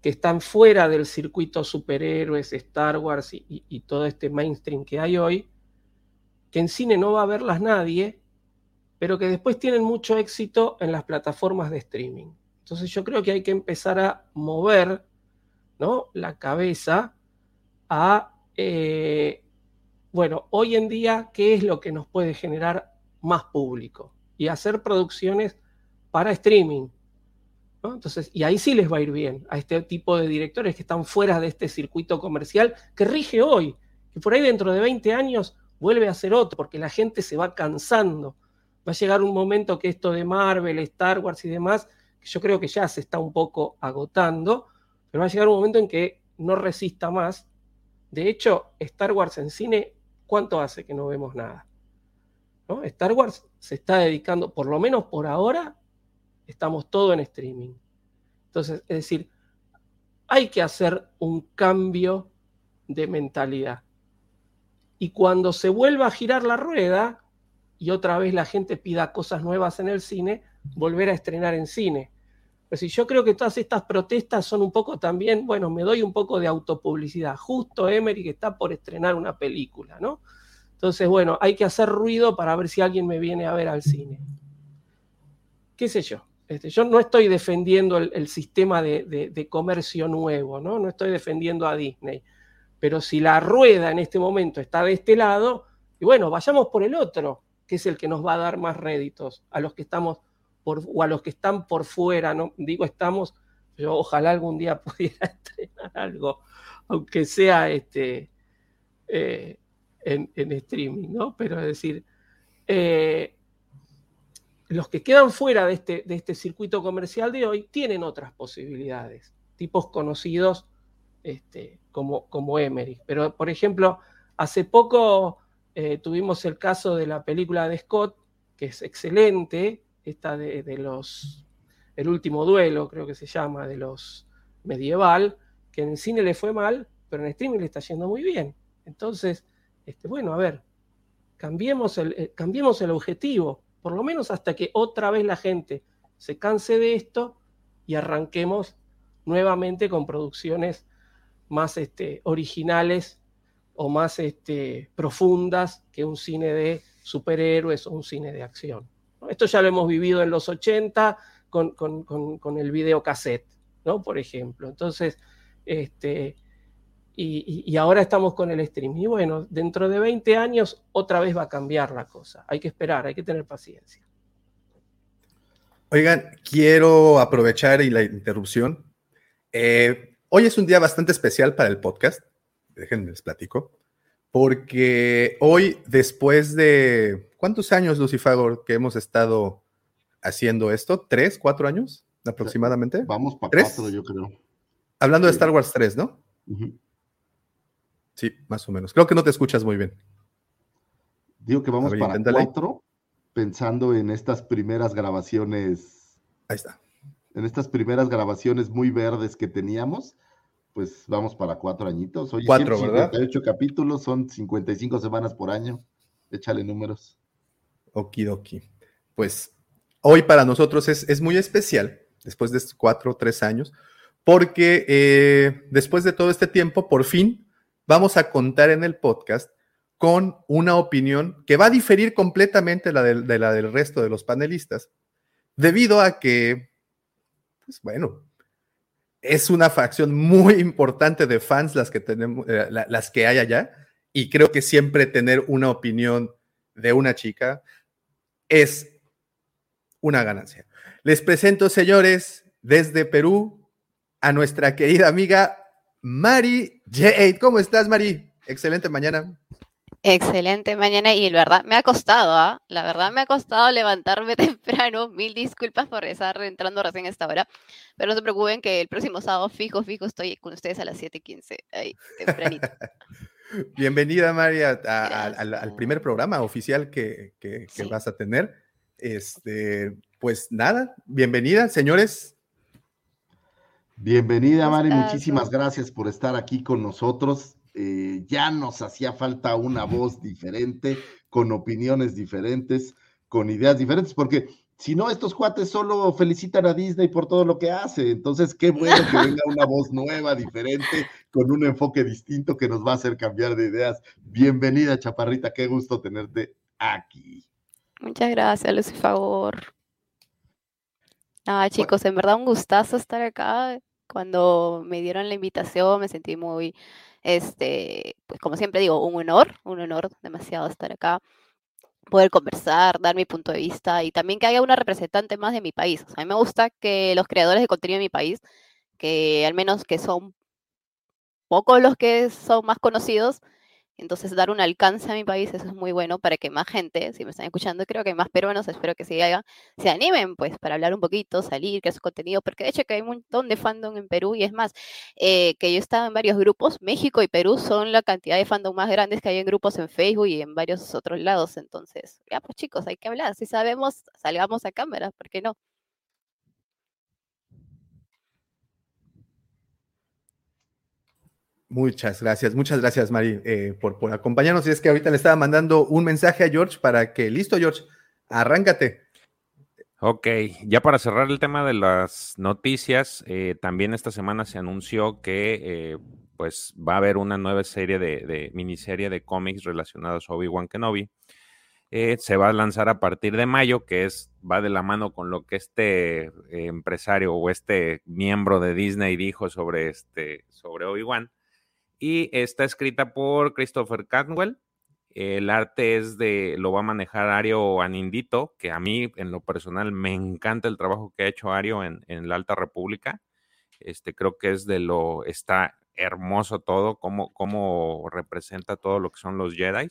que están fuera del circuito superhéroes, Star Wars y, y- y todo este mainstream que hay hoy, que en cine no va a verlas nadie, pero que después tienen mucho éxito en las plataformas de streaming. Entonces yo creo que hay que empezar a mover ¿no? la cabeza a, eh, bueno, hoy en día, ¿qué es lo que nos puede generar más público? Y hacer producciones para streaming. Entonces, y ahí sí les va a ir bien a este tipo de directores que están fuera de este circuito comercial que rige hoy, que por ahí dentro de 20 años vuelve a ser otro, porque la gente se va cansando. Va a llegar un momento que esto de Marvel, Star Wars y demás, que yo creo que ya se está un poco agotando, pero va a llegar un momento en que no resista más. De hecho, Star Wars en cine, ¿cuánto hace que no vemos nada? Star Wars se está dedicando, por lo menos por ahora, estamos todo en streaming. Entonces, es decir, hay que hacer un cambio de mentalidad. Y cuando se vuelva a girar la rueda y otra vez la gente pida cosas nuevas en el cine, volver a estrenar en cine. Pero si yo creo que todas estas protestas son un poco también, bueno, me doy un poco de autopublicidad. Justo Emery que está por estrenar una película, ¿no? Entonces, bueno, hay que hacer ruido para ver si alguien me viene a ver al cine. ¿Qué sé yo? Este, yo no estoy defendiendo el, sistema de, de comercio nuevo, ¿no? No estoy defendiendo a Disney. Pero si la rueda en este momento está de este lado, y bueno, vayamos por el otro, que es el que nos va a dar más réditos a los que estamos o a los que están por fuera, no digo estamos, yo ojalá algún día pudiera estrenar algo, aunque sea este, eh, en, streaming, ¿no? Pero es decir, eh, los que quedan fuera de este, de este circuito comercial de hoy tienen otras posibilidades, tipos conocidos este, como, como Emery. Pero, por ejemplo, hace poco eh, tuvimos el caso de la película de Scott, que es excelente, esta de, los, el último duelo, creo que se llama, de los medieval, que en el cine le fue mal, pero en streaming le está yendo muy bien. Entonces, este, bueno, a ver, cambiemos el, eh, cambiemos el objetivo, por lo menos hasta que otra vez la gente se canse de esto y arranquemos nuevamente con producciones más este, originales o más este, profundas que un cine de superhéroes o un cine de acción. Esto ya lo hemos vivido en los 80 con, con, el videocassette, ¿no? Por ejemplo. Entonces, este, y, ahora estamos con el streaming. Y bueno, dentro de 20 años otra vez va a cambiar la cosa. Hay que esperar, hay que tener paciencia. Oigan, quiero aprovechar y la interrupción. Eh, hoy es un día bastante especial para el podcast. Déjenme les platico. Porque hoy, después de ¿Cuántos años, Lucifagor, que hemos estado haciendo esto? ¿Tres, cuatro años aproximadamente? Vamos para cuatro, yo creo. Hablando de Star Wars 3, ¿no? Sí, más o menos. Creo que no te escuchas muy bien. Digo que vamos para cuatro, pensando en estas primeras grabaciones. Ahí está. En estas primeras grabaciones muy verdes que teníamos, pues vamos para cuatro añitos. Oye, cuatro, ¿verdad? 58 capítulos, son 55 semanas por año. Échale números. Okidoki. Pues hoy para nosotros es, muy especial, después de cuatro o tres años, porque eh, después de todo este tiempo, por fin vamos a contar en el podcast con una opinión que va a diferir completamente la de, la del resto de los panelistas, debido a que, pues bueno, es una facción muy importante de fans las que tenemos, eh, las que hay allá, y creo que siempre tener una opinión de una chica es una ganancia. Les presento, señores, desde Perú, a nuestra querida amiga Mari Jade. ¿Cómo estás, Mari? Excelente mañana. Excelente mañana y la verdad me ha costado, ¿ah? La verdad me ha costado levantarme temprano. Mil disculpas por estar entrando recién a esta hora. Pero no se preocupen que el próximo sábado fijo, fijo estoy con ustedes a las 7:15. Ahí, tempranito. Bienvenida, María, al, primer programa oficial que, vas a tener. Este, pues nada, bienvenida, señores. Bienvenida, Mari, muchísimas gracias por estar aquí con nosotros. Eh, ya nos hacía falta una voz diferente, con opiniones diferentes, con ideas diferentes, porque si no, estos cuates solo felicitan a Disney por todo lo que hace. Entonces, qué bueno que venga una voz nueva, diferente, con un enfoque distinto que nos va a hacer cambiar de ideas. Bienvenida, Chaparrita, qué gusto tenerte aquí. Muchas gracias, Lucy Favor. Ah, chicos, en verdad un gustazo estar acá. Cuando me dieron la invitación me sentí muy, este, pues como siempre digo, un honor, un honor demasiado estar acá poder conversar, dar mi punto de vista y también que haya una representante más de mi país. a mí me gusta que los creadores de contenido de mi país, que al menos que son pocos los que son más conocidos, entonces, dar un alcance a mi país, eso es muy bueno para que más gente, si me están escuchando, creo que más peruanos, espero que se, hagan, se animen, pues, para hablar un poquito, salir, crear su contenido, porque de hecho que hay un montón de fandom en Perú y es más, eh, que yo he estado en varios grupos, México y Perú son la cantidad de fandom más grandes que hay en grupos en Facebook y en varios otros lados, entonces, ya pues chicos, hay que hablar, si sabemos, salgamos a cámara, ¿por qué no? Muchas gracias, muchas gracias, Mari, eh, por, por acompañarnos. Y es que ahorita le estaba mandando un mensaje a George para que, listo, George, arráncate. Ok, ya para cerrar el tema de las noticias, eh, también esta semana se anunció que eh, pues va a haber una nueva serie de, miniserie de cómics relacionados a Obi-Wan Kenobi. se va a lanzar a partir de mayo, que es va de la mano con lo que este empresario o este miembro de Disney dijo sobre este sobre Obi-Wan y está escrita por Christopher Cantwell El arte es de, lo va a manejar Ario Anindito, que a mí en lo personal me encanta el trabajo que ha hecho Ario en, en la Alta República. Este, creo que es de lo, está hermoso todo, cómo, cómo representa todo lo que son los Jedi.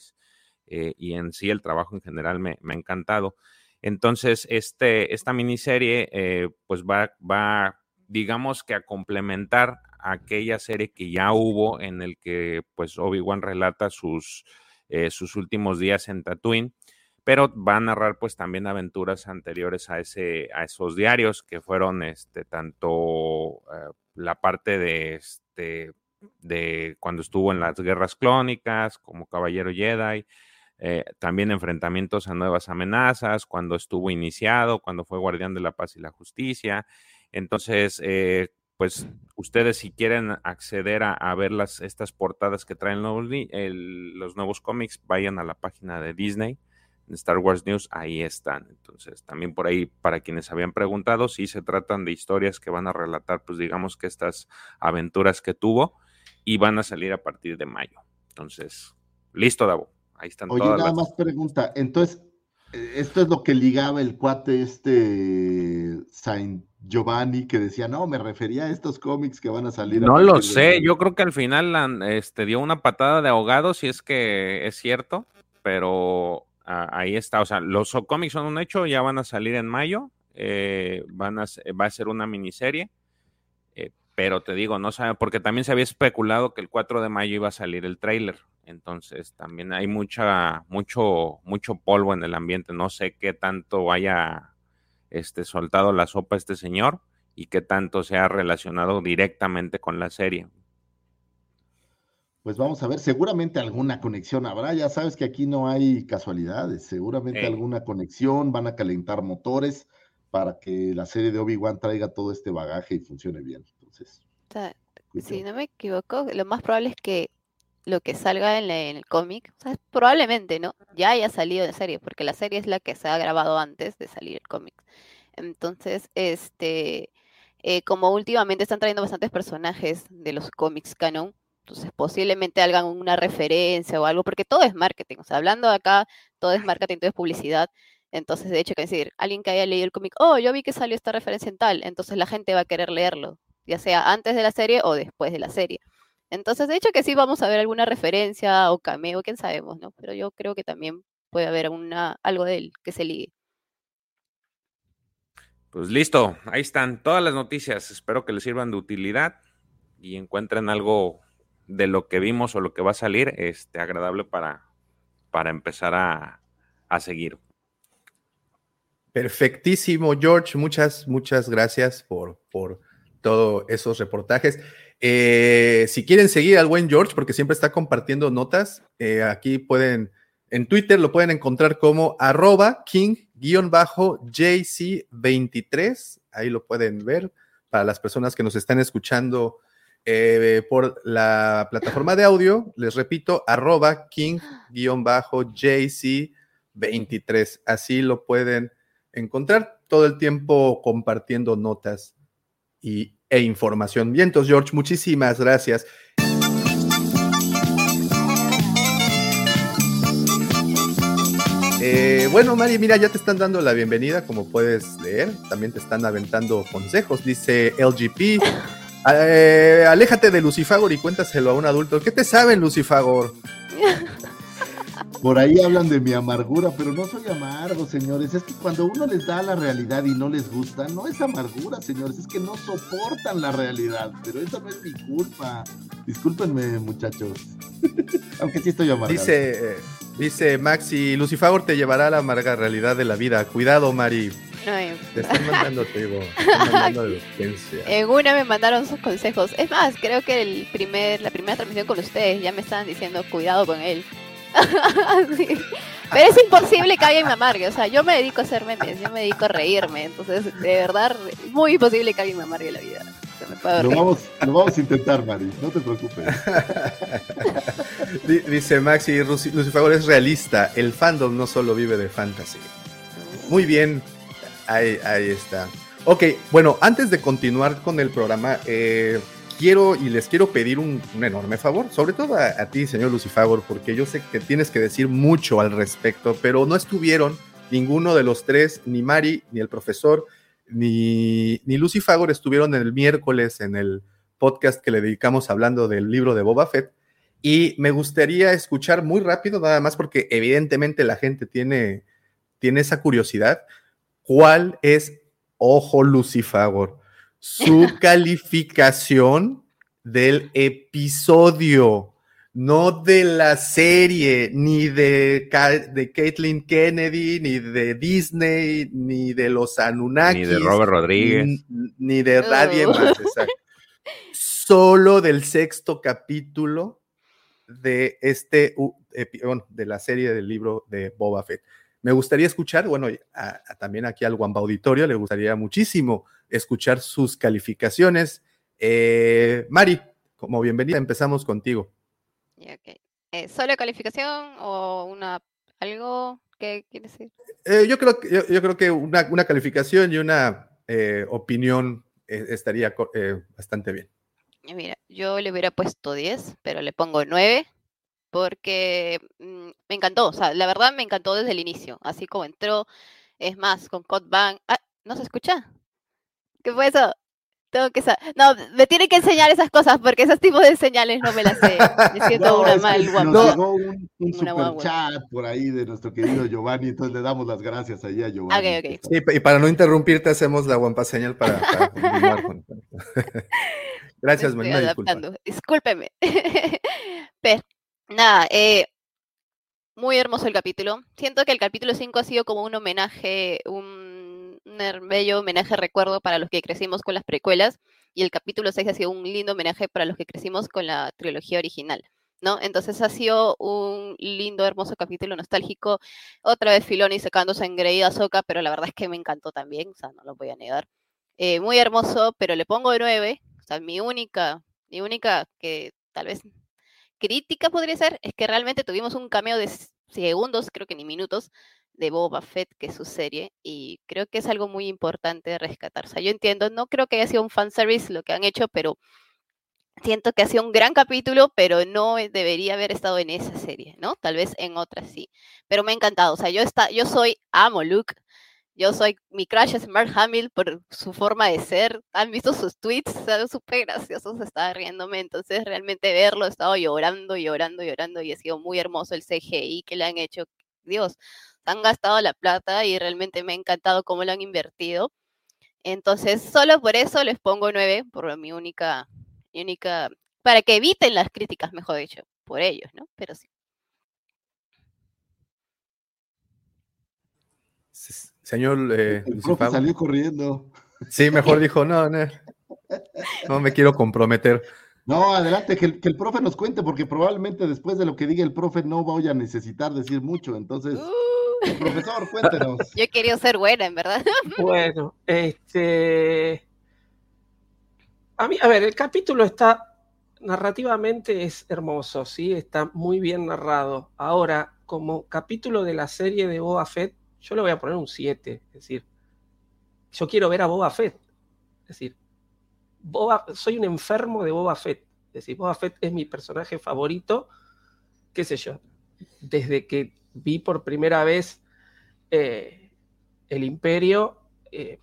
Eh, y en sí el trabajo en general me, me ha encantado. Entonces, este, esta miniserie, eh, pues va, va, digamos que a complementar aquella serie que ya hubo en el que, pues, Obi-Wan relata sus, eh, sus últimos días en Tatooine, pero va a narrar, pues, también aventuras anteriores a, ese, a esos diarios que fueron, este, tanto la parte de, este, de cuando estuvo en las guerras clónicas, como Caballero Jedi, eh, también enfrentamientos a nuevas amenazas, cuando estuvo iniciado, cuando fue guardián de la paz y la justicia. Entonces, eh, pues ustedes si quieren acceder a, ver las, estas portadas que traen los, los nuevos cómics, vayan a la página de Disney, en Star Wars News, ahí están. Entonces, también por ahí, para quienes habían preguntado, sí se tratan de historias que van a relatar, pues digamos que estas aventuras que tuvo y van a salir a partir de mayo. Entonces, listo, Davo. Ahí están Oye, nada más pregunta. Entonces, esto es lo que ligaba el cuate este Saint Giovanni que decía, no, me refería a estos cómics que van a salir. No lo sé, yo creo que al final este, dio una patada de ahogado, si es que es cierto, pero ah, ahí está, o sea, los cómics son un hecho, ya van a salir en mayo, eh, van a, va a ser una miniserie, eh, pero te digo, no sabe, porque también se había especulado que el 4 de mayo iba a salir el tráiler, entonces también hay mucha, mucho, mucho polvo en el ambiente. No sé qué tanto haya este, soltado la sopa este señor y qué tanto se ha relacionado directamente con la serie. Pues vamos a ver, seguramente alguna conexión habrá, ya sabes que aquí no hay casualidades, seguramente alguna conexión, van a calentar motores para que la serie de Obi-Wan traiga todo este bagaje y funcione bien. Entonces, si no me equivoco, lo más probable es que lo que salga en, el cómic, o sea, probablemente, ¿no? Ya haya salido de serie, porque la serie es la que se ha grabado antes de salir el cómic. Entonces, este, eh, como últimamente están trayendo bastantes personajes de los cómics canon, entonces posiblemente hagan una referencia o algo, porque todo es marketing, o sea, hablando de acá, todo es marketing, todo es publicidad. Entonces, de hecho, que decir, alguien que haya leído el cómic, oh, yo vi que salió esta referencia en tal, entonces la gente va a querer leerlo, ya sea antes de la serie o después de la serie. Entonces, de hecho que sí vamos a ver alguna referencia o cameo, quién sabemos, ¿no? Pero yo creo que también puede haber una, algo de él que se ligue. Pues listo, ahí están todas las noticias. Espero que les sirvan de utilidad y encuentren algo de lo que vimos o lo que va a salir este, agradable para, para empezar a, a seguir. Perfectísimo, George. Muchas, muchas gracias por, por todos esos reportajes. Eh, si quieren seguir al buen George, porque siempre está compartiendo notas, eh, aquí pueden, en Twitter lo pueden encontrar como arroba king-jc23, ahí lo pueden ver para las personas que nos están escuchando eh, por la plataforma de audio, les repito, arroba king-jc23, así lo pueden encontrar. Todo el tiempo compartiendo notas y e información. Bien, entonces, George, muchísimas gracias. Eh, bueno, Mari, mira, ya te están dando la bienvenida, como puedes leer. También te están aventando consejos. Dice LGP. Eh, aléjate de Lucifagor y cuéntaselo a un adulto. ¿Qué te saben, Lucifagor? Por ahí hablan de mi amargura, pero no soy amargo, señores. Es que cuando uno les da la realidad y no les gusta, no es amargura, señores. Es que no soportan la realidad. Pero eso no es mi culpa. Discúlpenme, muchachos. Aunque sí estoy amargado. Dice, dice Maxi, Lucifagor te llevará a la amarga realidad de la vida. Cuidado, Mari. Te están mandando, te digo, mandando En una me mandaron sus consejos. Es más, creo que el primer, la primera transmisión con ustedes ya me estaban diciendo cuidado con él. Pero es imposible que alguien me amargue. O sea, yo me dedico a hacer memes, yo me dedico a reírme. Entonces, de verdad, es muy imposible que alguien me amargue la vida. lo, vamos, lo vamos a intentar, Mari, no te preocupes. Dice Maxi, Lucifer es realista. El fandom no solo vive de fantasy. Muy bien, ahí, ahí está. Ok, bueno, antes de continuar con el programa, eh, quiero y les quiero pedir un, enorme favor, sobre todo a, a, ti, señor Lucifagor, porque yo sé que tienes que decir mucho al respecto, pero no estuvieron ninguno de los tres, ni Mari, ni el profesor, ni, ni Lucifagor estuvieron el miércoles en el podcast que le dedicamos hablando del libro de Boba Fett. Y me gustaría escuchar muy rápido, nada más porque evidentemente la gente tiene, tiene esa curiosidad, cuál es, ojo Lucifagor, su calificación del episodio, no de la serie, ni de, de Caitlin Kennedy, ni de Disney, ni de los Anunnakis. Ni de Robert Rodríguez. Ni, ni de nadie más, exacto. Solo del sexto capítulo de este, bueno, de la serie del libro de Boba Fett. Me gustaría escuchar, bueno, a, a, también aquí al Wamba Auditorio le gustaría muchísimo escuchar sus calificaciones. Eh, Mari, como bienvenida, empezamos contigo. Okay. Eh, ¿Solo calificación o una algo que quieres decir? Eh, yo, creo, yo, yo, creo que una, una calificación y una eh, opinión estaría bastante bien. Mira, yo le hubiera puesto 10, pero le pongo 9 porque mmm, me encantó, o sea, la verdad me encantó desde el inicio, así como entró, es más, con Code Bang. Ah, ¿no se escucha? ¿Qué fue eso? Tengo que No, me tiene que enseñar esas cosas porque esos tipos de señales no me las sé. Me siento no, una mal guapa. Nos llegó un, un super chat por ahí de nuestro querido Giovanni, entonces le damos las gracias ahí a Giovanni. Ok, ok. Sí, y para no interrumpirte, hacemos la guampa señal para, para continuar con. Gracias, Me Marina. estoy Disculpa. adaptando. Discúlpeme. Pero, nada, eh, muy hermoso el capítulo. Siento que el capítulo 5 ha sido como un homenaje, un, un bello homenaje recuerdo para los que crecimos con las precuelas. Y el capítulo 6 ha sido un lindo homenaje para los que crecimos con la trilogía original. ¿No? Entonces ha sido un lindo, hermoso capítulo nostálgico. Otra vez Filoni sacándose engreída a Soca, pero la verdad es que me encantó también, o sea, no lo voy a negar. Eh, muy hermoso, pero le pongo 9. O sea, mi única, mi única que tal vez crítica podría ser es que realmente tuvimos un cameo de segundos, creo que ni minutos, de Boba Fett, que es su serie, y creo que es algo muy importante de rescatar. O sea, yo entiendo, no creo que haya sido un fanservice lo que han hecho, pero siento que ha sido un gran capítulo, pero no debería haber estado en esa serie, ¿no? Tal vez en otra sí. Pero me ha encantado. O sea, yo, está, yo soy, amo Luke. Yo soy, mi crush es Mark Hamill por su forma de ser. Han visto sus tweets, o sea, súper graciosos, estaba riéndome. Entonces, realmente verlo, he estado llorando, llorando, llorando y ha sido muy hermoso el CGI que le han hecho. Dios, han gastado la plata y realmente me ha encantado cómo lo han invertido. Entonces, solo por eso les pongo 9, por mi única, mi única, para que eviten las críticas, mejor dicho, por ellos, ¿no? Pero sí. Señor eh, El profe salió corriendo. Sí, mejor dijo, no, no, no me quiero comprometer. No, adelante, que el, que el profe nos cuente, porque probablemente después de lo que diga el profe no voy a necesitar decir mucho. Entonces, Uh, profesor, cuéntenos. yo he querido ser buena, en verdad. Bueno, este. A mí, a ver, el capítulo está. Narrativamente es hermoso, ¿sí? Está muy bien narrado. Ahora, como capítulo de la serie de Boba Fett, yo le voy a poner un 7. Es decir, yo quiero ver a Boba Fett. Es decir, Boba, soy un enfermo de Boba Fett. Es decir, Boba Fett es mi personaje favorito, qué sé yo, desde que vi por primera vez eh, el Imperio, eh,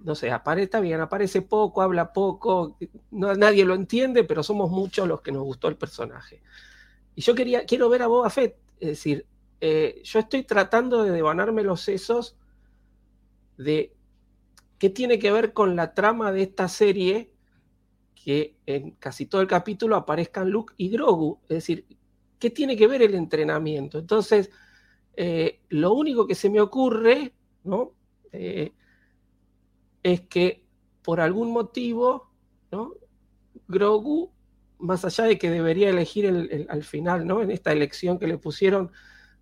no sé, aparece, está bien, aparece poco, habla poco, no, nadie lo entiende, pero somos muchos los que nos gustó el personaje. Y yo quería, quiero ver a Boba Fett, es decir, eh, yo estoy tratando de devanarme los sesos de qué tiene que ver con la trama de esta serie que en casi todo el capítulo aparezcan Luke y Grogu, es decir, ¿qué tiene que ver el entrenamiento? Entonces, eh, lo único que se me ocurre, ¿no? Eh, es que por algún motivo, ¿no? Grogu, más allá de que debería elegir el, al final, ¿no? En esta elección que le pusieron,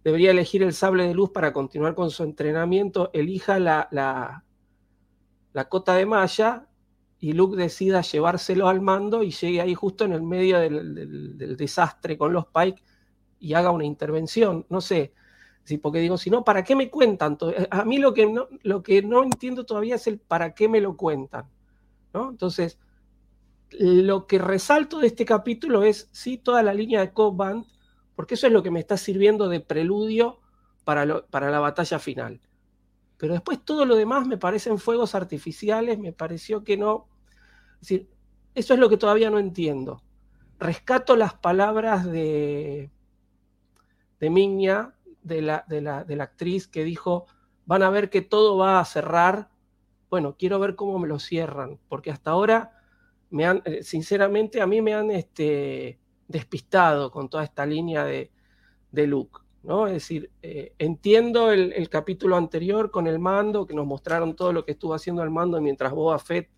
debería elegir el sable de luz para continuar con su entrenamiento, elija la, la, la cota de malla y Luke decida llevárselo al mando y llegue ahí justo en el medio del, desastre con los Pike y haga una intervención. No sé, Sí, porque digo, si no, ¿para qué me cuentan? A mí lo que, no, lo que no entiendo todavía es el para qué me lo cuentan. ¿no? Entonces, lo que resalto de este capítulo es, sí, toda la línea de Cobb Band, porque eso es lo que me está sirviendo de preludio para, para la batalla final. Pero después todo lo demás me parecen fuegos artificiales, me pareció que no. Decir, eso es lo que todavía no entiendo. Rescato las palabras de, de Miña, de la, de, la, de la actriz, que dijo, van a ver que todo va a cerrar. Bueno, quiero ver cómo me lo cierran, porque hasta ahora, me han, eh, sinceramente, a mí me han este, despistado con toda esta línea de, de Luke. ¿no? Es decir, eh, entiendo el, el, capítulo anterior con el mando, que nos mostraron todo lo que estuvo haciendo el mando mientras Boba Fett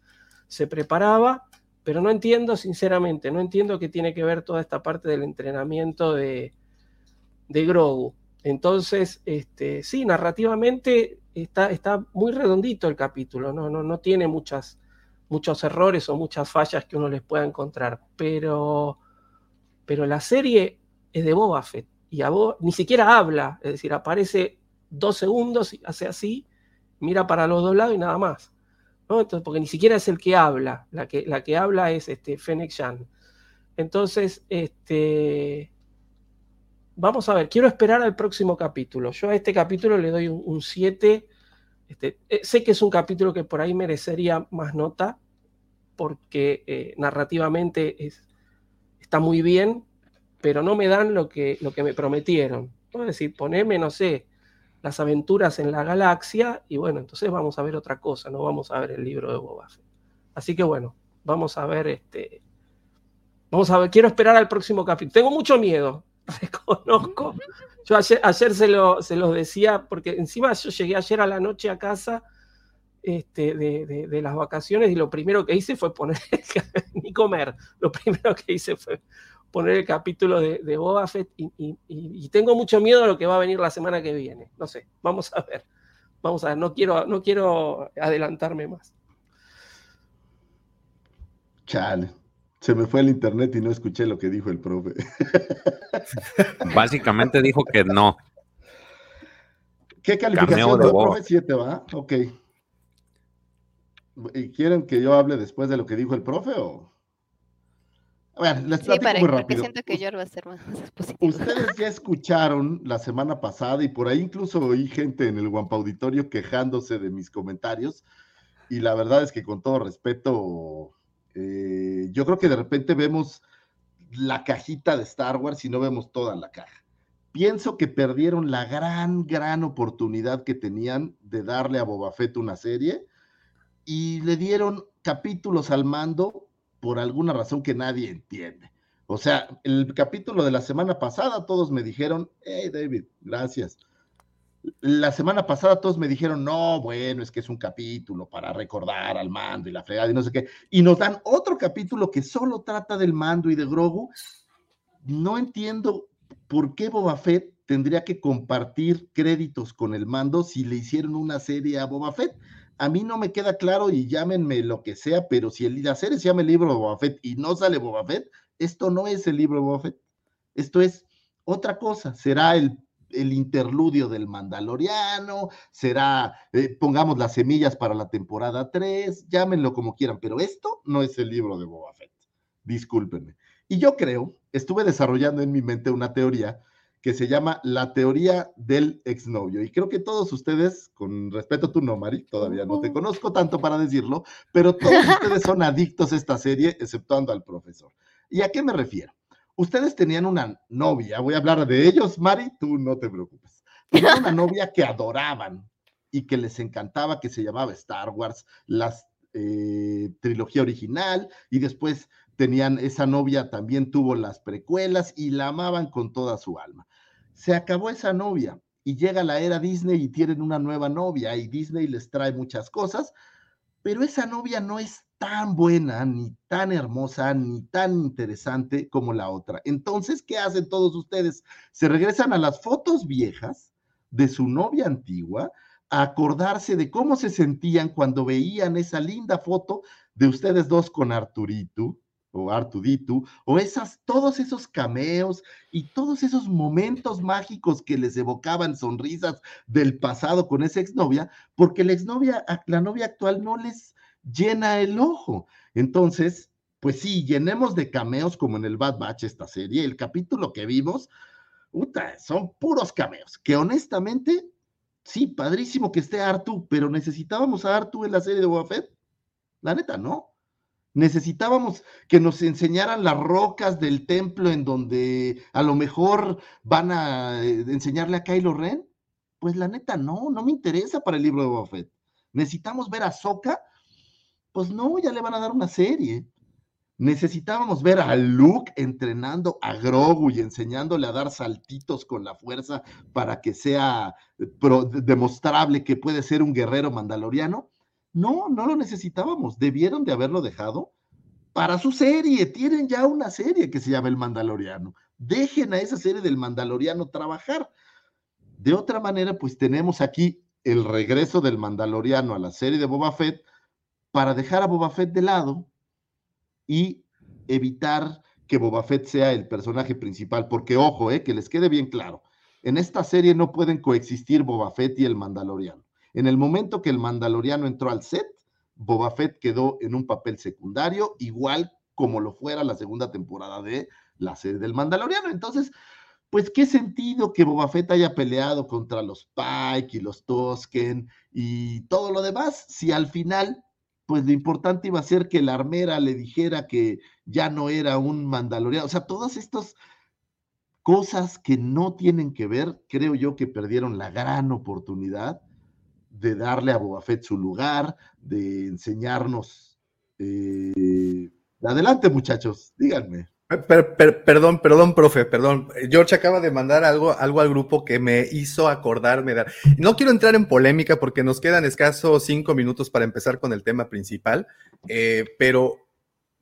se preparaba, pero no entiendo, sinceramente, no entiendo qué tiene que ver toda esta parte del entrenamiento de, de Grogu. Entonces, este, sí, narrativamente está, está muy redondito el capítulo, no, no, no tiene muchas, muchos errores o muchas fallas que uno les pueda encontrar, pero, pero la serie es de Boba Fett y a Boba, ni siquiera habla, es decir, aparece dos segundos y hace así, mira para los dos lados y nada más. Entonces, porque ni siquiera es el que habla, la que, la que habla es este, Fennec Shan. Entonces, este, vamos a ver, quiero esperar al próximo capítulo. Yo a este capítulo le doy un 7. Este, eh, sé que es un capítulo que por ahí merecería más nota, porque eh, narrativamente es, está muy bien, pero no me dan lo que, lo que me prometieron. Es decir, ponerme, no sé, las aventuras en la galaxia y bueno, entonces vamos a ver otra cosa, no vamos a ver el libro de Boba. Así que bueno, vamos a ver este... Vamos a ver, quiero esperar al próximo capítulo. Tengo mucho miedo, reconozco. Yo ayer, ayer se, lo, se, los decía, porque encima yo llegué ayer a la noche a casa este, de, de, de, las vacaciones y lo primero que hice fue poner, ni comer, lo primero que hice fue poner el capítulo de, de Boba Fett y, y, y, tengo mucho miedo a lo que va a venir la semana que viene. No sé, vamos a ver. Vamos a ver, no quiero, no quiero adelantarme más. Chale. Se me fue el internet y no escuché lo que dijo el profe. Básicamente dijo que no. ¿Qué calificación de profe? ¿Siete va? Ok. ¿Y quieren que yo hable después de lo que dijo el profe o...? Ver, les platico sí, para, muy rápido. siento que va a ser más. Ustedes ya escucharon la semana pasada y por ahí incluso oí gente en el Guampa Auditorio quejándose de mis comentarios y la verdad es que con todo respeto, eh, yo creo que de repente vemos la cajita de Star Wars y no vemos toda la caja. Pienso que perdieron la gran, gran oportunidad que tenían de darle a Boba Fett una serie y le dieron capítulos al mando por alguna razón que nadie entiende. O sea, el capítulo de la semana pasada todos me dijeron, hey David, gracias. La semana pasada todos me dijeron, no, bueno, es que es un capítulo para recordar al mando y la fregada y no sé qué. Y nos dan otro capítulo que solo trata del mando y de Grogu. No entiendo por qué Boba Fett tendría que compartir créditos con el mando si le hicieron una serie a Boba Fett a mí no me queda claro y llámenme lo que sea, pero si el, la serie se llama el libro de Boba Fett y no sale Boba Fett, esto no es el libro de Boba Fett. Esto es otra cosa. Será el, interludio del Mandaloriano, será, eh, pongamos las semillas para la temporada 3, llámenlo como quieran, pero esto no es el libro de Boba Fett. Discúlpenme. Y yo creo, estuve desarrollando en mi mente una teoría que se llama La teoría del exnovio. Y creo que todos ustedes, con respeto a tu no, Mari, todavía no te conozco tanto para decirlo, pero todos ustedes son adictos a esta serie, exceptuando al profesor. ¿Y a qué me refiero? Ustedes tenían una novia, voy a hablar de ellos, Mari, tú no te preocupes. Tenían una novia que adoraban y que les encantaba, que se llamaba Star Wars, la eh, trilogía original, y después tenían, esa novia también tuvo las precuelas y la amaban con toda su alma se acabó esa novia y llega la era Disney y tienen una nueva novia y Disney les trae muchas cosas, pero esa novia no es tan buena, ni tan hermosa, ni tan interesante como la otra. Entonces, ¿qué hacen todos ustedes? Se regresan a las fotos viejas de su novia antigua, a acordarse de cómo se sentían cuando veían esa linda foto de ustedes dos con Arturito, o Artuditu, o esas, todos esos cameos y todos esos momentos mágicos que les evocaban sonrisas del pasado con esa exnovia, porque la exnovia, la novia actual no les llena el ojo. Entonces, pues sí, llenemos de cameos como en el Bad Batch esta serie. El capítulo que vimos, son puros cameos, que honestamente, sí, padrísimo que esté Artu, pero necesitábamos a Artu en la serie de Boba Fett. La neta, no. Necesitábamos que nos enseñaran las rocas del templo en donde a lo mejor van a eh, enseñarle a Kylo Ren. Pues la neta, no, no me interesa para el libro de Boba Fett. Necesitamos ver a Soka. Pues no, ya le van a dar una serie. Necesitábamos ver a Luke entrenando a Grogu y enseñándole a dar saltitos con la fuerza para que sea eh, demostrable que puede ser un guerrero mandaloriano. No, no lo necesitábamos. Debieron de haberlo dejado para su serie. Tienen ya una serie que se llama El Mandaloriano. Dejen a esa serie del Mandaloriano trabajar. De otra manera, pues tenemos aquí el regreso del Mandaloriano a la serie de Boba Fett para dejar a Boba Fett de lado y evitar que Boba Fett sea el personaje principal, porque ojo, eh, que les quede bien claro, en esta serie no pueden coexistir Boba Fett y el Mandaloriano. En el momento que el Mandaloriano entró al set, Boba Fett quedó en un papel secundario, igual como lo fuera la segunda temporada de la serie del Mandaloriano. Entonces, pues qué sentido que Boba Fett haya peleado contra los Pike y los Tosken y todo lo demás, si al final, pues lo importante iba a ser que la armera le dijera que ya no era un mandaloriano. O sea, todas estas cosas que no tienen que ver, creo yo que perdieron la gran oportunidad de darle a Boba Fett su lugar, de enseñarnos. Eh, adelante, muchachos, díganme. perdón, perdón, profe, perdón. George acaba de mandar algo, algo al grupo que me hizo acordarme. De... No quiero entrar en polémica porque nos quedan escasos cinco minutos para empezar con el tema principal, eh, pero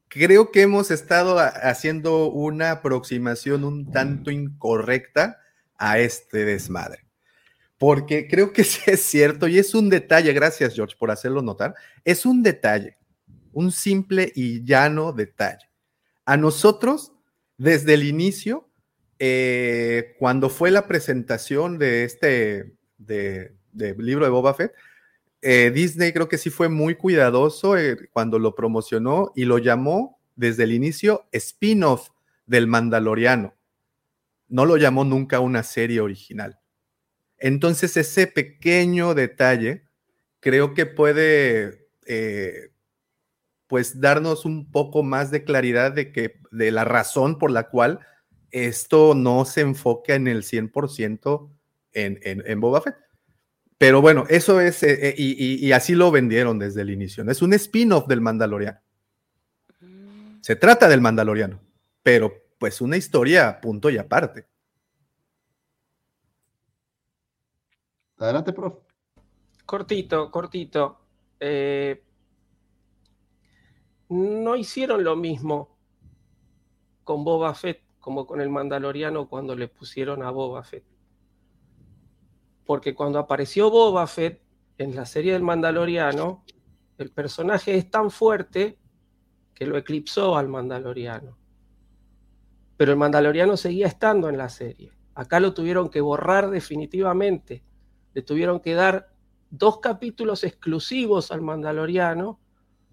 creo que hemos estado haciendo una aproximación un tanto incorrecta a este desmadre porque creo que sí es cierto y es un detalle, gracias George por hacerlo notar, es un detalle, un simple y llano detalle. A nosotros, desde el inicio, eh, cuando fue la presentación de este de, libro de Boba Fett, eh, Disney creo que sí fue muy cuidadoso eh, cuando lo promocionó y lo llamó desde el inicio spin-off del Mandaloriano. No lo llamó nunca una serie original. Entonces, ese pequeño detalle creo que puede, eh, pues, darnos un poco más de claridad de, que, de la razón por la cual esto no se enfoca en el 100% en, en, en Boba Fett. Pero bueno, eso es, eh, eh, y, y, así lo vendieron desde el inicio. Es un spin-off del Mandaloriano. Se trata del Mandaloriano, pero pues una historia punto y aparte. Adelante, profe. Cortito, cortito. Eh, no hicieron lo mismo con Boba Fett como con el Mandaloriano cuando le pusieron a Boba Fett. Porque cuando apareció Boba Fett en la serie del Mandaloriano, el personaje es tan fuerte que lo eclipsó al Mandaloriano. Pero el Mandaloriano seguía estando en la serie. Acá lo tuvieron que borrar definitivamente le tuvieron que dar dos capítulos exclusivos al Mandaloriano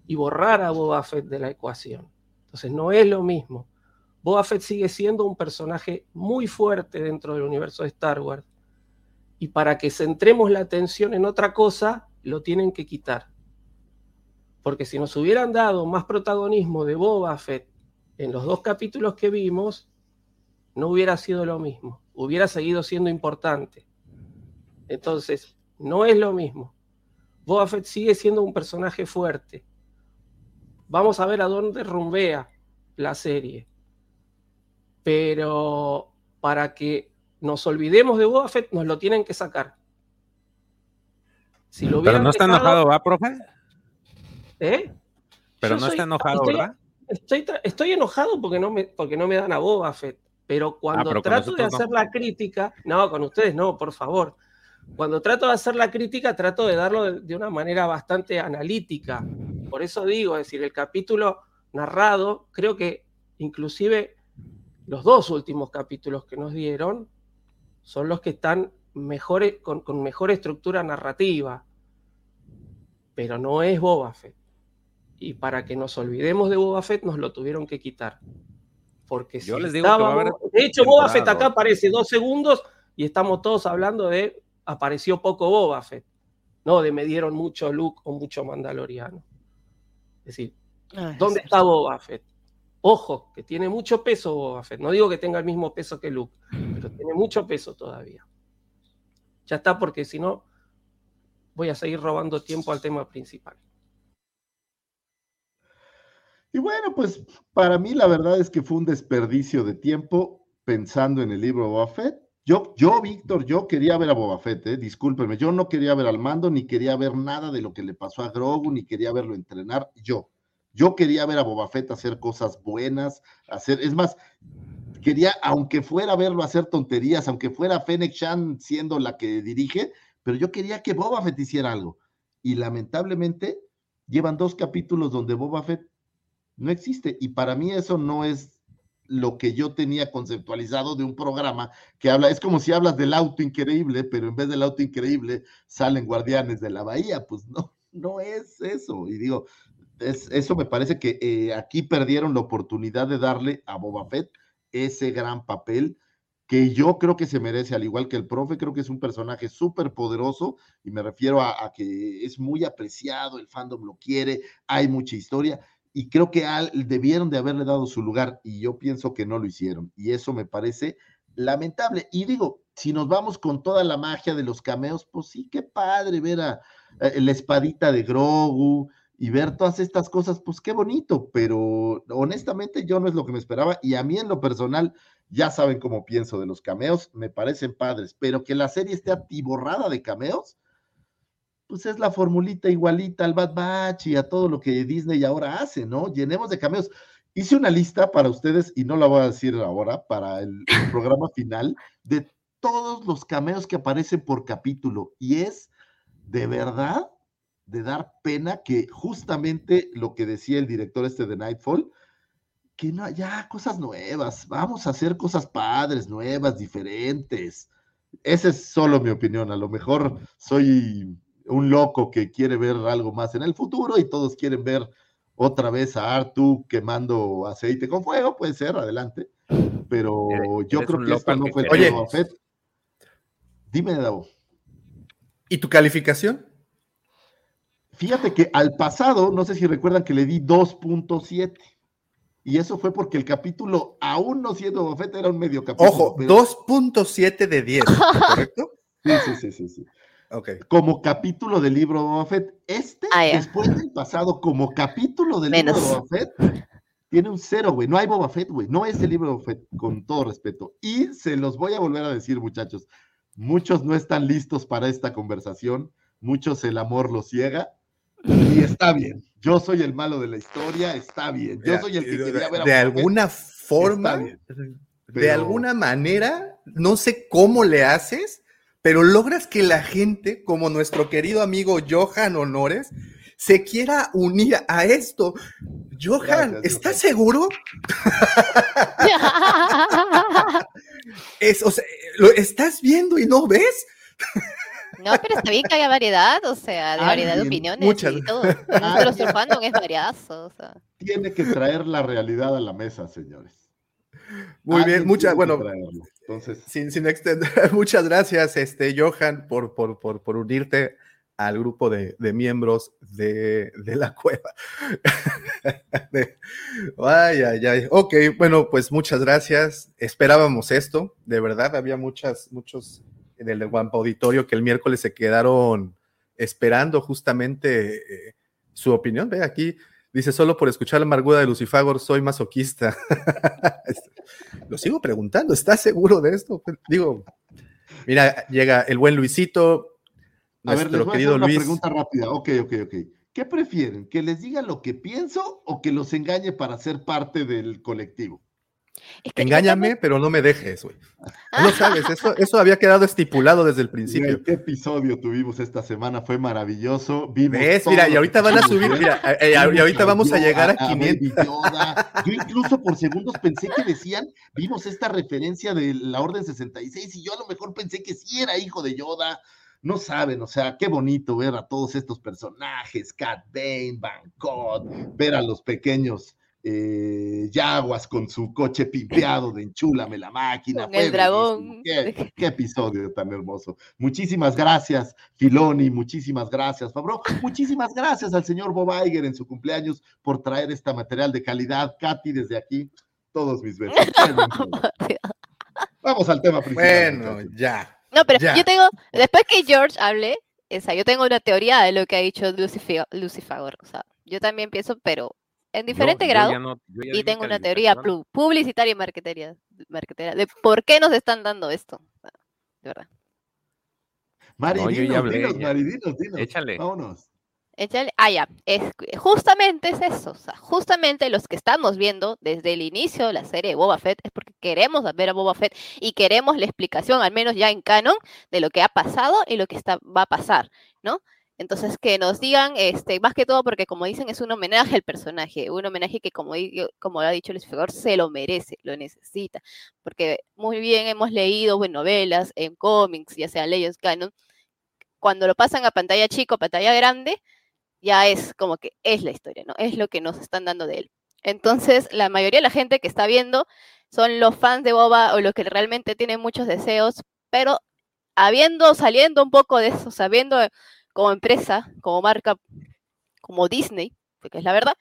y borrar a Boba Fett de la ecuación. Entonces no es lo mismo. Boba Fett sigue siendo un personaje muy fuerte dentro del universo de Star Wars. Y para que centremos la atención en otra cosa, lo tienen que quitar. Porque si nos hubieran dado más protagonismo de Boba Fett en los dos capítulos que vimos, no hubiera sido lo mismo. Hubiera seguido siendo importante. Entonces, no es lo mismo. Boba Fett sigue siendo un personaje fuerte. Vamos a ver a dónde rumbea la serie. Pero para que nos olvidemos de Boba Fett, nos lo tienen que sacar. Si lo Pero no está enojado, ¿va, profe? ¿Eh? Pero no está enojado, ¿verdad? Estoy, enojado porque no, me, porque no me dan a Boba Fett. Pero cuando ah, trato de hacer la crítica, no, con ustedes no, por favor cuando trato de hacer la crítica, trato de darlo de, una manera bastante analítica. Por eso digo, es decir, el capítulo narrado, creo que inclusive los dos últimos capítulos que nos dieron son los que están mejores, con, con mejor estructura narrativa. Pero no es Boba Fett. y para que nos olvidemos de Boba Fett nos lo tuvieron que quitar. Porque Yo si les digo que va a estábamos- haber de hecho, Boba Fett acá aparece dos segundos y estamos todos hablando de apareció poco Boba Fett, no de me dieron mucho Luke o mucho Mandaloriano. Es decir, Ah, ¿dónde es está Boba Fett? Ojo, que tiene mucho peso Boba Fett. No digo que tenga el mismo peso que Luke, pero tiene mucho peso todavía. Ya está, porque si no, voy a seguir robando tiempo al tema principal. Y bueno, pues para mí la verdad es que fue un desperdicio de tiempo pensando en el libro Boba Fett. Yo, yo, Víctor, yo quería ver a Boba Fett, eh, discúlpenme, yo no quería ver al mando, ni quería ver nada de lo que le pasó a Grogu, ni quería verlo entrenar, yo. Yo quería ver a Boba Fett hacer cosas buenas, hacer, es más, quería, aunque fuera verlo hacer tonterías, aunque fuera Fennec Shan siendo la que dirige, pero yo quería que Boba Fett hiciera algo. Y lamentablemente llevan dos capítulos donde Boba Fett no existe. Y para mí eso no es lo que yo tenía conceptualizado de un programa que habla, es como si hablas del auto increíble, pero en vez del auto increíble salen guardianes de la bahía, pues no, no es eso. Y digo, es, eso me parece que eh, aquí perdieron la oportunidad de darle a Boba Fett ese gran papel que yo creo que se merece, al igual que el profe, creo que es un personaje súper poderoso y me refiero a, a que es muy apreciado, el fandom lo quiere, hay mucha historia y creo que al, debieron de haberle dado su lugar y yo pienso que no lo hicieron y eso me parece lamentable. Y digo, si nos vamos con toda la magia de los cameos, pues sí, qué padre ver a, a la espadita de Grogu y ver todas estas cosas, pues qué bonito, pero honestamente yo no es lo que me esperaba y a mí en lo personal, ya saben cómo pienso de los cameos, me parecen padres, pero que la serie esté atiborrada de cameos, pues es la formulita igualita al Bad Batch y a todo lo que Disney ahora hace, ¿no? Llenemos de cameos. Hice una lista para ustedes, y no la voy a decir ahora, para el, programa final, de todos los cameos que aparecen por capítulo. Y es de verdad de dar pena que justamente lo que decía el director este de Nightfall, que no, ya cosas nuevas, vamos a hacer cosas padres, nuevas, diferentes. Esa es solo mi opinión, a lo mejor soy un loco que quiere ver algo más en el futuro y todos quieren ver otra vez a Artu quemando aceite con fuego, puede ser, adelante. Pero yo creo que al no que fue todo, Fett. Dime, Davo. ¿Y tu calificación? Fíjate que al pasado, no sé si recuerdan que le di 2.7. Y eso fue porque el capítulo, aún no siendo Boba Fett, era un medio capítulo. Ojo, pero- 2.7 de 10, ¿correcto? Sí, sí, sí, sí, sí. Ok. Como capítulo del libro de Boba Fett. Este, Ah, después del pasado, como capítulo del Menos. libro de Boba Fett, tiene un cero, güey. No hay Boba Fett, güey. No es el libro de Boba Fett, con todo respeto. Y se los voy a volver a decir, muchachos. Muchos no están listos para esta conversación. Muchos el amor los ciega. Y está bien. Yo soy el malo de la historia, está bien. Yo soy el que de- quería ver a de Boba alguna Fett, forma, está bien. de alguna manera, no sé cómo le haces, pero logras que la gente, como nuestro querido amigo Johan Honores, se quiera unir a esto. Johan, Gracias, ¿estás Johan. seguro? Es, o sea, ¿lo estás viendo y no ves? No, pero está bien que haya variedad, o sea, de variedad de opiniones muchas- y todo. No solo su fandom es variazo, o sea. Tiene que traer la realidad a la mesa, señores. Muy bien, muchas, bueno, traerlo. Entonces, sin, sin extender, muchas gracias, este, Johan, por, por, por, por unirte al grupo de, de miembros de, de la cueva. Ay, ay, ay. Ok, bueno, pues muchas gracias. Esperábamos esto, de verdad, había muchas, muchos en el Guampa Auditorio que el miércoles se quedaron esperando justamente eh, su opinión. Ve aquí, dice, solo por escuchar la amargura de Lucifagor soy masoquista. Lo sigo preguntando, ¿estás seguro de esto? Digo, mira, llega el buen Luisito, a ver, les nuestro voy a hacer querido una Luis. pregunta rápida. Ok, ok, ok. ¿Qué prefieren? ¿Que les diga lo que pienso o que los engañe para ser parte del colectivo? Es que yo Engáñame, también- pero no me dejes, güey. No sabes, eso, eso había quedado estipulado desde el principio. ¿Qué episodio tuvimos esta semana? Fue maravilloso. Vimos Mira, y ahorita van a subir, mira, eh, eh, y ahorita vamos a llegar a Baby 500. Yoda. Yo incluso por segundos pensé que decían, vimos esta referencia de la Orden 66 y yo a lo mejor pensé que sí era hijo de Yoda. no saben, o sea, qué bonito ver a todos estos personajes, Cat Bane, Bangkok, ver a los pequeños eh, Yaguas con su coche pimpeado de enchúlame la máquina. Con el dragón. Qué, qué, episodio tan hermoso. Muchísimas gracias, Filoni, muchísimas gracias, Fabro. Muchísimas gracias al señor Bob Iger en su cumpleaños por traer este material de calidad. Katy, desde aquí, todos mis besos. Vamos al tema principal. Bueno, ya. No, pero yo tengo, después que George hable, esa, yo tengo una teoría de lo que ha dicho Lucifer, Lucifer, o sea, yo también pienso, pero en diferente grado y tengo una teoría publicitaria y marquetera, de por qué nos están dando esto. De verdad. Mari, Échale. Vámonos. Échale. Ah, ya. Es, justamente es eso. O sea, justamente los que estamos viendo desde el inicio de la serie de Boba Fett es porque queremos ver a Boba Fett y queremos la explicación, al menos ya en canon, de lo que ha pasado y lo que está, va a pasar, ¿no? Entonces, que nos digan, este, más que todo, porque como dicen, es un homenaje al personaje, un homenaje que, como, como ha dicho Luis Figor, se lo merece, lo necesita, porque muy bien hemos leído en novelas, en cómics, ya sea Legends Canon, cuando lo pasan a pantalla chico, pantalla grande, ya es como que es la historia, ¿no? Es lo que nos están dando de él. Entonces, la mayoría de la gente que está viendo son los fans de Boba o los que realmente tienen muchos deseos, pero habiendo, saliendo un poco de eso, sabiendo como empresa, como marca, como Disney, porque es la verdad,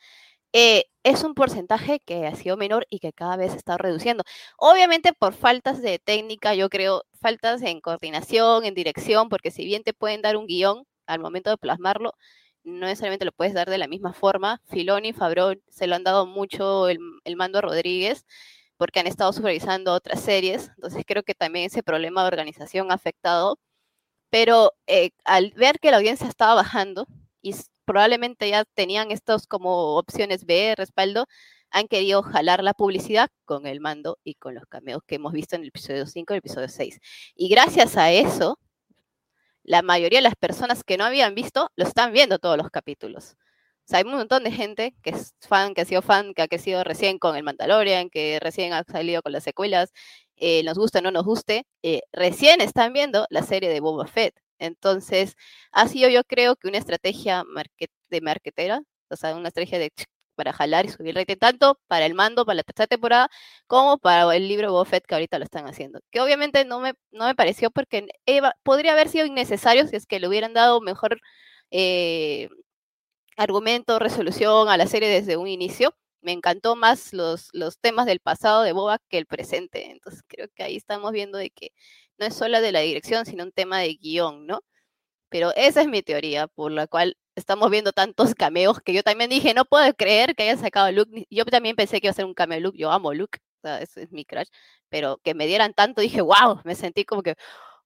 eh, es un porcentaje que ha sido menor y que cada vez está reduciendo. Obviamente por faltas de técnica, yo creo, faltas en coordinación, en dirección, porque si bien te pueden dar un guion al momento de plasmarlo, no necesariamente lo puedes dar de la misma forma. Filoni y Fabrón se lo han dado mucho el, el mando a Rodríguez porque han estado supervisando otras series, entonces creo que también ese problema de organización ha afectado pero eh, al ver que la audiencia estaba bajando y probablemente ya tenían estos como opciones B, respaldo, han querido jalar la publicidad con el mando y con los cameos que hemos visto en el episodio 5 y el episodio 6. Y gracias a eso, la mayoría de las personas que no habían visto lo están viendo todos los capítulos. O sea, hay un montón de gente que es fan, que ha sido fan, que ha crecido recién con el Mandalorian, que recién ha salido con las secuelas eh, nos guste o no nos guste, eh, recién están viendo la serie de Boba Fett. Entonces, ha sido yo creo que una estrategia de marketera, o sea, una estrategia de para jalar y subir rating, tanto para el mando, para la tercera temporada, como para el libro Boba Fett que ahorita lo están haciendo. Que obviamente no me, no me pareció porque podría haber sido innecesario si es que le hubieran dado mejor eh, argumento, resolución a la serie desde un inicio me encantó más los, los temas del pasado de Boba que el presente. Entonces creo que ahí estamos viendo de que no es solo de la dirección, sino un tema de guion, ¿no? Pero esa es mi teoría, por la cual estamos viendo tantos cameos que yo también dije, no puedo creer que hayan sacado Luke. Yo también pensé que iba a ser un cameo Luke, yo amo Luke, o sea, ese es mi crush, pero que me dieran tanto, dije, wow, me sentí como que,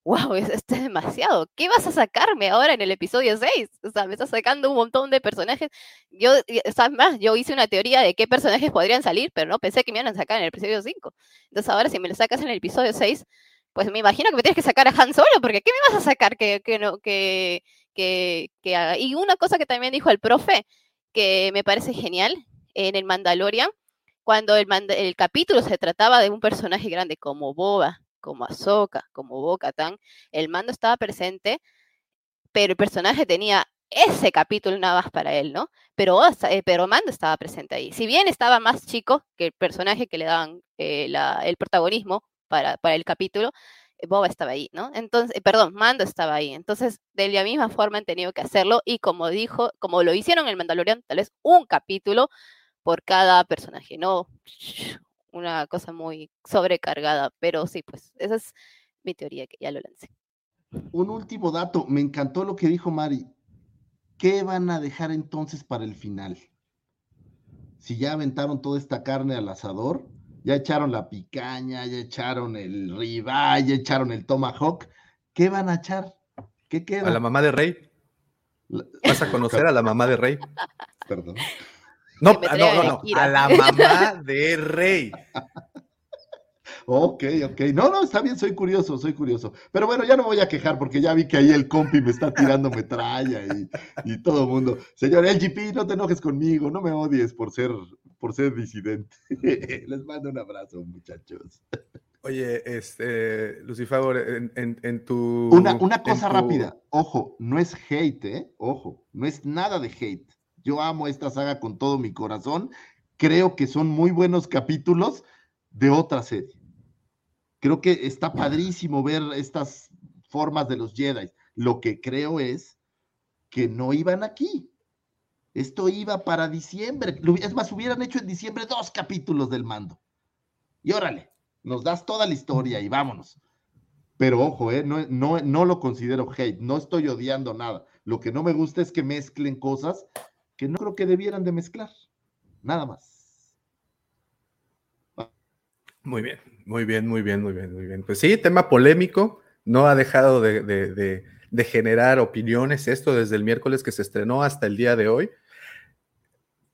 wow, esto es demasiado. ¿Qué vas a sacarme ahora en el episodio 6? O sea, me estás sacando un montón de personajes. Yo, ¿sabes más? Yo hice una teoría de qué personajes podrían salir, pero no pensé que me iban a sacar en el episodio 5. Entonces ahora si me lo sacas en el episodio 6, pues me imagino que me tienes que sacar a Han Solo, porque ¿qué me vas a sacar que, que no, que, que, que haga? Y una cosa que también dijo el profe, que me parece genial, en el Mandalorian, cuando el, el capítulo se trataba de un personaje grande como Boba, como Ahsoka, como Bo-Katan, el mando estaba presente, pero el personaje tenía ese capítulo nada más para él, ¿no? Pero, eh, pero Mando estaba presente ahí. Si bien estaba más chico que el personaje que le daban eh, el protagonismo para, para el capítulo, eh, Boba estaba ahí, ¿no? Entonces, perdón, Mando estaba ahí. Entonces, de la misma forma han tenido que hacerlo y como dijo, como lo hicieron en el Mandalorian, tal vez un capítulo por cada personaje, no una cosa muy sobrecargada, pero sí, pues esa es mi teoría que ya lo lancé. Un último dato, me encantó lo que dijo Mari. ¿Qué van a dejar entonces para el final? Si ya aventaron toda esta carne al asador, ya echaron la picaña, ya echaron el ribeye, ya echaron el tomahawk, ¿qué van a echar? ¿Qué queda? A la mamá de Rey. ¿Vas a conocer a la mamá de Rey? Perdón. No, no, no, no, a la mamá de Rey. Ok, ok. No, no, está bien, soy curioso, soy curioso. Pero bueno, ya no me voy a quejar porque ya vi que ahí el compi me está tirando metralla y, y todo el mundo. Señor LGP, no te enojes conmigo, no me odies por ser, por ser disidente. Les mando un abrazo, muchachos. Oye, este, Lucifer, en, en, en tu. Una, una cosa tu- rápida, ojo, no es hate, ¿eh? Ojo, no es nada de hate. Yo amo esta saga con todo mi corazón. Creo que son muy buenos capítulos de otra serie. Creo que está padrísimo ver estas formas de los Jedi. Lo que creo es que no iban aquí. Esto iba para diciembre. Es más, hubieran hecho en diciembre dos capítulos del mando. Y órale, nos das toda la historia y vámonos. Pero ojo, eh, no, no, no lo considero hate, no estoy odiando nada. Lo que no me gusta es que mezclen cosas que no creo que debieran de mezclar. Nada más. Muy bien, muy bien, muy bien, muy bien, muy bien. Pues sí, tema polémico, no ha dejado de, de- de- de generar opiniones esto desde el miércoles que se estrenó hasta el día de hoy.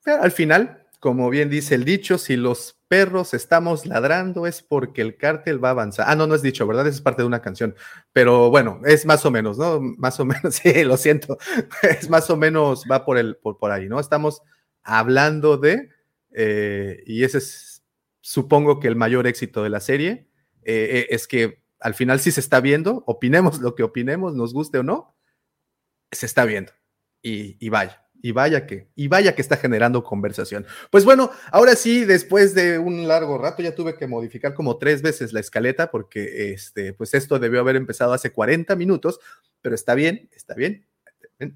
Pero al final, como bien dice el dicho, si los perros estamos ladrando es porque el cártel va a avanzar. Ah, no, no es dicho, ¿verdad? Es parte de una canción. Pero bueno, es más o menos, ¿no? Más o menos, sí, lo siento. Es más o menos, va por, el, por, por ahí, ¿no? Estamos hablando de, eh, y ese es, supongo que el mayor éxito de la serie, eh, eh, es que al final sí se está viendo, opinemos lo que opinemos, nos guste o no, se está viendo. Y, y vaya, y vaya que, y vaya que está generando conversación. Pues bueno, ahora sí, después de un largo rato, ya tuve que modificar como tres veces la escaleta, porque este, pues esto debió haber empezado hace 40 minutos, pero está bien, está bien.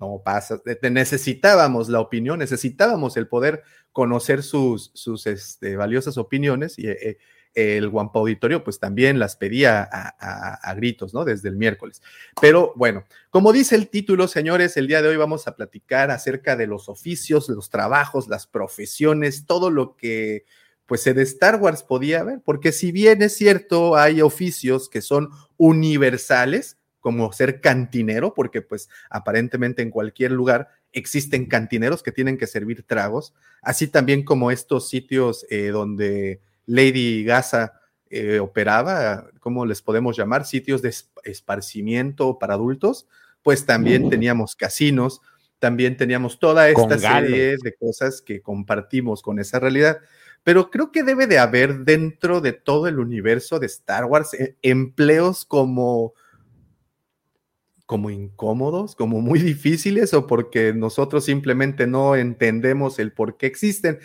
No pasa, te- necesitábamos la opinión, necesitábamos el poder conocer sus, sus este, valiosas opiniones y eh, el Guampa Auditorio pues también las pedía a, gritos, ¿no? Desde el miércoles. Pero bueno, como dice el título, señores, el día de hoy vamos a platicar acerca de los oficios, los trabajos, las profesiones, todo lo que pues de Star Wars podía haber, porque si bien es cierto, hay oficios que son universales, como ser cantinero, porque pues aparentemente en cualquier lugar existen cantineros que tienen que servir tragos, así también como estos sitios eh, donde Lady Gaza eh, operaba, ¿cómo les podemos llamar? Sitios de es- esparcimiento para adultos, pues también teníamos casinos, también teníamos toda esta Con serie de cosas que compartimos con esa realidad. Pero creo que debe de haber dentro de todo el universo de Star Wars eh, empleos como como incómodos, como muy difíciles o porque nosotros simplemente no entendemos el por qué existen.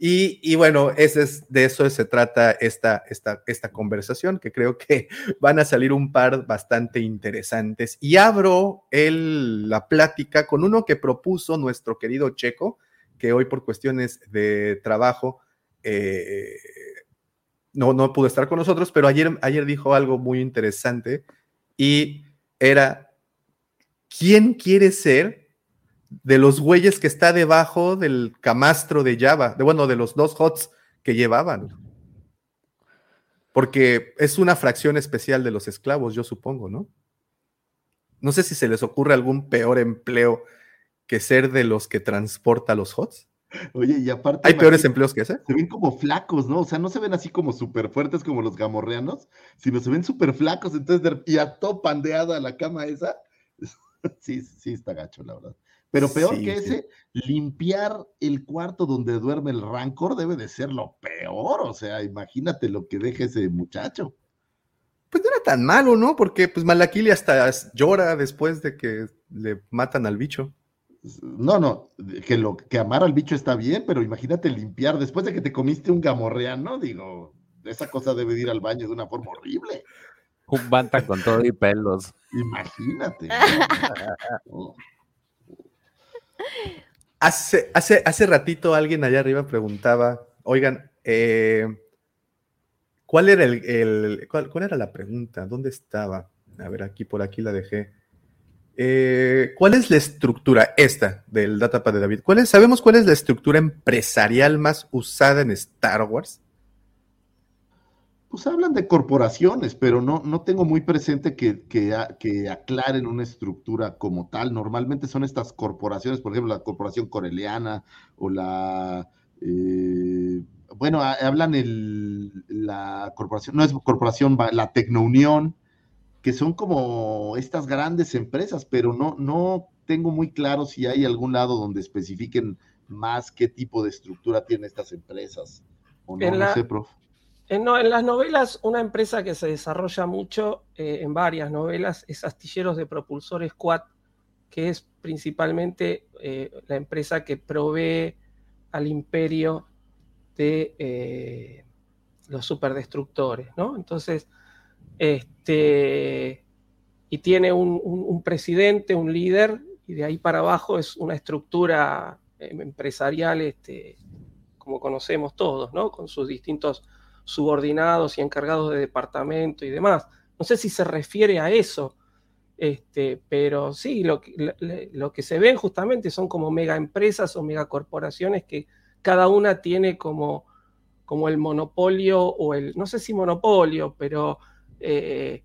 Y, y bueno, ese es, de eso se trata esta, esta, esta conversación, que creo que van a salir un par bastante interesantes. Y abro el, la plática con uno que propuso nuestro querido Checo, que hoy por cuestiones de trabajo eh, no, no pudo estar con nosotros, pero ayer, ayer dijo algo muy interesante y era, ¿quién quiere ser de los güeyes que está debajo del camastro de Java? De, bueno, de los dos HOTS que llevaban. Porque es una fracción especial de los esclavos, yo supongo, ¿no? No sé si se les ocurre algún peor empleo que ser de los que transporta los HOTS. Oye, y aparte. ¿Hay peores empleos que ese? Se ven como flacos, ¿no? O sea, no se ven así como súper fuertes como los gamorreanos, sino se ven súper flacos. Entonces, de- y a todo pandeado a la cama esa. Sí, sí, está gacho, la verdad. Pero peor Sí, que sí. ese, limpiar el cuarto donde duerme el rancor debe de ser lo peor. O sea, imagínate lo que deja ese muchacho. Pues no era tan malo, ¿no? Porque pues Malakili hasta llora después de que le matan al bicho. No, no, que lo que amar al bicho está bien, pero imagínate limpiar después de que te comiste un gamorreano, digo, esa cosa debe de ir al baño de una forma horrible. Un banta con todo y pelos. Imagínate. ¿no? Hace, hace, hace ratito alguien allá arriba preguntaba, oigan, eh, ¿cuál era el, el- cuál, cuál era la pregunta? ¿Dónde estaba? A ver, aquí por aquí la dejé. Eh, ¿Cuál es la estructura esta del datapad de David? ¿Cuál es, ¿Sabemos cuál es la estructura empresarial más usada en Star Wars? Pues hablan de corporaciones, pero no, no tengo muy presente que, que, aclaren una estructura como tal. Normalmente son estas corporaciones, por ejemplo, la corporación coreliana o la... eh, bueno, a- hablan el, la corporación, no es corporación, la Tecnounión, que son como estas grandes empresas, pero no, no tengo muy claro si hay algún lado donde especifiquen más qué tipo de estructura tienen estas empresas. O no, En no la- sé, prof. En, las novelas, una empresa que se desarrolla mucho eh, en varias novelas es Astilleros de Propulsores Quad, que es principalmente eh, la empresa que provee al imperio de eh, los superdestructores, ¿no? Entonces, este, y tiene un, un, presidente, un líder, y de ahí para abajo es una estructura empresarial, este, como conocemos todos, ¿no? Con sus distintos subordinados y encargados de departamento y demás. No sé si se refiere a eso, este, pero sí, lo que, lo que se ven justamente son como mega empresas o megacorporaciones que cada una tiene como, como el monopolio o el, no sé si monopolio, pero eh,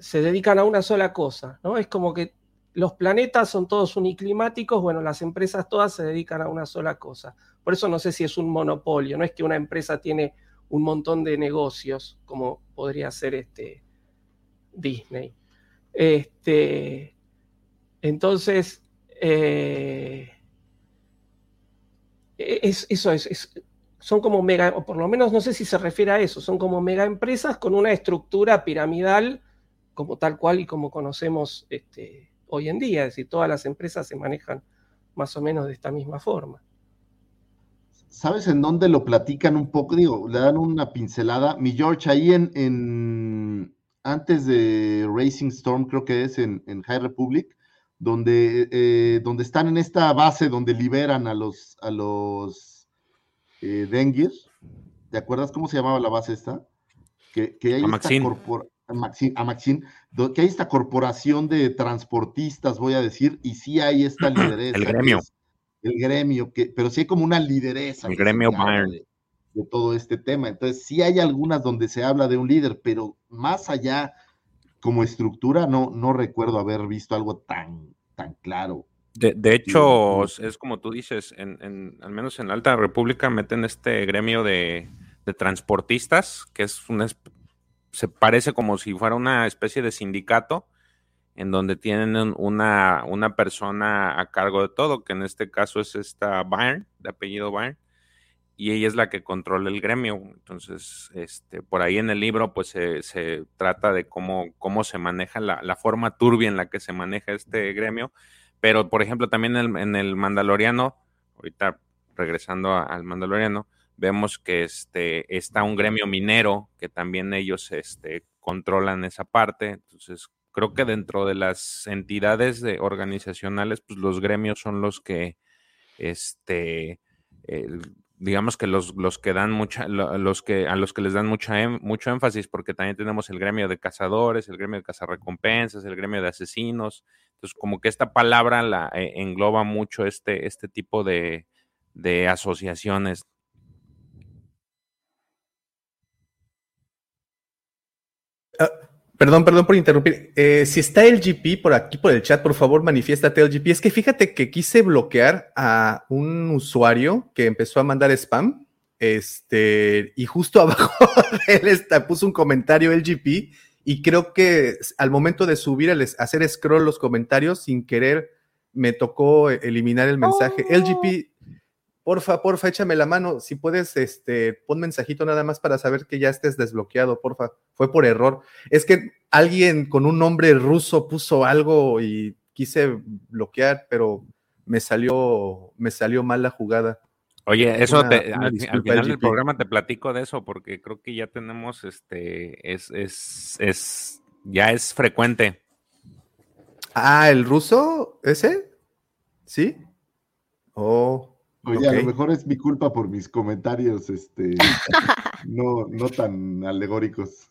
se dedican a una sola cosa, ¿no? Es como que los planetas son todos uniclimáticos, bueno, las empresas todas se dedican a una sola cosa. Por eso no sé si es un monopolio, no es que una empresa tiene un montón de negocios, como podría ser este Disney. Este, entonces, eh, e-, es, eso es, son como mega, o por lo menos no sé si se refiere a eso, son como mega empresas con una estructura piramidal como tal cual y como conocemos este, hoy en día, es decir, todas las empresas se manejan más o menos de esta misma forma. ¿Sabes en dónde lo platican un poco? Digo, le dan una pincelada. Mi George, ahí en, antes de Racing Storm, creo que es en, High Republic, donde, eh, donde están en esta base donde liberan a los, a los eh, Dengir. ¿Te acuerdas cómo se llamaba la base esta? Que, que hay a Maxine. a Maxine, que hay esta corporación de transportistas, voy a decir, y sí hay esta lideresa. El gremio el gremio, que, pero sí hay como una lideresa. El gremio Bayern. De, todo este tema. Entonces, sí hay algunas donde se habla de un líder, pero más allá, como estructura, no, no recuerdo haber visto algo tan, tan claro. De, hecho, es como tú dices, en, al menos en la Alta República meten este gremio de, de transportistas, que es una, se parece como si fuera una especie de sindicato, en donde tienen una, una persona a cargo de todo, que en este caso es esta Byrne, de apellido Byrne, y ella es la que controla el gremio. Entonces, este, por ahí en el libro, pues se, trata de cómo, cómo se maneja la, forma turbia en la que se maneja este gremio. Pero, por ejemplo, también en el, Mandaloriano, ahorita regresando al Mandaloriano, vemos que este, está un gremio minero, que también ellos este, controlan esa parte. Entonces, creo que dentro de las entidades de organizacionales, pues los gremios son los que, este, digamos que los, los que dan mucha, los que, a los que les dan mucha, em, mucho énfasis, porque también tenemos el gremio de cazadores, el gremio de cazarrecompensas, el gremio de asesinos. Entonces, como que esta palabra la eh, engloba mucho este, este tipo de, de asociaciones. Ah, Perdón, perdón por interrumpir. Eh, si está el GP por aquí, por el chat, por favor, manifiéstate el GP. Es que fíjate que quise bloquear a un usuario que empezó a mandar spam. Este, y justo abajo él está, puso un comentario el GP. Y creo que al momento de subir, el, hacer scroll los comentarios, sin querer, me tocó eliminar el mensaje. El GP porfa, porfa, échame la mano. Si puedes, este, pon mensajito nada más para saber que ya estés desbloqueado, porfa. Fue por error. Es que alguien con un nombre ruso puso algo y quise bloquear, pero me salió, me salió mal la jugada. Oye, eso te, al, final del programa te platico de eso porque creo que ya tenemos, este, es, es, es, ya es frecuente. Ah, ¿el ruso ese? ¿Sí? Oh, Oye, a lo mejor es mi culpa por mis comentarios, este, no, no tan alegóricos.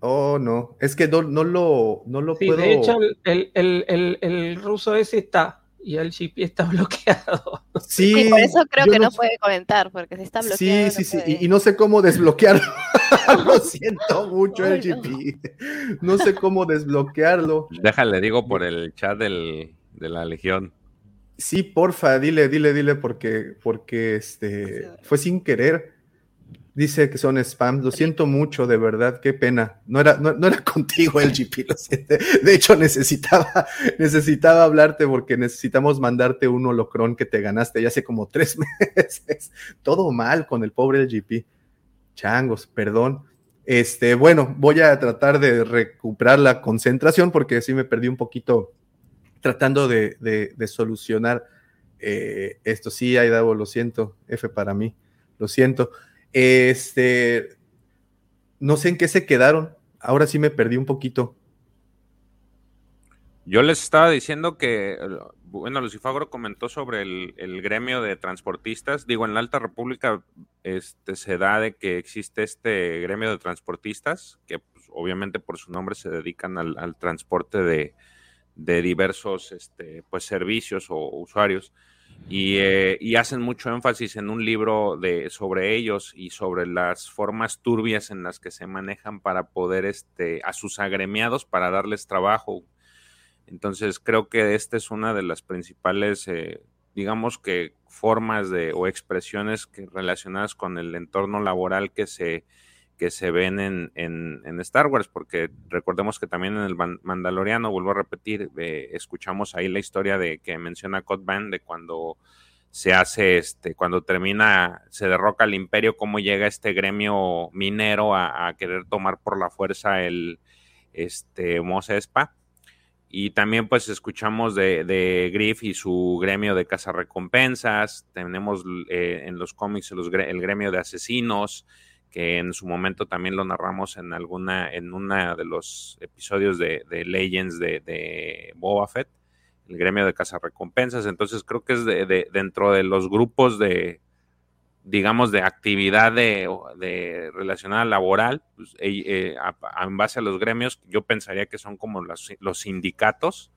Oh, no, es que no, no lo, no lo sí, De hecho, el, el, el, el, ruso ese está y el GP está bloqueado. Sí, por eso creo que no, puede comentar, porque si está bloqueado. Sí, sí, sí, y, no sé cómo desbloquearlo. lo siento mucho, el GP. No sé cómo desbloquearlo. Déjale, digo por el chat del, de la Legión. Sí, porfa, dile, dile, dile, porque, porque este, fue sin querer. Dice que son spam. Lo siento mucho, de verdad, qué pena. No era, no, no era contigo el GP, lo siento. De hecho, necesitaba, necesitaba hablarte porque necesitamos mandarte un holocrón que te ganaste ya hace como tres meses. Todo mal con el pobre LGP. Changos, perdón. Este, bueno, voy a tratar de recuperar la concentración porque sí me perdí un poquito tratando de, de, solucionar eh, esto. Sí, Aidavo, lo siento. F para mí. Lo siento. Este, no sé en qué se quedaron. Ahora sí me perdí un poquito. Yo les estaba diciendo que, bueno, Lucifagro comentó sobre el, el, gremio de transportistas. Digo, en la Alta República este, se da de que existe este gremio de transportistas, que pues, obviamente por su nombre se dedican al transporte de, de diversos este, pues, servicios o usuarios y, eh, y, hacen mucho énfasis en un libro de, sobre ellos y sobre las formas turbias en las que se manejan para poder este, a sus agremiados para darles trabajo. Entonces creo que esta es una de las principales, eh, digamos que formas de o expresiones que relacionadas con el entorno laboral que se, que se ven en, en, en, Star Wars, porque recordemos que también en el Mandaloriano, vuelvo a repetir, eh, escuchamos ahí la historia de que menciona Cod Band de cuando se hace, este, cuando termina, se derroca el imperio, cómo llega este gremio minero a, a querer tomar por la fuerza el este, Mos Espa. Y también pues escuchamos de, de, Griff y su gremio de cazarrecompensas, tenemos eh, en los cómics los, el gremio de asesinos, que en su momento también lo narramos en alguna, en una de los episodios de, Legends de, de, Boba Fett, el gremio de cazarrecompensas. Entonces creo que es de, dentro de los grupos de, digamos, de actividad de, de relacionada laboral, pues, eh, en base a los gremios, yo pensaría que son como los sindicatos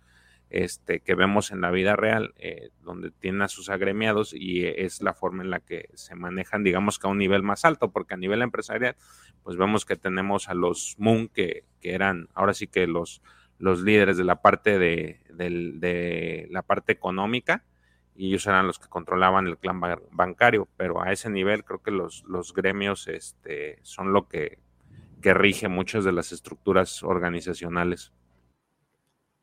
este, que vemos en la vida real, eh, donde tienen a sus agremiados y es la forma en la que se manejan, digamos que a un nivel más alto, porque a nivel empresarial, pues vemos que tenemos a los Moon, que, que eran ahora sí que los, los líderes de la parte de, de, de, la parte económica, y ellos eran los que controlaban el clan bancario, pero a ese nivel creo que los, los gremios este, son lo que, que rige muchas de las estructuras organizacionales.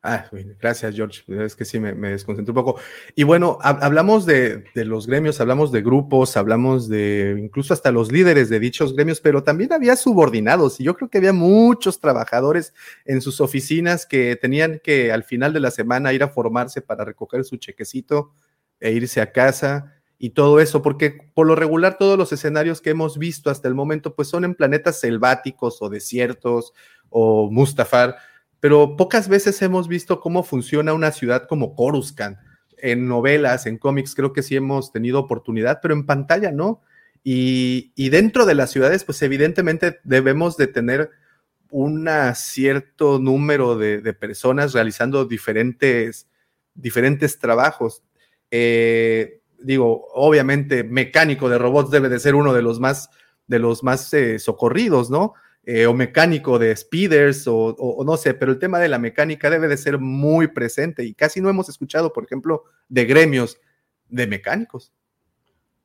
Ah, gracias, George. Es que sí, me, me un poco. Y bueno, ha, hablamos de, de, los gremios, hablamos de grupos, hablamos de incluso hasta los líderes de dichos gremios, pero también había subordinados y yo creo que había muchos trabajadores en sus oficinas que tenían que al final de la semana ir a formarse para recoger su chequecito e irse a casa y todo eso, porque por lo regular todos los escenarios que hemos visto hasta el momento pues son en planetas selváticos o desiertos o Mustafar pero pocas veces hemos visto cómo funciona una ciudad como Coruscant. En novelas, en cómics, creo que sí hemos tenido oportunidad, pero en pantalla no. Y, y dentro de las ciudades, pues evidentemente debemos de tener un cierto número de, de, personas realizando diferentes, diferentes trabajos. Eh, digo, obviamente, mecánico de robots debe de ser uno de los más, de los más eh, socorridos, ¿no? Eh, o mecánico de speeders o, o, o, no sé, pero el tema de la mecánica debe de ser muy presente y casi no hemos escuchado, por ejemplo, de gremios de mecánicos.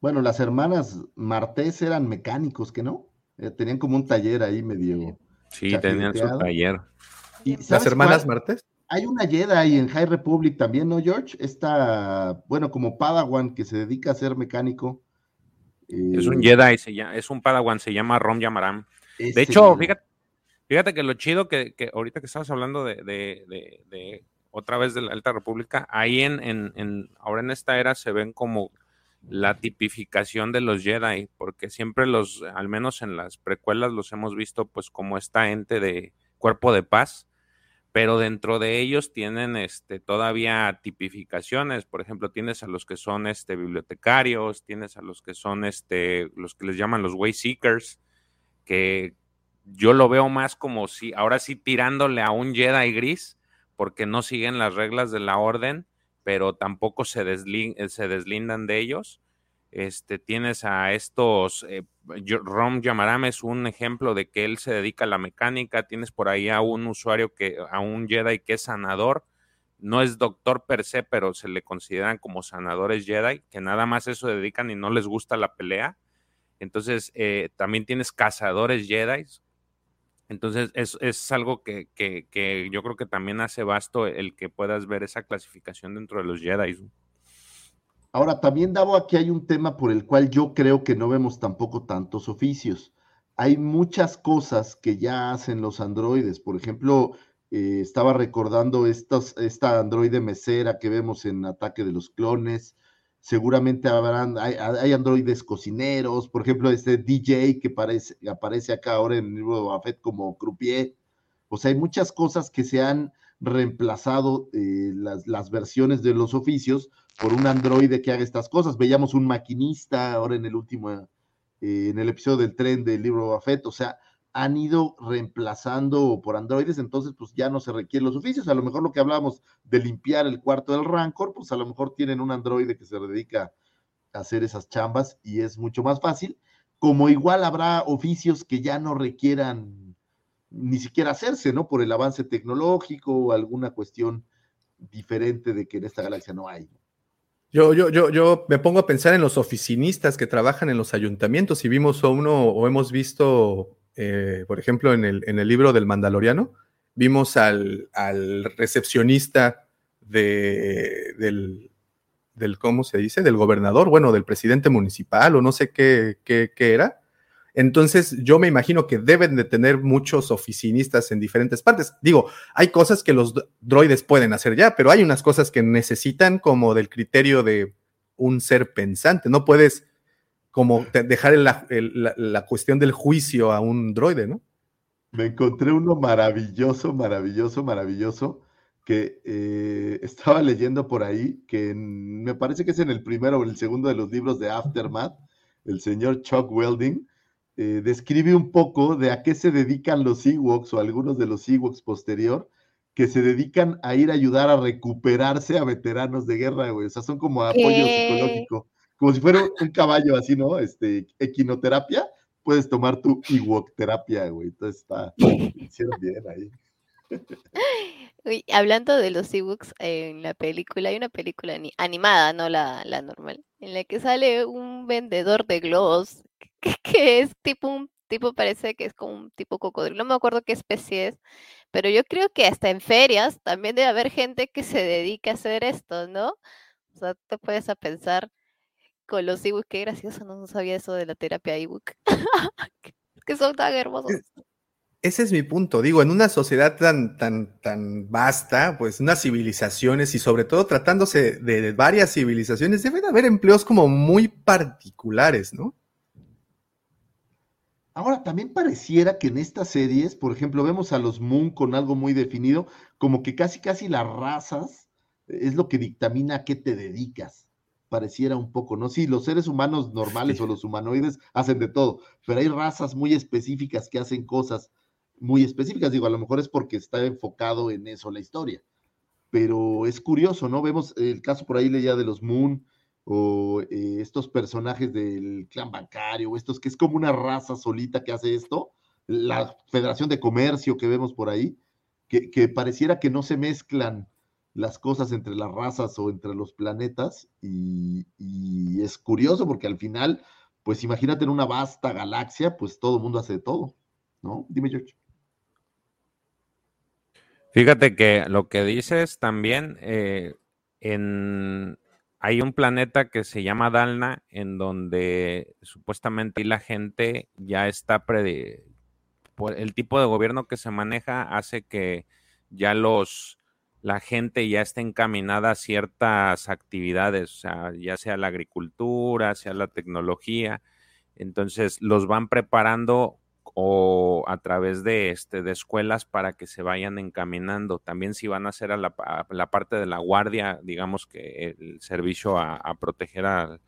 Bueno, las hermanas Martés eran mecánicos, ¿que no? Eh, tenían como un taller ahí medio. Sí, tenían su taller. ¿Y las hermanas cuál? Martés? Hay una Jedi en High Republic también, ¿no, George? Esta, bueno, como Padawan que se dedica a ser mecánico. Eh... Es un Jedi, se llama, es un Padawan, se llama Rom Yamaram. Este, de hecho, fíjate, fíjate, que lo chido que, que ahorita que estabas hablando de, de, de, de, otra vez de la Alta República, ahí en, en, en, ahora en esta era se ven como la tipificación de los Jedi, porque siempre los, al menos en las precuelas los hemos visto pues como esta ente de cuerpo de paz, pero dentro de ellos tienen este, todavía tipificaciones, por ejemplo, tienes a los que son este, bibliotecarios, tienes a los que son este, los que les llaman los way seekers, que yo lo veo más como si ahora sí tirándole a un Jedi gris, porque no siguen las reglas de la orden, pero tampoco se, se deslindan de ellos. Este, tienes a estos, eh, Rom Yamaram es un ejemplo de que él se dedica a la mecánica, tienes por ahí a un usuario que, a un Jedi que es sanador, no es doctor per se, pero se le consideran como sanadores Jedi, que nada más eso dedican y no les gusta la pelea Entonces, eh, también tienes cazadores Jedi. Entonces, es, es algo que, que, que, yo creo que también hace vasto el que puedas ver esa clasificación dentro de los Jedi. Ahora, también, Davo, aquí hay un tema por el cual yo creo que no vemos tampoco tantos oficios. Hay muchas cosas que ya hacen los androides. Por ejemplo, eh, estaba recordando estos, esta androide mesera que vemos en Ataque de los Clones. Seguramente habrán, hay, androides cocineros, por ejemplo, este DJ que aparece, aparece acá ahora en el libro de Buffett como croupier. O sea, hay muchas cosas que se han reemplazado eh, las, las, versiones de los oficios por un androide que haga estas cosas. Veíamos un maquinista ahora en el último, eh, en el episodio del tren del libro de Buffett. O sea, han ido reemplazando por androides, entonces pues ya no se requieren los oficios. A lo mejor lo que hablábamos de limpiar el cuarto del Rancor, pues a lo mejor tienen un androide que se dedica a hacer esas chambas y es mucho más fácil. Como igual habrá oficios que ya no requieran ni siquiera hacerse, ¿no? Por el avance tecnológico o alguna cuestión diferente de que en esta galaxia no hay. Yo, yo, yo, yo me pongo a pensar en los oficinistas que trabajan en los ayuntamientos y vimos a uno o hemos visto eh, por ejemplo, en el, en el, libro del Mandaloriano, vimos al, recepcionista de, del, del, ¿cómo se dice? Del gobernador, bueno, del presidente municipal o no sé qué, qué, era. Entonces, yo me imagino que deben de tener muchos oficinistas en diferentes partes. Digo, hay cosas que los droides pueden hacer ya, pero hay unas cosas que necesitan como del criterio de un ser pensante. No puedes como dejar la, cuestión del juicio a un droide, ¿no? Me encontré uno maravilloso, maravilloso, maravilloso, que eh, estaba leyendo por ahí, que me parece que es en el primero o el segundo de los libros de Aftermath, el señor Chuck Welding, eh, describe un poco de a qué se dedican los Ewoks o algunos de los Ewoks posterior, que se dedican a ir a ayudar a recuperarse a veteranos de guerra, güey. O sea, son como apoyo psicológico como si fuera un caballo así, ¿no? Este, equinoterapia, puedes tomar tu Ewok terapia, güey. Entonces está, hicieron bien ahí. Hablando de los Ewoks en la película, hay una película animada, no la, normal, en la que sale un vendedor de globos que, es tipo un tipo, parece que es como un tipo cocodrilo, no me acuerdo qué especie es, pero yo creo que hasta en ferias también debe haber gente que se dedica a hacer esto, ¿no? O sea, te puedes a pensar con los ebook, qué gracioso, no sabía eso de la terapia ebook. que son tan hermosos. Ese es mi punto. Digo, en una sociedad tan, tan, tan vasta, pues unas civilizaciones y sobre todo tratándose de varias civilizaciones, deben haber empleos como muy particulares, ¿no? Ahora, también pareciera que en estas series, por ejemplo, vemos a los Moon con algo muy definido, como que casi, casi las razas es lo que dictamina a qué te dedicas pareciera un poco, ¿no? Sí, los seres humanos normales o los humanoides hacen de todo, pero hay razas muy específicas que hacen cosas muy específicas. Digo, a lo mejor es porque está enfocado en eso la historia, pero es curioso, ¿no? Vemos el caso por ahí leía de los Moon o eh, estos personajes del clan bancario, o estos que es como una raza solita que hace esto, la Federación de Comercio que vemos por ahí, que, que pareciera que no se mezclan las cosas entre las razas o entre los planetas y, es curioso porque al final, pues imagínate en una vasta galaxia, pues todo el mundo hace de todo, ¿no? Dime, George. Fíjate que lo que dices también, eh, en, hay un planeta que se llama Dalna, en donde supuestamente la gente ya está pre, el tipo de gobierno que se maneja hace que ya los la gente ya está encaminada a ciertas actividades, o sea, ya sea la agricultura, sea la tecnología. Entonces los van preparando o a través de, este, de escuelas para que se vayan encaminando. También si van a hacer a la, parte de la guardia, digamos que el servicio a, proteger a,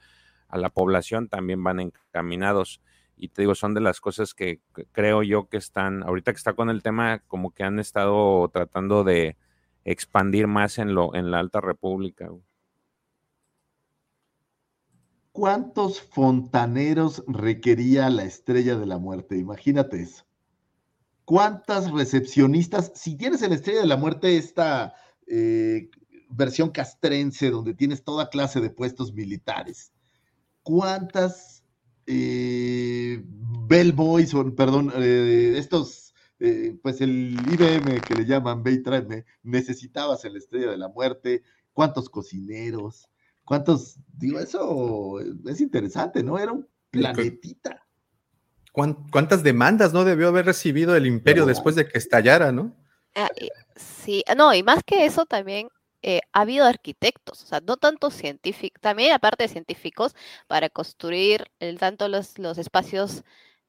la población, también van encaminados. Y te digo, son de las cosas que creo yo que están, ahorita que está con el tema, como que han estado tratando de, expandir más en, lo, en la Alta República. ¿Cuántos fontaneros requería la estrella de la muerte? Imagínate eso. ¿Cuántas recepcionistas? Si tienes en la estrella de la muerte esta eh, versión castrense donde tienes toda clase de puestos militares, ¿cuántas eh, Bellboys, perdón, eh, estos, eh, pues el IBM que le llaman Baytran, necesitabas el Estrella de la Muerte, cuántos cocineros, cuántos, digo, eso es interesante, ¿no? Era un planetita. ¿Cuán- ¿Cuántas demandas no debió haber recibido el imperio No. después de que estallara, no? Ah, y- sí, ah, no, y más que eso también eh, ha habido arquitectos, o sea, no tanto científicos, también aparte de científicos, para construir el, tanto los, los espacios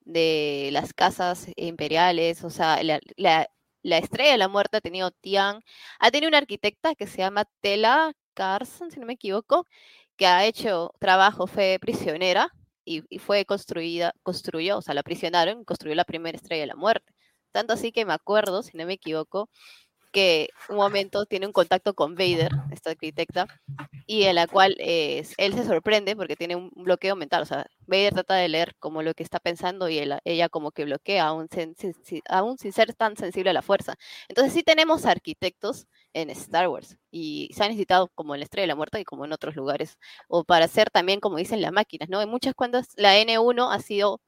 de las casas imperiales, o sea, la, la- la estrella de la muerte ha tenido Tian, ha tenido una arquitecta que se llama Tela Carson, si no me equivoco, que ha hecho trabajo, fue prisionera y, y fue construida, construyó, o sea, la prisionaron construyó la primera estrella de la muerte. Tanto así que me acuerdo, si no me equivoco, que un momento tiene un contacto con Vader, esta arquitecta, y en la cual eh, él se sorprende porque tiene un bloqueo mental. O sea, Vader trata de leer como lo que está pensando y él- ella como que bloquea, aún, sin- aún sin ser tan sensible a la fuerza. Entonces sí tenemos arquitectos en Star Wars y se ha necesitado como en la Estrella de la Muerte y como en otros lugares, o para hacer también, como dicen, las máquinas, ¿no? En muchas cuando la N1 ha sido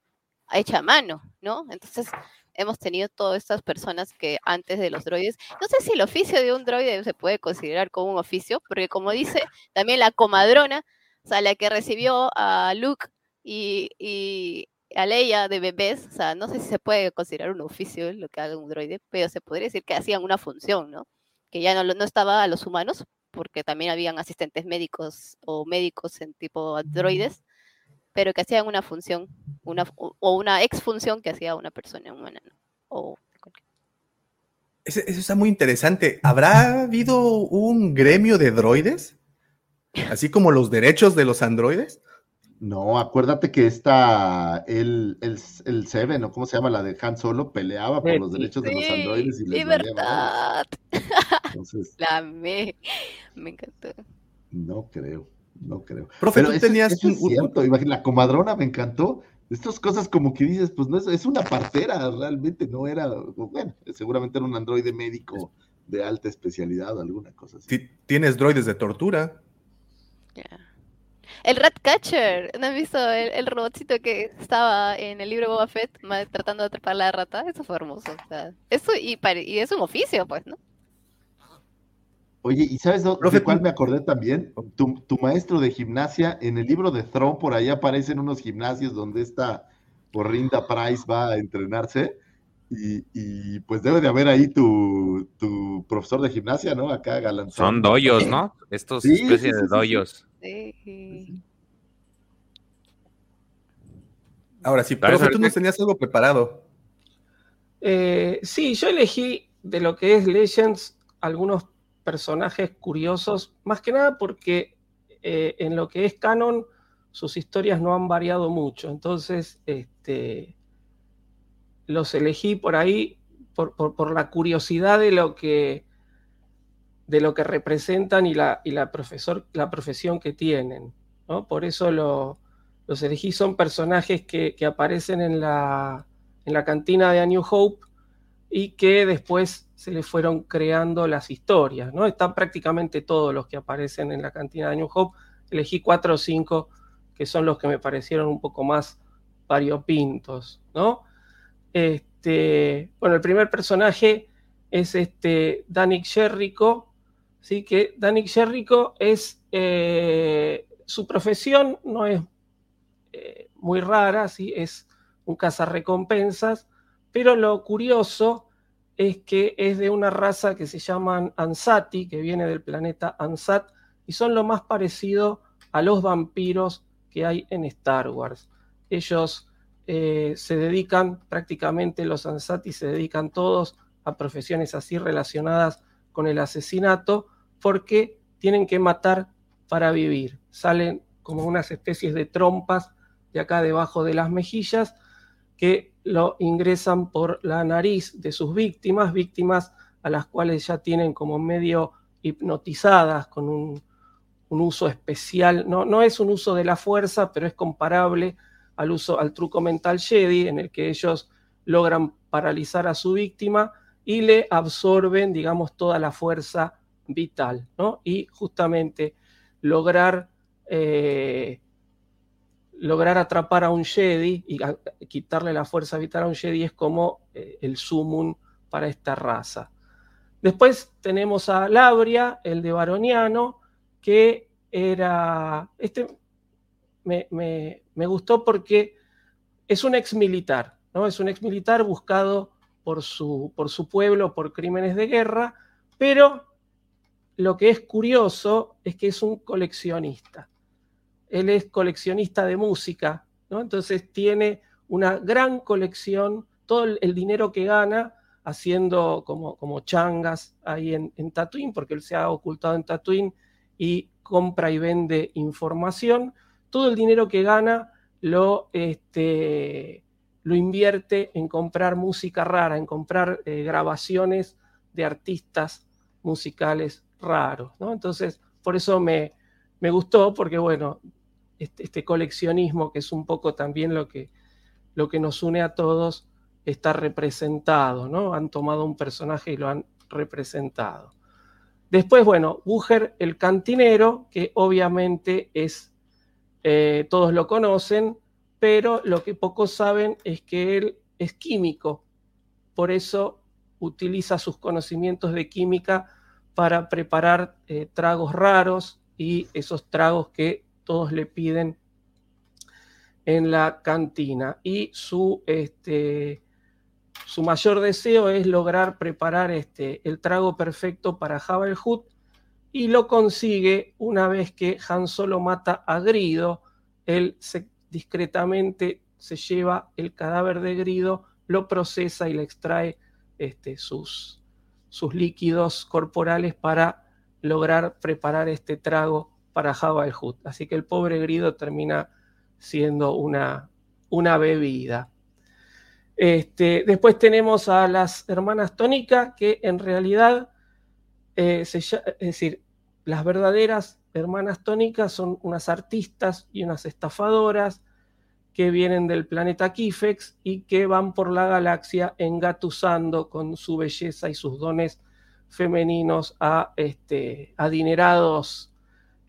hecha a mano, ¿no? Entonces hemos tenido todas estas personas que antes de los droides, no sé si el oficio de un droide se puede considerar como un oficio, porque como dice también la comadrona, o sea, la que recibió a Luke y, y a Leia de bebés, o sea, no sé si se puede considerar un oficio lo que haga un droide, pero se podría decir que hacían una función, ¿no? Que ya no, no estaba a los humanos, porque también habían asistentes médicos o médicos en tipo androides, pero que hacían una función, una, o una exfunción que hacía una persona humana, ¿no? O Eso está muy interesante. ¿Habrá habido un gremio de droides? Así como los derechos de los androides. No, acuérdate que esta, el, el, el Seven, ¿o cómo se llama? La de Han Solo, peleaba por los Sí. derechos de los androides y les verdad. Entonces, La amé. Me encantó. no creo, no creo. Profe, Pero tú eso, tenías eso un- es un- cierto, la comadrona me encantó. Estas cosas como que dices, pues no es, es una partera, realmente no era, bueno, seguramente era un androide médico de alta especialidad o alguna cosa así. Ti- Tienes droides de tortura. Ya. El Ratcatcher, ¿no has visto el, el robotcito que estaba en el libro Boba Fett tratando de atrapar la rata? Eso fue hermoso. o sea, eso y, y es un oficio, pues, ¿no? Oye, ¿y sabes dó- Profe, de cuál me acordé también? Tu, tu maestro de gimnasia, en el libro de Throne, por ahí aparecen unos gimnasios donde esta Porrinda Price va a entrenarse. Y, y, pues debe de haber ahí tu, tu profesor de gimnasia, ¿no? Acá galantón. Son doyos, ¿no? Estos Sí, especies sí, sí, de doyos. Sí. Ahora sí, ¿Sabes profe, tú nos tenías algo preparado. Eh, sí, yo elegí de lo que es Legends algunos personajes curiosos, más que nada porque eh, en lo que es canon sus historias no han variado mucho, entonces este, los elegí por ahí por, por- la curiosidad de lo que de lo que representan y la, y la, profesor, la profesión que tienen. ¿no? Por eso lo- los elegí, son personajes que, que aparecen en la, en la cantina de A New Hope y que después se le fueron creando las historias. ¿no? Están prácticamente todos los que aparecen en la cantina de New Hope. Elegí cuatro o cinco que son los que me parecieron un poco más variopintos. ¿no? Este, bueno, el primer personaje es este Danik Sherrico, ¿sí? que Danik Sherrico es, eh, su profesión no es eh, muy rara, ¿sí? es un cazarrecompensas, pero lo curioso es que es de una raza que se llaman Ansati, que viene del planeta Ansat, y son lo más parecido a los vampiros que hay en Star Wars. Ellos eh, se dedican, prácticamente los Ansati se dedican todos a profesiones así relacionadas con el asesinato, porque tienen que matar para vivir. Salen como unas especies de trompas de acá debajo de las mejillas que lo ingresan por la nariz de sus víctimas, víctimas a las cuales ya tienen como medio hipnotizadas con un, uso especial. No, no es un uso de la fuerza, pero es comparable al uso, al truco mental Jedi, en el que ellos logran paralizar a su víctima y le absorben, digamos, toda la fuerza vital, ¿no? Y justamente lograr eh, lograr atrapar a un Jedi y quitarle la fuerza vital a un Jedi es como eh, el sumum para esta raza. Después tenemos a Labria, el de Baroniano, que era. Este me, me- me gustó porque es un ex militar, ¿no? Es un ex militar buscado por su, por su pueblo por crímenes de guerra, pero lo que es curioso es que es un coleccionista. Él es coleccionista de música, ¿no? Entonces tiene una gran colección, todo el, dinero que gana haciendo como, como changas ahí en, en Tatooine, porque él se ha ocultado en Tatooine y compra y vende información. Todo el dinero que gana lo, este, lo invierte en comprar música rara, en comprar eh, grabaciones de artistas musicales raros, ¿no? Entonces, por eso me, me gustó, porque bueno, este, este coleccionismo, que es un poco también lo que, lo que nos une a todos, está representado, ¿no? Han tomado un personaje y lo han representado. Después, bueno, Bucher el cantinero, que obviamente es, eh, todos lo conocen, pero lo que pocos saben es que él es químico, por eso utiliza sus conocimientos de química para preparar eh, tragos raros y esos tragos que todos le piden en la cantina. Y su, este, su mayor deseo es lograr preparar este, el trago perfecto para Hutt y lo consigue una vez que Han Solo mata a Grido. Él discretamente se lleva el cadáver de Grido, lo procesa y le extrae este, sus, sus líquidos corporales para lograr preparar este trago para Jabba el Hutt. Así que el pobre Grido termina siendo una, una bebida. Este, después tenemos a las hermanas Tónica, que en realidad, eh, es decir, las verdaderas hermanas Tónicas son unas artistas y unas estafadoras que vienen del planeta Kifex y que van por la galaxia engatusando con su belleza y sus dones femeninos a este, adinerados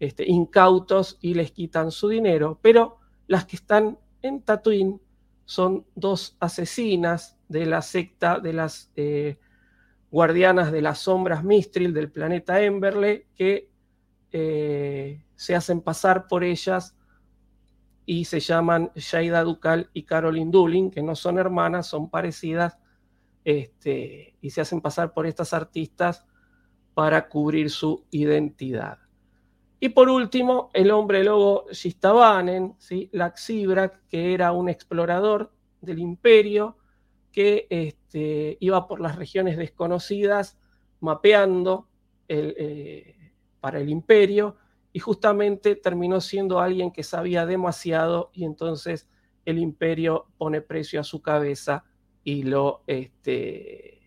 este, incautos y les quitan su dinero. Pero las que están en Tatooine son dos asesinas de la secta de las eh, guardianas de las sombras Mistril del planeta Emberle que eh, se hacen pasar por ellas y se llaman Shaida Ducal y Caroline Dulin, que no son hermanas, son parecidas, este, y se hacen pasar por estas artistas para cubrir su identidad. Y por último, el hombre lobo Shistabanen, ¿sí? Laxibrak, que era un explorador del imperio que este, iba por las regiones desconocidas mapeando eh, para el imperio y justamente terminó siendo alguien que sabía demasiado y entonces el imperio pone precio a su cabeza y lo, este,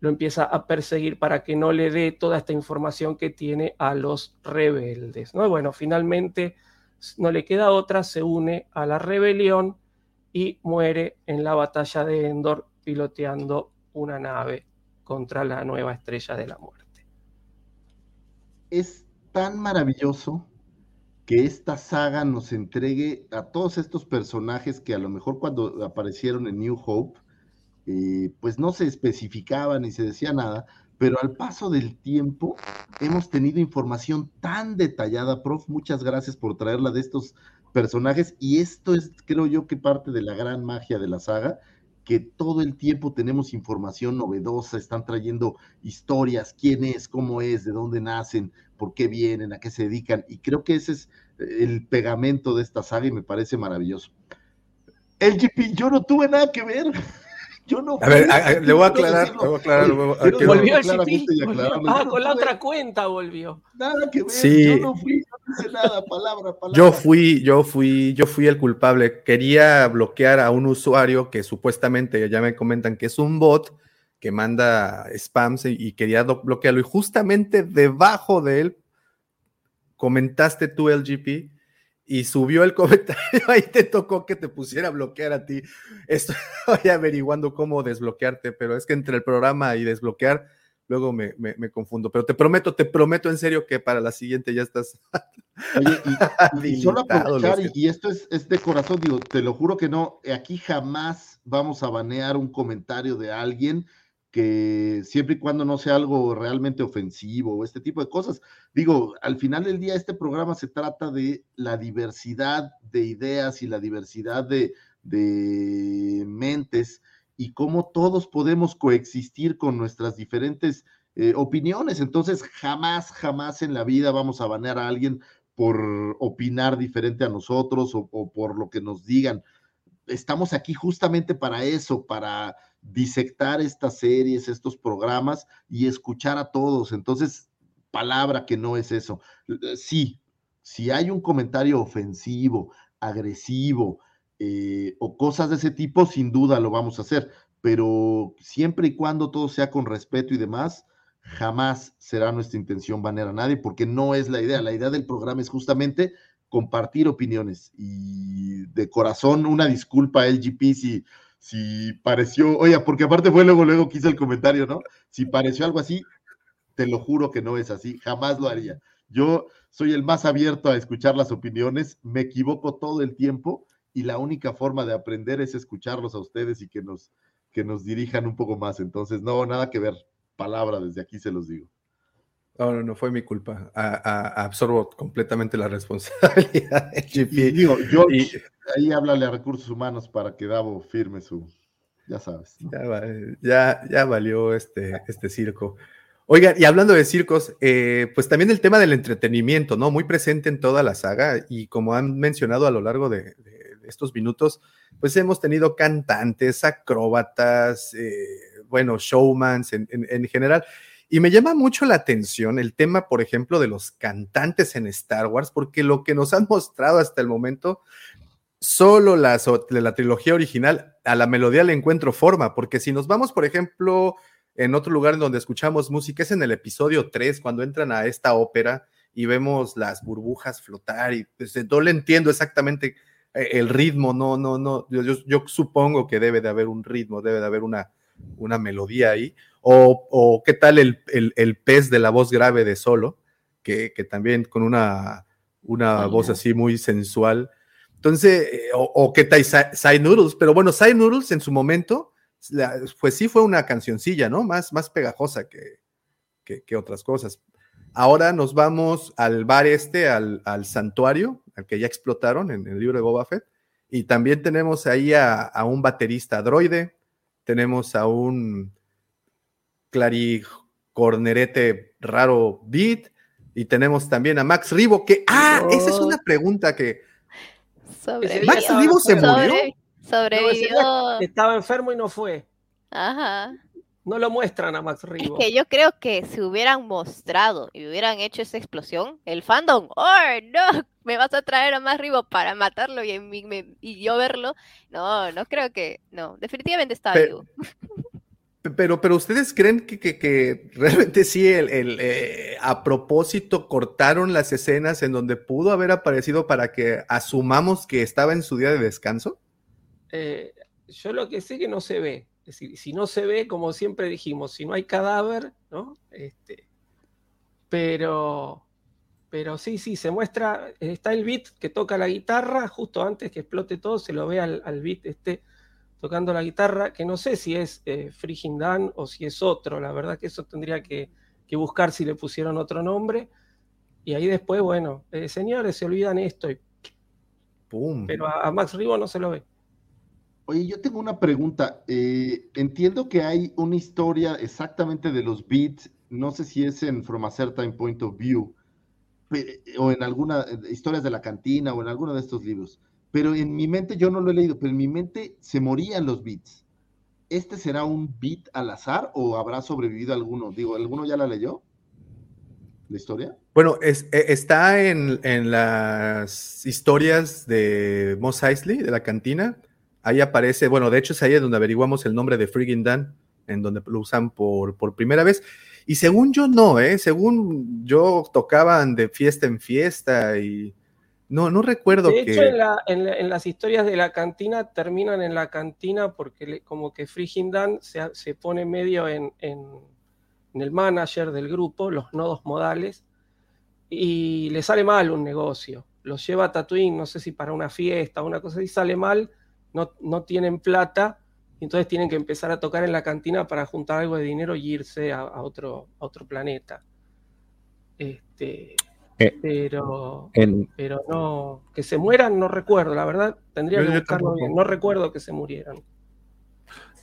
lo empieza a perseguir para que no le dé toda esta información que tiene a los rebeldes. ¿no? Bueno, finalmente no le queda otra, se une a la rebelión y muere en la batalla de Endor piloteando una nave contra la nueva estrella de la muerte. Es tan maravilloso que esta saga nos entregue a todos estos personajes que a lo mejor cuando aparecieron en New Hope, eh, pues no se especificaba ni se decía nada, pero al paso del tiempo hemos tenido información tan detallada, prof, muchas gracias por traerla de estos personajes y esto es, creo yo, que parte de la gran magia de la saga, que todo el tiempo tenemos información novedosa, están trayendo historias, quién es, cómo es, de dónde nacen, por qué vienen, a qué se dedican, y creo que ese es el pegamento de esta saga y me parece maravilloso. El GP, yo no tuve nada que ver. Yo no a ver, a, a, le voy a aclarar, le voy a aclarar. Volvió el GP, volvió. Ah, con la otra cuenta volvió. Nada que ver, sí. yo no fui, no hice nada, palabra, palabra. Yo fui, yo fui, yo fui el culpable. Quería bloquear a un usuario que supuestamente ya me comentan que es un bot que manda spams y quería bloquearlo. Y justamente debajo de él comentaste tú el GP y subió el comentario, ahí te tocó que te pusiera a bloquear a ti. Estoy averiguando cómo desbloquearte, pero es que entre el programa y desbloquear luego me, me, me confundo. Pero te prometo, te prometo en serio que para la siguiente ya estás. Oye, y, y solo aprovechar, que- y esto es, es de corazón, digo, te lo juro que no, aquí jamás vamos a banear un comentario de alguien que siempre y cuando no sea algo realmente ofensivo o este tipo de cosas. Digo, al final del día este programa se trata de la diversidad de ideas y la diversidad de, de mentes y cómo todos podemos coexistir con nuestras diferentes eh, opiniones. Entonces, jamás, jamás en la vida vamos a banear a alguien por opinar diferente a nosotros o, o por lo que nos digan. Estamos aquí justamente para eso, para disectar estas series, estos programas y escuchar a todos. Entonces, palabra que no es eso. Eh, Sí, si hay un comentario ofensivo, agresivo eh, o cosas de ese tipo, sin duda lo vamos a hacer, pero siempre y cuando todo sea con respeto y demás, jamás será nuestra intención banear a nadie, porque no es la idea. La idea del programa es justamente compartir opiniones y de corazón una disculpa LGP si, si pareció, oye, porque aparte fue luego, luego que hice el comentario, ¿no? Si pareció algo así, te lo juro que no es así, jamás lo haría. Yo soy el más abierto a escuchar las opiniones, me equivoco todo el tiempo y la única forma de aprender es escucharlos a ustedes y que nos, que nos dirijan un poco más. Entonces, no, nada que ver. Palabra, desde aquí se los digo. No, no, no fue mi culpa. A- a- absorbo completamente la responsabilidad de GP. Y digo, yo Y- ahí háblale a recursos humanos para que Davo firme su, ya sabes. ¿no? Ya, ya, ya valió este, este circo. Oigan, y hablando de circos, eh, pues también el tema del entretenimiento, ¿no? Muy presente en toda la saga y como han mencionado a lo largo de, de- de estos minutos, pues hemos tenido cantantes, acróbatas, eh, bueno, showmans en, en- en general. Y me llama mucho la atención el tema, por ejemplo, de los cantantes en Star Wars, porque lo que nos han mostrado hasta el momento solo la trilogía original, a la melodía le encuentro forma, porque si nos vamos, por ejemplo, en otro lugar en donde escuchamos música, es en el episodio 3, cuando entran a esta ópera y vemos las burbujas flotar y pues, no le entiendo exactamente eh, el ritmo, no, no, no, yo, yo- yo supongo que debe de haber un ritmo, debe de haber una, una melodía ahí, o, o qué tal el, el, el pez de la voz grave de solo, que, que también con una, una voz así muy sensual. Entonces, eh, o, o qué tal Sai Sai Noodles, pero bueno, Sai Noodles en su momento, la- pues sí fue una cancioncilla, ¿no? Más, más pegajosa que, que, que otras cosas. Ahora nos vamos al bar este, al, al santuario, al que ya explotaron en el libro de Boba Fett, y también tenemos ahí a, a un baterista droide, tenemos a un claricornerete raro beat, y tenemos también a Max Ribo, que, ah, esa es una pregunta que, Sobrevivió. Max Ribo se murió. No, sobrevivió. día estaba enfermo y no fue. Ajá. No lo muestran a Max Es Rivo. que yo creo que si hubieran mostrado y hubieran hecho esa explosión, el fandom, oh no, me vas a traer a más Rivo para matarlo y, en mi- me- y yo verlo. No, no creo que, no, definitivamente está vivo. Pero, pero ustedes creen que, que- realmente sí, el, el, eh, a propósito cortaron las escenas en donde pudo haber aparecido para que asumamos que estaba en su día de descanso? Eh, yo lo que sé que no se ve. Es decir, si no se ve, como siempre dijimos, si no hay cadáver, ¿no? Este, pero, pero sí, sí, se muestra, está el beat que toca la guitarra, justo antes que explote todo, se lo ve al, al beat este tocando la guitarra, que no sé si es eh, Friggin' Dan o si es otro, la verdad que eso tendría que, que buscar si le pusieron otro nombre. Y ahí después, bueno, eh, señores, se olvidan esto, y- ¡Pum! pero a, a Max Rivo no se lo ve. Oye, yo tengo una pregunta. Eh, entiendo que hay una historia exactamente de los beats, no sé si es en From a Certain Point of View, o en alguna, eh, historias de la cantina, o en alguno de estos libros. Pero en mi mente, yo no lo he leído, pero en mi mente se morían los beats. ¿Este será un beat al azar o habrá sobrevivido alguno? Digo, ¿alguno ya la leyó? ¿La historia? Bueno, es- eh, está en, en las historias de Mos Eisley, de la cantina. Ahí aparece, bueno, de hecho es ahí donde averiguamos el nombre de Friggin' Dan, en donde lo usan por, por primera vez. Y según yo no, ¿eh? Según yo tocaban de fiesta en fiesta y no, no recuerdo De que... hecho, en, la- en la- en las historias de la cantina terminan en la cantina porque le- como que Friggin Dan se, se pone medio en, en- en el manager del grupo, los nodos modales, y le sale mal un negocio. Los lleva a Tatooine, no sé si para una fiesta o una cosa así, sale mal, no, no tienen plata, y entonces tienen que empezar a tocar en la cantina para juntar algo de dinero y irse a, a otro, a otro planeta. Este, Eh, pero, en- pero no, que se mueran no recuerdo, la verdad tendría que buscarlo tampoco. bien, no recuerdo que se murieran.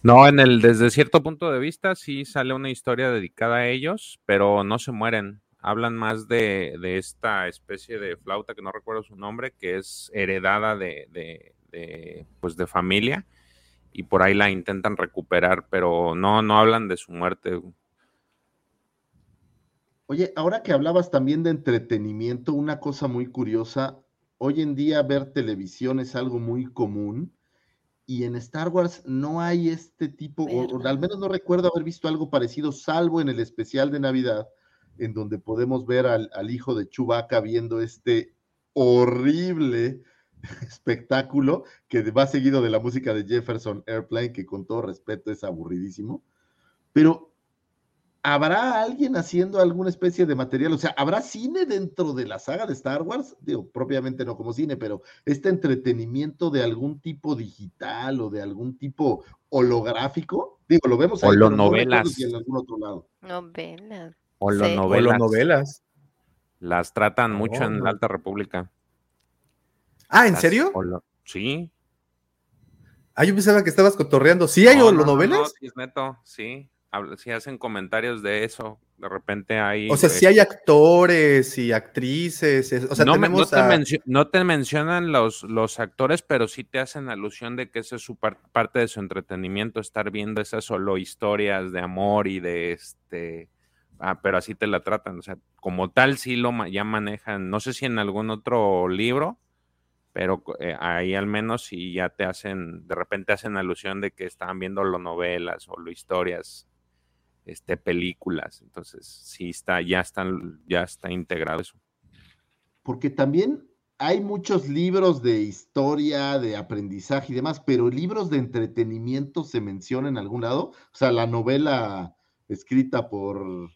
No, en el, desde cierto punto de vista sí sale una historia dedicada a ellos, pero no se mueren. Hablan más de, de esta especie de flauta que no recuerdo su nombre, que es heredada de, de, de, pues de familia, y por ahí la intentan recuperar, pero no, no hablan de su muerte. Oye, ahora que hablabas también de entretenimiento, una cosa muy curiosa, hoy en día ver televisión es algo muy común y en Star Wars no hay este tipo, o, al menos no recuerdo haber visto algo parecido, salvo en el especial de Navidad, en donde podemos ver al, al hijo de Chewbacca viendo este horrible espectáculo que va seguido de la música de Jefferson Airplane, que con todo respeto es aburridísimo. Pero ¿Habrá alguien haciendo alguna especie de material? O sea, ¿habrá cine dentro de la saga de Star Wars? Digo, propiamente no como cine, pero este entretenimiento de algún tipo digital o de algún tipo holográfico. Digo, lo vemos ahí, pero no recuerdo Holonovelas. si en algún otro lado. Novela. O Sí. las O novelas. las novelas. Las tratan mucho en la Alta República. Ah, ¿en Las serio? holo- Sí. Ah, yo pensaba que estabas cotorreando. ¿Sí hay No, no, no, novelas? no, sí es neto, sí. Sí hacen comentarios de eso. De repente hay. O sea, sí hay actores y actrices. es- O sea, no, te no mencionan los, los actores, pero sí te hacen alusión de que esa es su par- parte de su entretenimiento, estar viendo esas solo historias de amor y de este. Ah, pero así te la tratan. O sea, como tal, sí lo ma- ya manejan. No sé si en algún otro libro, pero eh, ahí al menos sí ya te hacen, de repente hacen alusión de que estaban viendo lo novelas o lo historias, este, películas. Entonces, sí está, ya están, ya está integrado eso. Porque también hay muchos libros de historia, de aprendizaje y demás, pero libros de entretenimiento se mencionan en algún lado. O sea, la novela escrita por,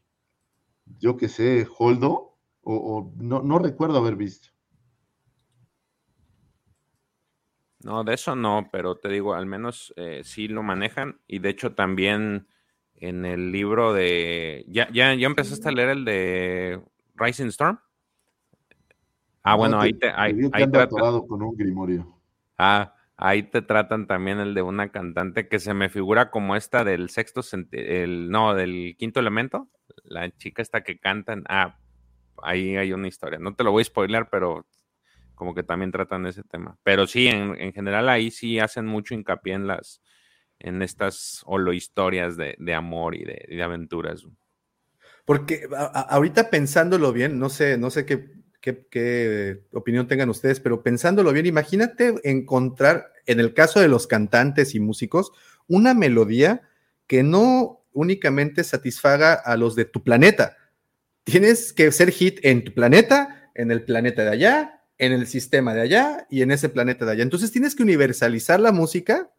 yo qué sé, Holdo, o, o no, no recuerdo haber visto. No, de eso no, pero te digo, al menos eh, sí lo manejan. Y de hecho también en el libro de... ¿Ya, ya, ya empezaste a leer el de Rising Storm? Ah, No, bueno, te- ahí te... te Ahí, atorado con un grimorio. Ah, ahí te tratan también el de una cantante que se me figura como esta del sexto, el, no, del quinto elemento. La chica esta que cantan. Ah, ahí hay una historia. No te lo voy a spoilear, pero como que también tratan ese tema. Pero sí, en, en general ahí sí hacen mucho hincapié en las, en estas holo historias de, de amor y de, aventuras. Porque ahorita pensándolo bien, no sé, no sé qué, qué- qué opinión tengan ustedes, pero pensándolo bien, imagínate encontrar, en el caso de los cantantes y músicos, una melodía que no únicamente satisfaga a los de tu planeta. Tienes que ser hit en tu planeta, en el planeta de allá, en el sistema de allá y en ese planeta de allá. Entonces tienes que universalizar la música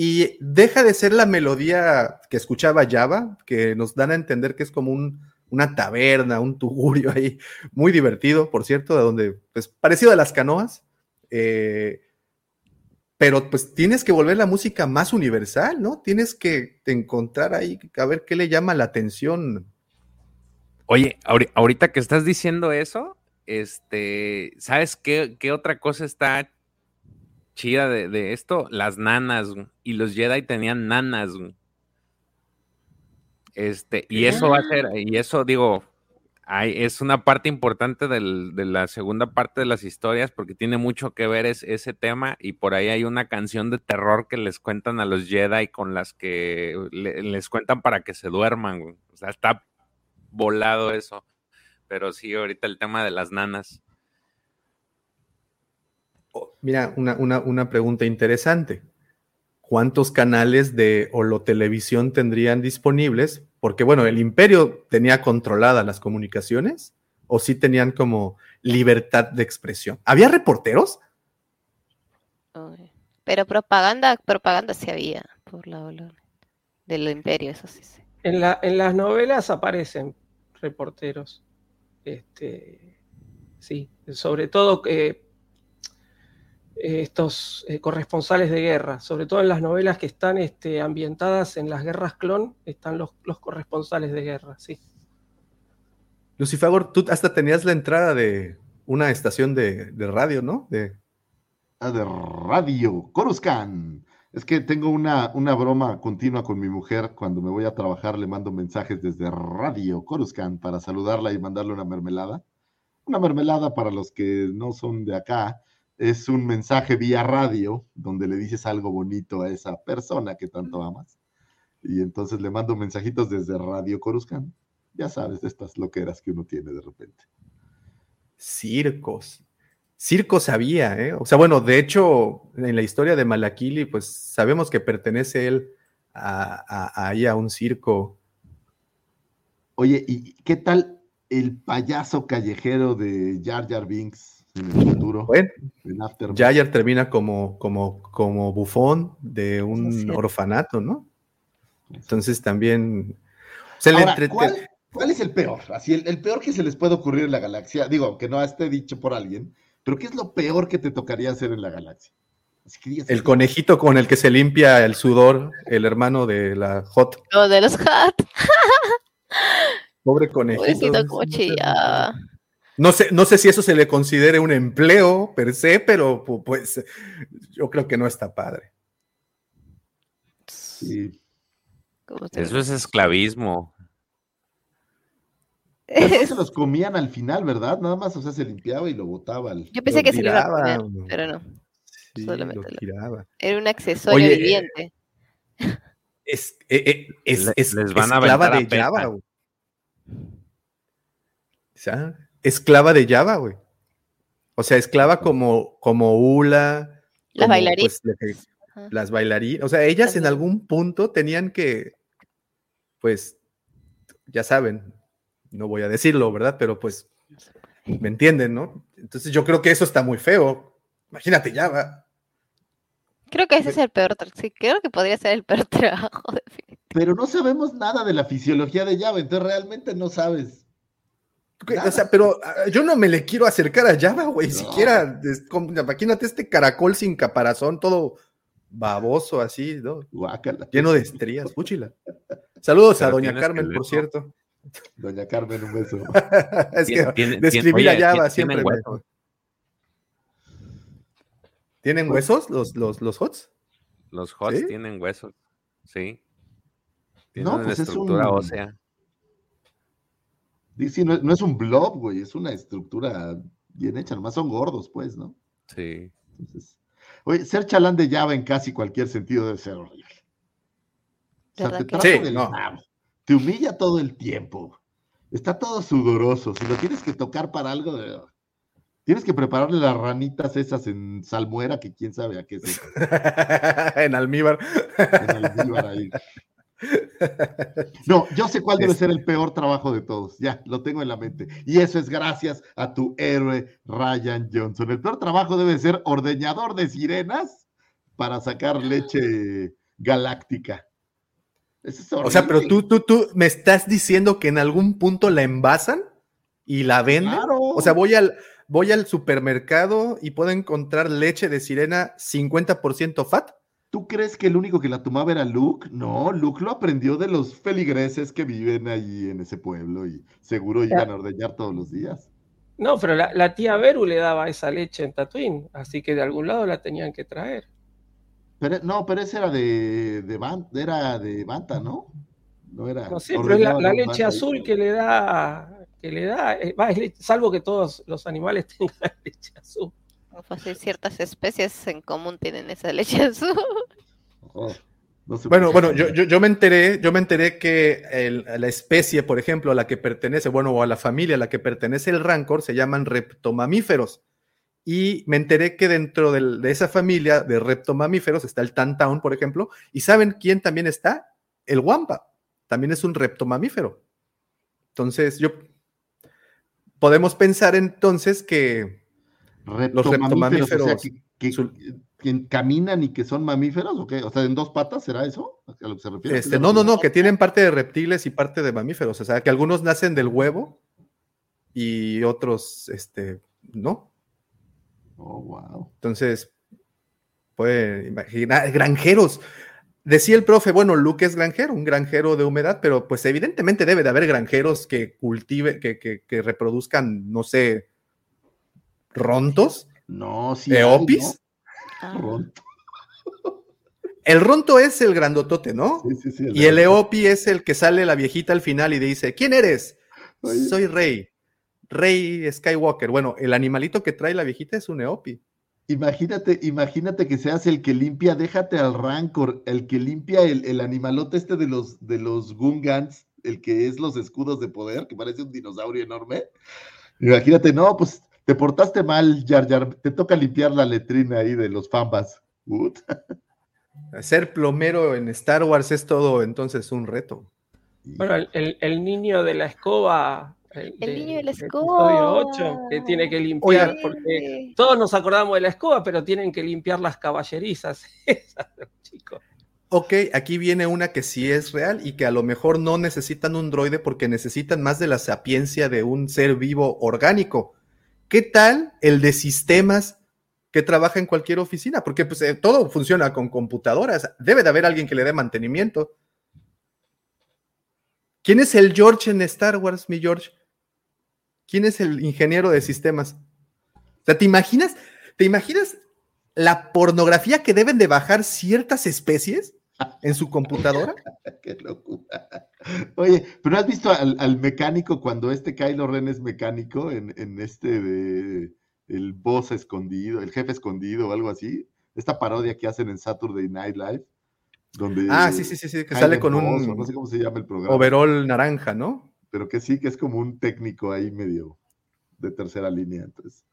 y deja de ser la melodía que escuchaba Java, que nos dan a entender que es como un, una taberna, un tugurio ahí, muy divertido, por cierto, de donde, pues parecido a las canoas, eh, pero pues tienes que volver la música más universal, ¿no? Tienes que encontrar ahí, a ver qué le llama la atención. Oye, ahori- ahorita que estás diciendo eso, este, ¿sabes qué, qué otra cosa está chida de, de esto? Las nanas, güey. y los Jedi tenían nanas, güey. Este, y eso va a ser, y eso digo, hay- es una parte importante del- de la segunda parte de las historias porque tiene mucho que ver es, ese tema y por ahí hay una canción de terror que les cuentan a los Jedi con las que le- les cuentan para que se duerman, güey. O sea, está volado eso. Pero sí, ahorita el tema de las nanas. Mira, una, una, una pregunta interesante. ¿Cuántos canales de holotelevisión tendrían disponibles? Porque, bueno, el imperio tenía controladas las comunicaciones o sí tenían como libertad de expresión. ¿Había reporteros? Pero propaganda, propaganda sí había por la del imperio, eso sí. sí. En, la, en las novelas aparecen reporteros. Este, sí, sobre todo eh, estos eh, corresponsales de guerra, sobre todo en las novelas que están este, ambientadas en las guerras clon, están los, los corresponsales de guerra, sí. Lucifagor, tú hasta tenías la entrada de una estación de, de radio, ¿no? De... Ah, de radio, Coruscant. Es que tengo una, una broma continua con mi mujer. Cuando me voy a trabajar, le mando mensajes desde Radio Coruscant para saludarla y mandarle una mermelada. Una mermelada para los que no son de acá es un mensaje vía radio donde le dices algo bonito a esa persona que tanto amas. Y entonces le mando mensajitos desde Radio Coruscant. Ya sabes, de estas loqueras que uno tiene de repente. Circos. Circos había, ¿eh? O sea, bueno, de hecho, en la historia de Malakili, pues sabemos que pertenece él a, ahí a un circo. Oye, ¿y qué tal el payaso callejero de Jar Jar Binks? En el futuro. Bueno, Yayar termina como, como, como bufón de un orfanato, ¿no? Entonces también. ¿cuál, es el peor? Así, el, peor que se les puede ocurrir en la galaxia. Digo, que no esté dicho por alguien, pero ¿qué es lo peor que te tocaría hacer en la galaxia? el conejito con el que se limpia el sudor, el hermano de la Hot. Lo de los Hot. Pobre conejito. No sé, no sé si eso se le considere un empleo per se, pero pues yo creo que no está padre. Sí. Eso es esclavismo. se los comían al final, ¿verdad? Nada más, o sea, se limpiaba y lo botaba. Yo pensé que se lo iba a comer, pero no. Solamente lo Era un accesorio viviente. Es, eh, eh, es, les van a esclava de Java. ¿Sabes? Esclava de Java, güey. O sea, esclava como, como Ula. Las bailarinas. Pues, las bailarinas. O sea, ellas en algún punto tenían que, pues, ya saben, no voy a decirlo, ¿verdad? Pero pues, me entienden, ¿no? Entonces yo creo que eso está muy feo. Imagínate Java. Creo que ese es el peor, sí, creo que podría ser el peor trabajo. Pero no sabemos nada de la fisiología de Java, entonces realmente no sabes o sea, pero ah, yo no me le quiero acercar a Java, güey. Siquiera, imagínate este caracol sin caparazón, todo baboso así, ¿no? Lleno de estrías, púchila. Saludos a Doña Carmen, por cierto. Doña Carmen, un beso. es que describir a Java siempre. ¿Tienen huesos los, los, los HOTS? Los HOTS tienen huesos, sí. Tienen no, pues estructura es un... ósea. Sí, no, es un blob, güey, es una estructura bien hecha, nomás son gordos, pues, ¿no? Sí. oye, ser chalán de Java en casi cualquier sentido debe ser horrible. O sea, te sí, no. te humilla todo el tiempo. Está todo sudoroso. Si lo tienes que tocar para algo, tienes que prepararle las ranitas esas en salmuera, que quién sabe a qué es en almíbar. en almíbar ahí. No, yo sé cuál debe ser el peor trabajo de todos. Ya, lo tengo en la mente. Y eso es gracias a tu héroe Ryan Johnson. El peor trabajo debe ser ordeñador de sirenas para sacar leche galáctica. o sea, pero tú, tú, tú me estás diciendo que en algún punto la envasan y la venden. O sea, voy al, voy al supermercado y puedo encontrar leche de sirena 50% fat. ¿Tú crees que el único que la tomaba era Luke? No, Luke lo aprendió de los feligreses que viven ahí en ese pueblo y seguro iban a ordeñar todos los días. No, pero la, tía Beru le daba esa leche en Tatooine, así que de algún lado la tenían que traer. Pero, no, pero ese era de, de, era de Banta, ¿no? No era. No sé, pero es la, leche azul que le da, que le da, eh, salvo que todos los animales tengan leche azul. Pues ciertas especies en común tienen esa leche azul. Oh, bueno, bueno, yo, yo, me enteré, yo me enteré que la especie, por ejemplo, a la que pertenece, bueno, o a la familia a la que pertenece el rancor, se llaman reptomamíferos. Y me enteré que dentro de esa familia de reptomamíferos está el tantaun, por ejemplo, y ¿saben quién también está? El wampa. También es un reptomamífero. Entonces, yo podemos pensar entonces que Reptomamíferos, o sea, reptomamíferos. que, que- Su- que caminan y que son mamíferos, ¿o qué? O sea, en dos patas, ¿será eso? ¿A lo que se refiere? Este, no, no, no, que tienen parte de reptiles y parte de mamíferos. O sea, que algunos nacen del huevo y otros, este, no. Oh, wow. Entonces, pueden imaginar, granjeros. Decía el profe, bueno, Luke es granjero, un granjero de humedad, pero pues evidentemente debe de haber granjeros que cultive, que, que, que reproduzcan, no sé, rontos, No, sí. eopis. Ah, ¿no? Ron- El ronto es el grandotote, ¿no? Sí, sí, sí. Y el eopi es el que sale la viejita al final y dice, ¿quién eres? Oye. Soy Rey. Rey Skywalker. Bueno, el animalito que trae la viejita es un eopi. Imagínate, imagínate que seas el que limpia, déjate al Rancor, el que limpia el, el animalote este de los, de los Gungans, el que es los escudos de poder, que parece un dinosaurio enorme. Imagínate, no, pues te portaste mal, Jar Jar, te toca limpiar la letrina ahí de los fambas. Ut. Ser plomero en Star Wars es todo entonces un reto. Bueno, el, el- el niño de la escoba. El, El niño de la escoba. episodio 8, que tiene que limpiar, Oye. porque todos nos acordamos de la escoba, pero tienen que limpiar las caballerizas. Esas, chicos. Ok, aquí viene una que sí es real y que a lo mejor no necesitan un droide porque necesitan más de la sapiencia de un ser vivo orgánico. ¿Qué tal el de sistemas que trabaja en cualquier oficina? Porque pues, eh, todo funciona con computadoras. Debe de haber alguien que le dé mantenimiento. ¿Quién es el George en Star Wars, mi George? ¿Quién es el ingeniero de sistemas? O sea, ¿te imaginas? ¿Te imaginas la pornografía que deben de bajar ciertas especies en su computadora? Qué locura. Oye, pero ¿has visto al, al mecánico cuando este Kylo Ren es mecánico en, en este de el boss escondido, el jefe escondido o algo así? Esta parodia que hacen en Saturday Night Live, donde Ah, sí, sí, sí, sí, que Kylo sale con Boss, un no sé cómo se llama el programa, overall naranja, ¿no? pero que sí, que es como un técnico ahí medio de tercera línea, entonces.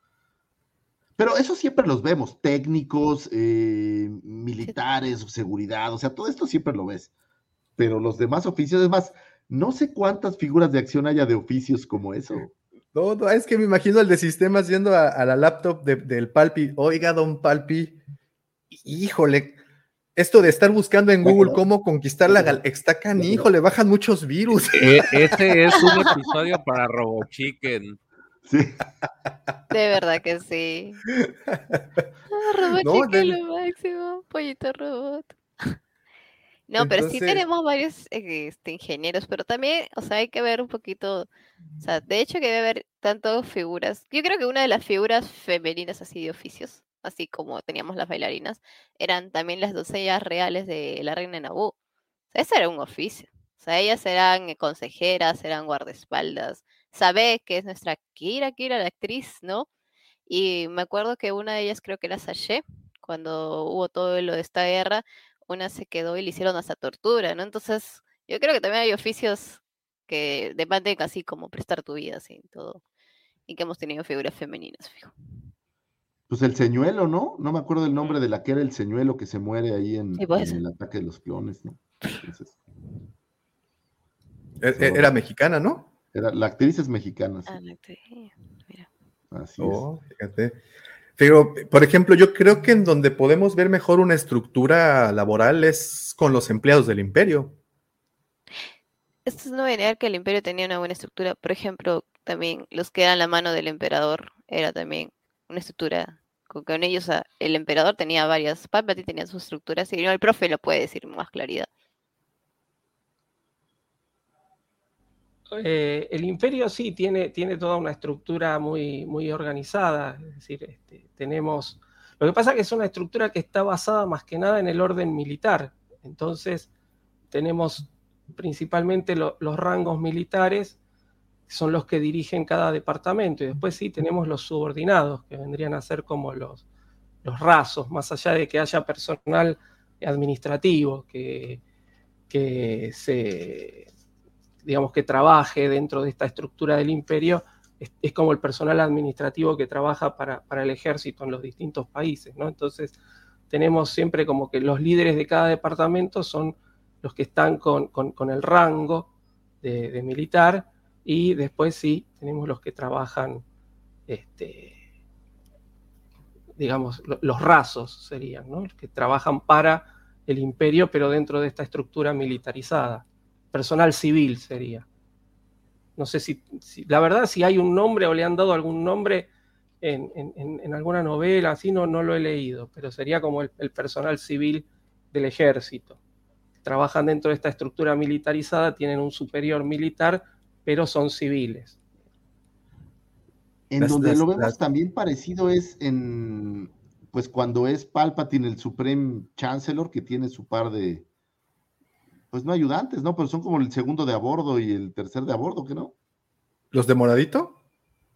Pero eso siempre los vemos, técnicos, eh, militares, seguridad, o sea, todo esto siempre lo ves. Pero los demás oficios, es más, no sé cuántas figuras de acción haya de oficios como eso. No, no, es que me imagino el de sistemas yendo a, a la laptop de- del Palpi. Oiga, don Palpi, híjole, esto de estar buscando en Google cómo conquistar la gal está canijo, le bajan muchos virus. E- ese es un episodio para Robo Chicken. Sí, De verdad que sí. Ah, robot No, de- lo máximo. Pollito robot. No, pero sí tenemos varios este, ingenieros, pero también, o sea, hay que ver un poquito, o sea, de hecho que debe haber tanto figuras. Yo creo que una de las figuras femeninas así de oficios, así como teníamos las bailarinas, eran también las doncellas reales de la reina Naboo. O sea, ese era un oficio. O sea, ellas eran consejeras, eran guardaespaldas. Sabe que es nuestra Kira, Kira, la actriz, ¿no? Y me acuerdo que una de ellas creo que era Sashay, cuando hubo todo lo de esta guerra, una se quedó y le hicieron hasta tortura, ¿no? Entonces, yo creo que también hay oficios que demanden así como prestar tu vida, así, todo. Y que hemos tenido figuras femeninas, fijo. pues el señuelo, ¿no? No me acuerdo el nombre de la que era el señuelo que se muere ahí en, Sí, el ataque de los clones, ¿no? Entonces, E- e- Era mexicana, ¿no? Era, la actriz es mexicana, sí, Ah, la actriz, mira. así Oh, fíjate. Pero, por ejemplo, yo creo que en donde podemos ver mejor una estructura laboral es con los empleados del imperio. Esto es no negar que el imperio tenía una buena estructura. Por ejemplo, también los que eran la mano del emperador era también una estructura. Con, con ellos, el emperador tenía varias, Palpatine tenía su estructura, si no, el profe lo puede decir con más claridad. Eh, el imperio sí tiene, tiene toda una estructura muy, muy organizada, es decir, este, tenemos... Lo que pasa es que es una estructura que está basada más que nada en el orden militar, entonces tenemos principalmente lo- los rangos militares, son los que dirigen cada departamento, y después sí tenemos los subordinados, que vendrían a ser como los, los rasos, más allá de que haya personal administrativo que, que se digamos, que trabaje dentro de esta estructura del imperio, es, como el personal administrativo que trabaja para, para el ejército en los distintos países, ¿no? Entonces, tenemos siempre como que los líderes de cada departamento son los que están con, con- el rango de, militar y después sí, tenemos los que trabajan este, digamos, los rasos serían, ¿no? que trabajan para el imperio, pero dentro de esta estructura militarizada. Personal civil sería. No sé si, la verdad, si hay un nombre o le han dado algún nombre en, alguna novela, así no, no lo he leído, pero sería como el, personal civil del ejército. Trabajan dentro de esta estructura militarizada, tienen un superior militar, pero son civiles. En donde lo vemos también parecido es en, pues cuando es Palpatine el Supreme Chancellor, que tiene su par de, pues no ayudantes, ¿no? Pero son como el segundo de a bordo y el tercer de a bordo, ¿que no? ¿Los de moradito?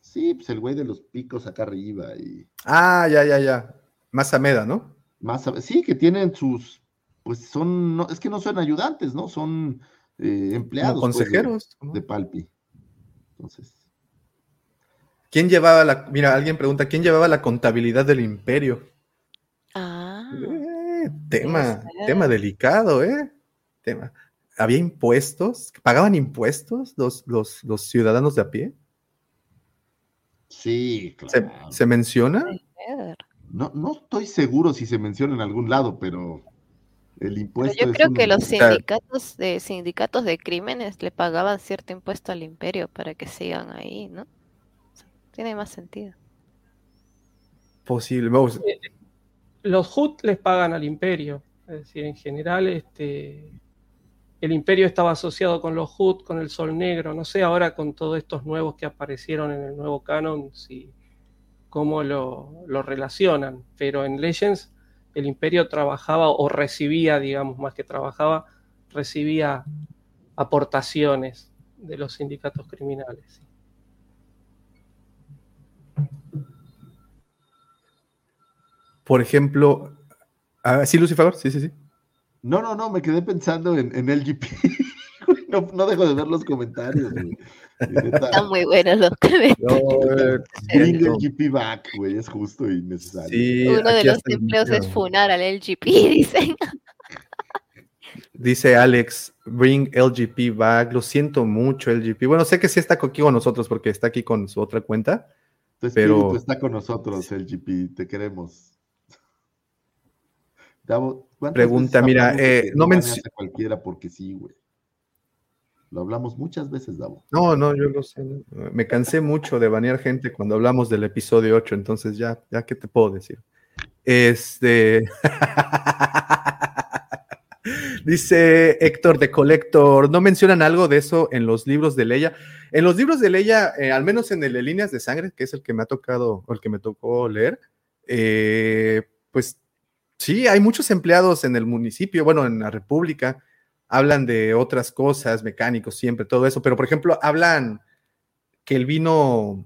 Sí, pues el güey de los picos acá arriba y... Ah, ya, ya, ya. Más Ameda, ¿no? Más, sí, que tienen sus, pues son, no, es que no son ayudantes, ¿no? Son eh, empleados. Pues, consejeros. de, Palpi. Entonces. ¿Quién llevaba la, mira, alguien pregunta, ¿quién llevaba la contabilidad del imperio? Ah. Eh, tema, tema delicado, ¿eh? Tema. ¿Había impuestos? ¿Pagaban impuestos los, los, los ciudadanos de a pie? Sí, claro. ¿Se, menciona? No, no estoy seguro si se menciona en algún lado, pero el impuesto. yo creo que los sindicatos de sindicatos de crímenes le pagaban cierto impuesto al imperio para que sigan ahí, ¿no? Tiene más sentido. Posible. Eh, los HUT les pagan al imperio. Es decir, en general, este, el imperio estaba asociado con los HUT, con el Sol Negro. No sé ahora con todos estos nuevos que aparecieron en el nuevo canon, si, cómo lo, lo relacionan. Pero en Legends el imperio trabajaba o recibía, digamos, más que trabajaba, recibía aportaciones de los sindicatos criminales. Por ejemplo, ah, sí, Lucifer, sí, sí, sí. No, no, no, me quedé pensando en, en LGP. no, no, dejo de ver los comentarios. Están muy buenos los comentarios. bring LGP back, güey, es justo y necesario. Uno de los empleos es funar al LGP, dicen. Dice Alex, bring LGP back. Lo siento mucho, LGP. Bueno, sé que sí está aquí con nosotros porque está aquí con su otra cuenta. Tu pero está con nosotros, LGP. Te queremos. Pregunta, mira, eh, no menciona. cualquiera porque sí, güey. Lo hablamos muchas veces, Davo. No, no, yo lo sé. Me cansé mucho de banear gente cuando hablamos del episodio 8, entonces ya, ya, ¿qué te puedo decir? Este. Dice Héctor de Collector, ¿no mencionan algo de eso en los libros de Leia? En los libros de Leia, eh, al menos en el de Líneas de Sangre, que es el que me ha tocado, o el que me tocó leer, eh, pues Sí, hay muchos empleados en el municipio, bueno, en la República, hablan de otras cosas, mecánicos, siempre, todo eso, pero por ejemplo, hablan que el vino,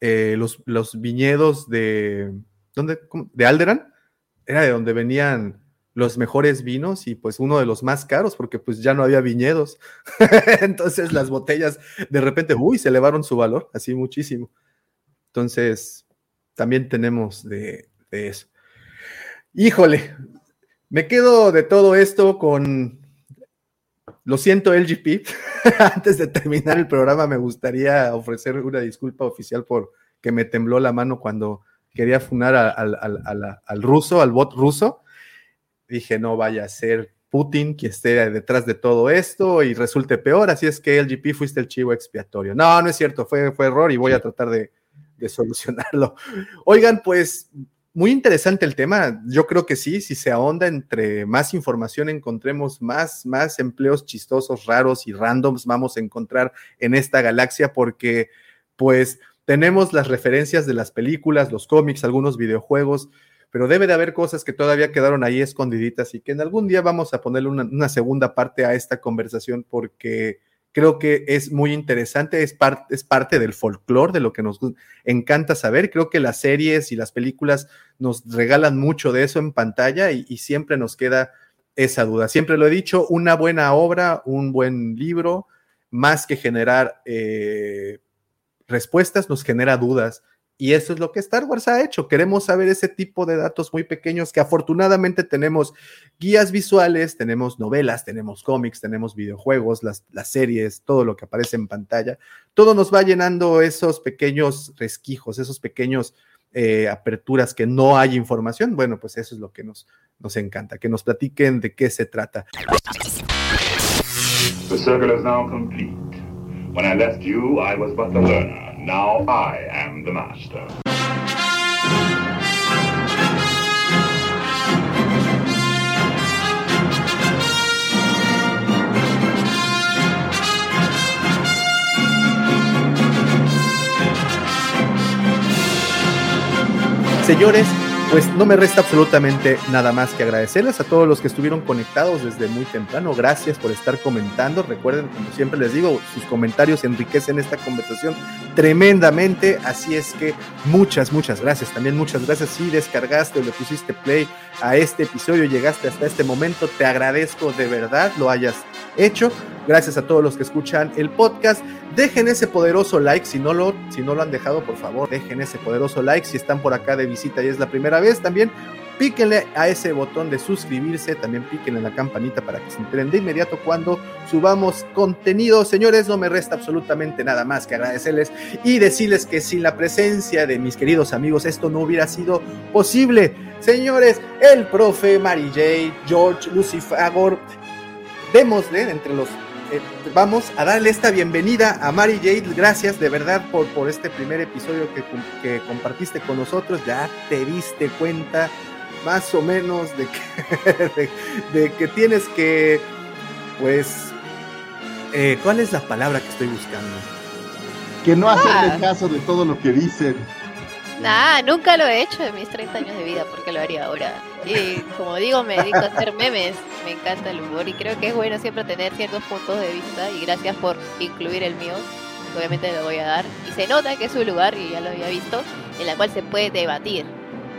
eh, los, viñedos de, ¿dónde? De Alderan, era de donde venían los mejores vinos y pues uno de los más caros porque pues ya no había viñedos. Entonces las botellas de repente, uy, se elevaron su valor, así muchísimo. Entonces, también tenemos de, de eso. Híjole, me quedo de todo esto con, lo siento LGP, antes de terminar el programa me gustaría ofrecer una disculpa oficial por que me tembló la mano cuando quería funar al ruso, al bot ruso. Dije, no vaya a ser Putin quien esté detrás de todo esto y resulte peor, así es que LGP fuiste el chivo expiatorio. No, no es cierto, fue, fue error y voy a tratar de, de solucionarlo. Oigan, pues muy interesante el tema. Yo creo que sí, si se ahonda entre más información encontremos más, más empleos chistosos, raros y randoms vamos a encontrar en esta galaxia porque pues tenemos las referencias de las películas, los cómics, algunos videojuegos, pero debe de haber cosas que todavía quedaron ahí escondiditas y que en algún día vamos a ponerle una, una segunda parte a esta conversación porque creo que es muy interesante, es, parte del folclore, de lo que nos encanta saber. Creo que las series y las películas nos regalan mucho de eso en pantalla y, siempre nos queda esa duda. Siempre lo he dicho, una buena obra, un buen libro, más que generar eh, respuestas, nos genera dudas. Y eso es lo que Star Wars ha hecho. Queremos saber ese tipo de datos muy pequeños que afortunadamente tenemos guías visuales, tenemos novelas, tenemos cómics, tenemos videojuegos, las, series, todo lo que aparece en pantalla. Todo nos va llenando esos pequeños resquijos, esos pequeños eh, aperturas que no hay información, bueno, pues eso es lo que nos, nos encanta, que nos platiquen de qué se trata. The circle is now complete. When I left you, I was but the learner. Now I am the master. Señores, pues no me resta absolutamente nada más que agradecerles a todos los que estuvieron conectados desde muy temprano. Gracias por estar comentando. Recuerden, como siempre les digo, sus comentarios enriquecen esta conversación tremendamente. Así es que muchas, muchas gracias. También muchas gracias si descargaste o le pusiste play a este episodio, llegaste hasta este momento. Te agradezco de verdad lo hayas hecho. Gracias a todos los que escuchan el podcast. Dejen ese poderoso like. Si no lo, si no lo han dejado, por favor, dejen ese poderoso like. Si están por acá de visita y es la primera vez, también píquenle a ese botón de suscribirse. También píquenle en la campanita para que se enteren de inmediato cuando subamos contenido. Señores, no me resta absolutamente nada más que agradecerles y decirles que sin la presencia de mis queridos amigos, esto no hubiera sido posible. Señores, el profe Mary J, George Lucifagor, démosle entre los eh, vamos a darle esta bienvenida a Mary Jade. Gracias de verdad por, por este primer episodio que, que, compartiste con nosotros. Ya te diste cuenta más o menos de que, de, de que tienes que, pues, eh, ¿cuál es la palabra que estoy buscando? Que no hacerle caso de todo lo que dicen. Nah, nunca lo he hecho en mis 30 años de vida, porque lo haría ahora. Y como digo, me dedico a hacer memes, me encanta el humor y creo que es bueno siempre tener ciertos puntos de vista y gracias por incluir el mío, obviamente lo voy a dar. Y se nota que es un lugar, y ya lo había visto, en la cual se puede debatir.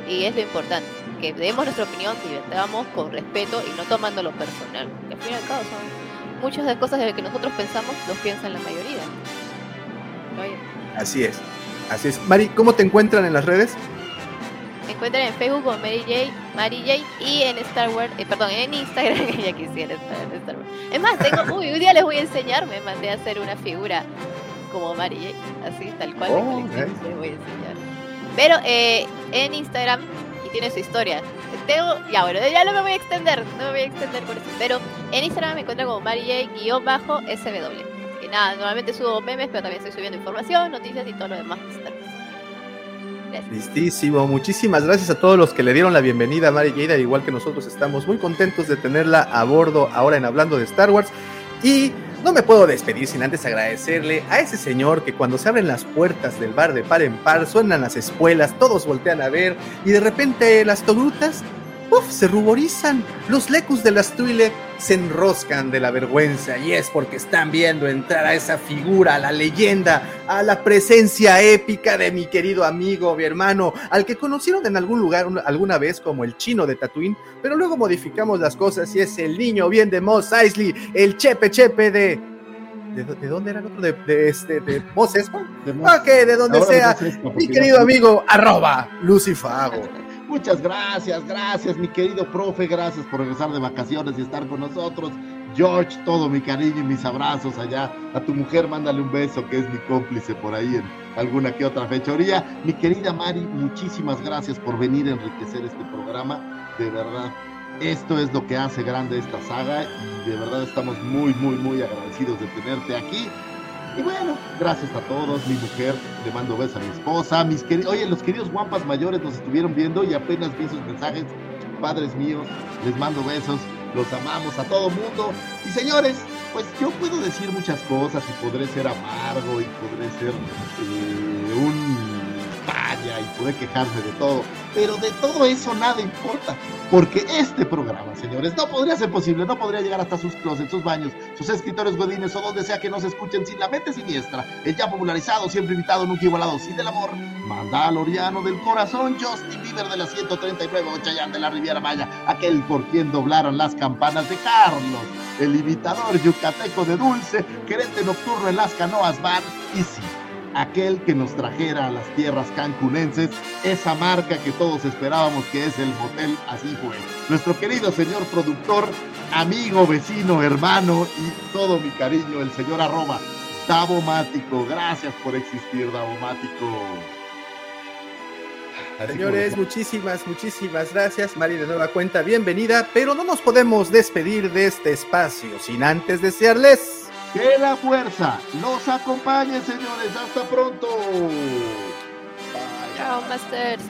Y es lo importante, que demos nuestra opinión, que debatamos con respeto y no tomándolo personal. Que al fin y al cabo son muchas de las cosas de las que nosotros pensamos, los piensan la mayoría. Así es. Así es. Mari, ¿cómo te encuentran en las redes? Me encuentran en Facebook como Mary J, Mary J y en Star Wars, eh, perdón, en Instagram, que ya quisiera estar en Star Wars. Es más, tengo, uy, un día les voy a enseñar, me mandé a hacer una figura como Mary J, así, tal cual, Oh, de colección, ok. les voy a enseñar. Pero eh, en Instagram, y tiene su historia, tengo, ya bueno, ya no me voy a extender, no me voy a extender por eso, pero en Instagram me encuentran como Mary J-SW. Que nada, normalmente subo memes, pero también estoy subiendo información, noticias y todo lo demás. Listísimo. Muchísimas gracias a todos los que le dieron la bienvenida a Jade, al igual que nosotros estamos muy contentos de tenerla a bordo ahora en Hablando de Star Wars. Y no me puedo despedir sin antes agradecerle a ese señor que cuando se abren las puertas del bar de par en par, suenan las espuelas, todos voltean a ver y de repente las togrutas uf, se ruborizan. Los lecus de las Tuile se enroscan de la vergüenza y es porque están viendo entrar a esa figura, a la leyenda, a la presencia épica de mi querido amigo, mi hermano, al que conocieron en algún lugar un- alguna vez como el chino de Tatooine, pero luego modificamos las cosas y es el niño bien de Moss Eisley, el chepe chepe de... ¿De, de dónde era el otro? ¿De, de este, de Mos Espa? De Ok, de donde Ahora sea. Mi querido amigo, arroba Lucifago. Muchas gracias, gracias, mi querido profe, gracias por regresar de vacaciones y estar con nosotros. George, todo mi cariño y mis abrazos allá. A tu mujer, mándale un beso, que es mi cómplice por ahí en alguna que otra fechoría. Mi querida Mari, muchísimas gracias por venir a enriquecer este programa. De verdad, esto es lo que hace grande esta saga y de verdad estamos muy, muy, muy agradecidos de tenerte aquí. Y bueno, gracias a todos, mi mujer, le mando besos a mi esposa, mis queridos, oye, los queridos guampas mayores nos estuvieron viendo y apenas vi sus mensajes, padres míos, les mando besos, los amamos a todo mundo. Y señores, pues yo puedo decir muchas cosas y podré ser amargo y podré ser eh, un paya y podré quejarme de todo, pero de todo eso nada importa, porque este programa, señores, no podría ser posible, no podría llegar hasta sus closets, sus baños, sus escritores godines o donde sea que nos escuchen sin la mente siniestra, el ya popularizado, siempre invitado, nunca igualado, sin el amor, Mandaloriano del corazón, Justin Bieber de la 139, o Chayanne de la Riviera Maya, aquel por quien doblaron las campanas de Carlos, el imitador yucateco de Dulce, gerente nocturno en las canoas van, y sí, aquel que nos trajera a las tierras cancunenses esa marca que todos esperábamos que es el motel, así fue. Nuestro querido señor productor, amigo, vecino, hermano y todo mi cariño, el señor arroba, Davomático. Gracias por existir, Davomático. Así Señores, como- muchísimas, muchísimas gracias. Mari, de nueva cuenta, bienvenida. Pero no nos podemos despedir de este espacio sin antes desearles. Que la fuerza los acompañe, señores. Hasta pronto. Chao, Masters.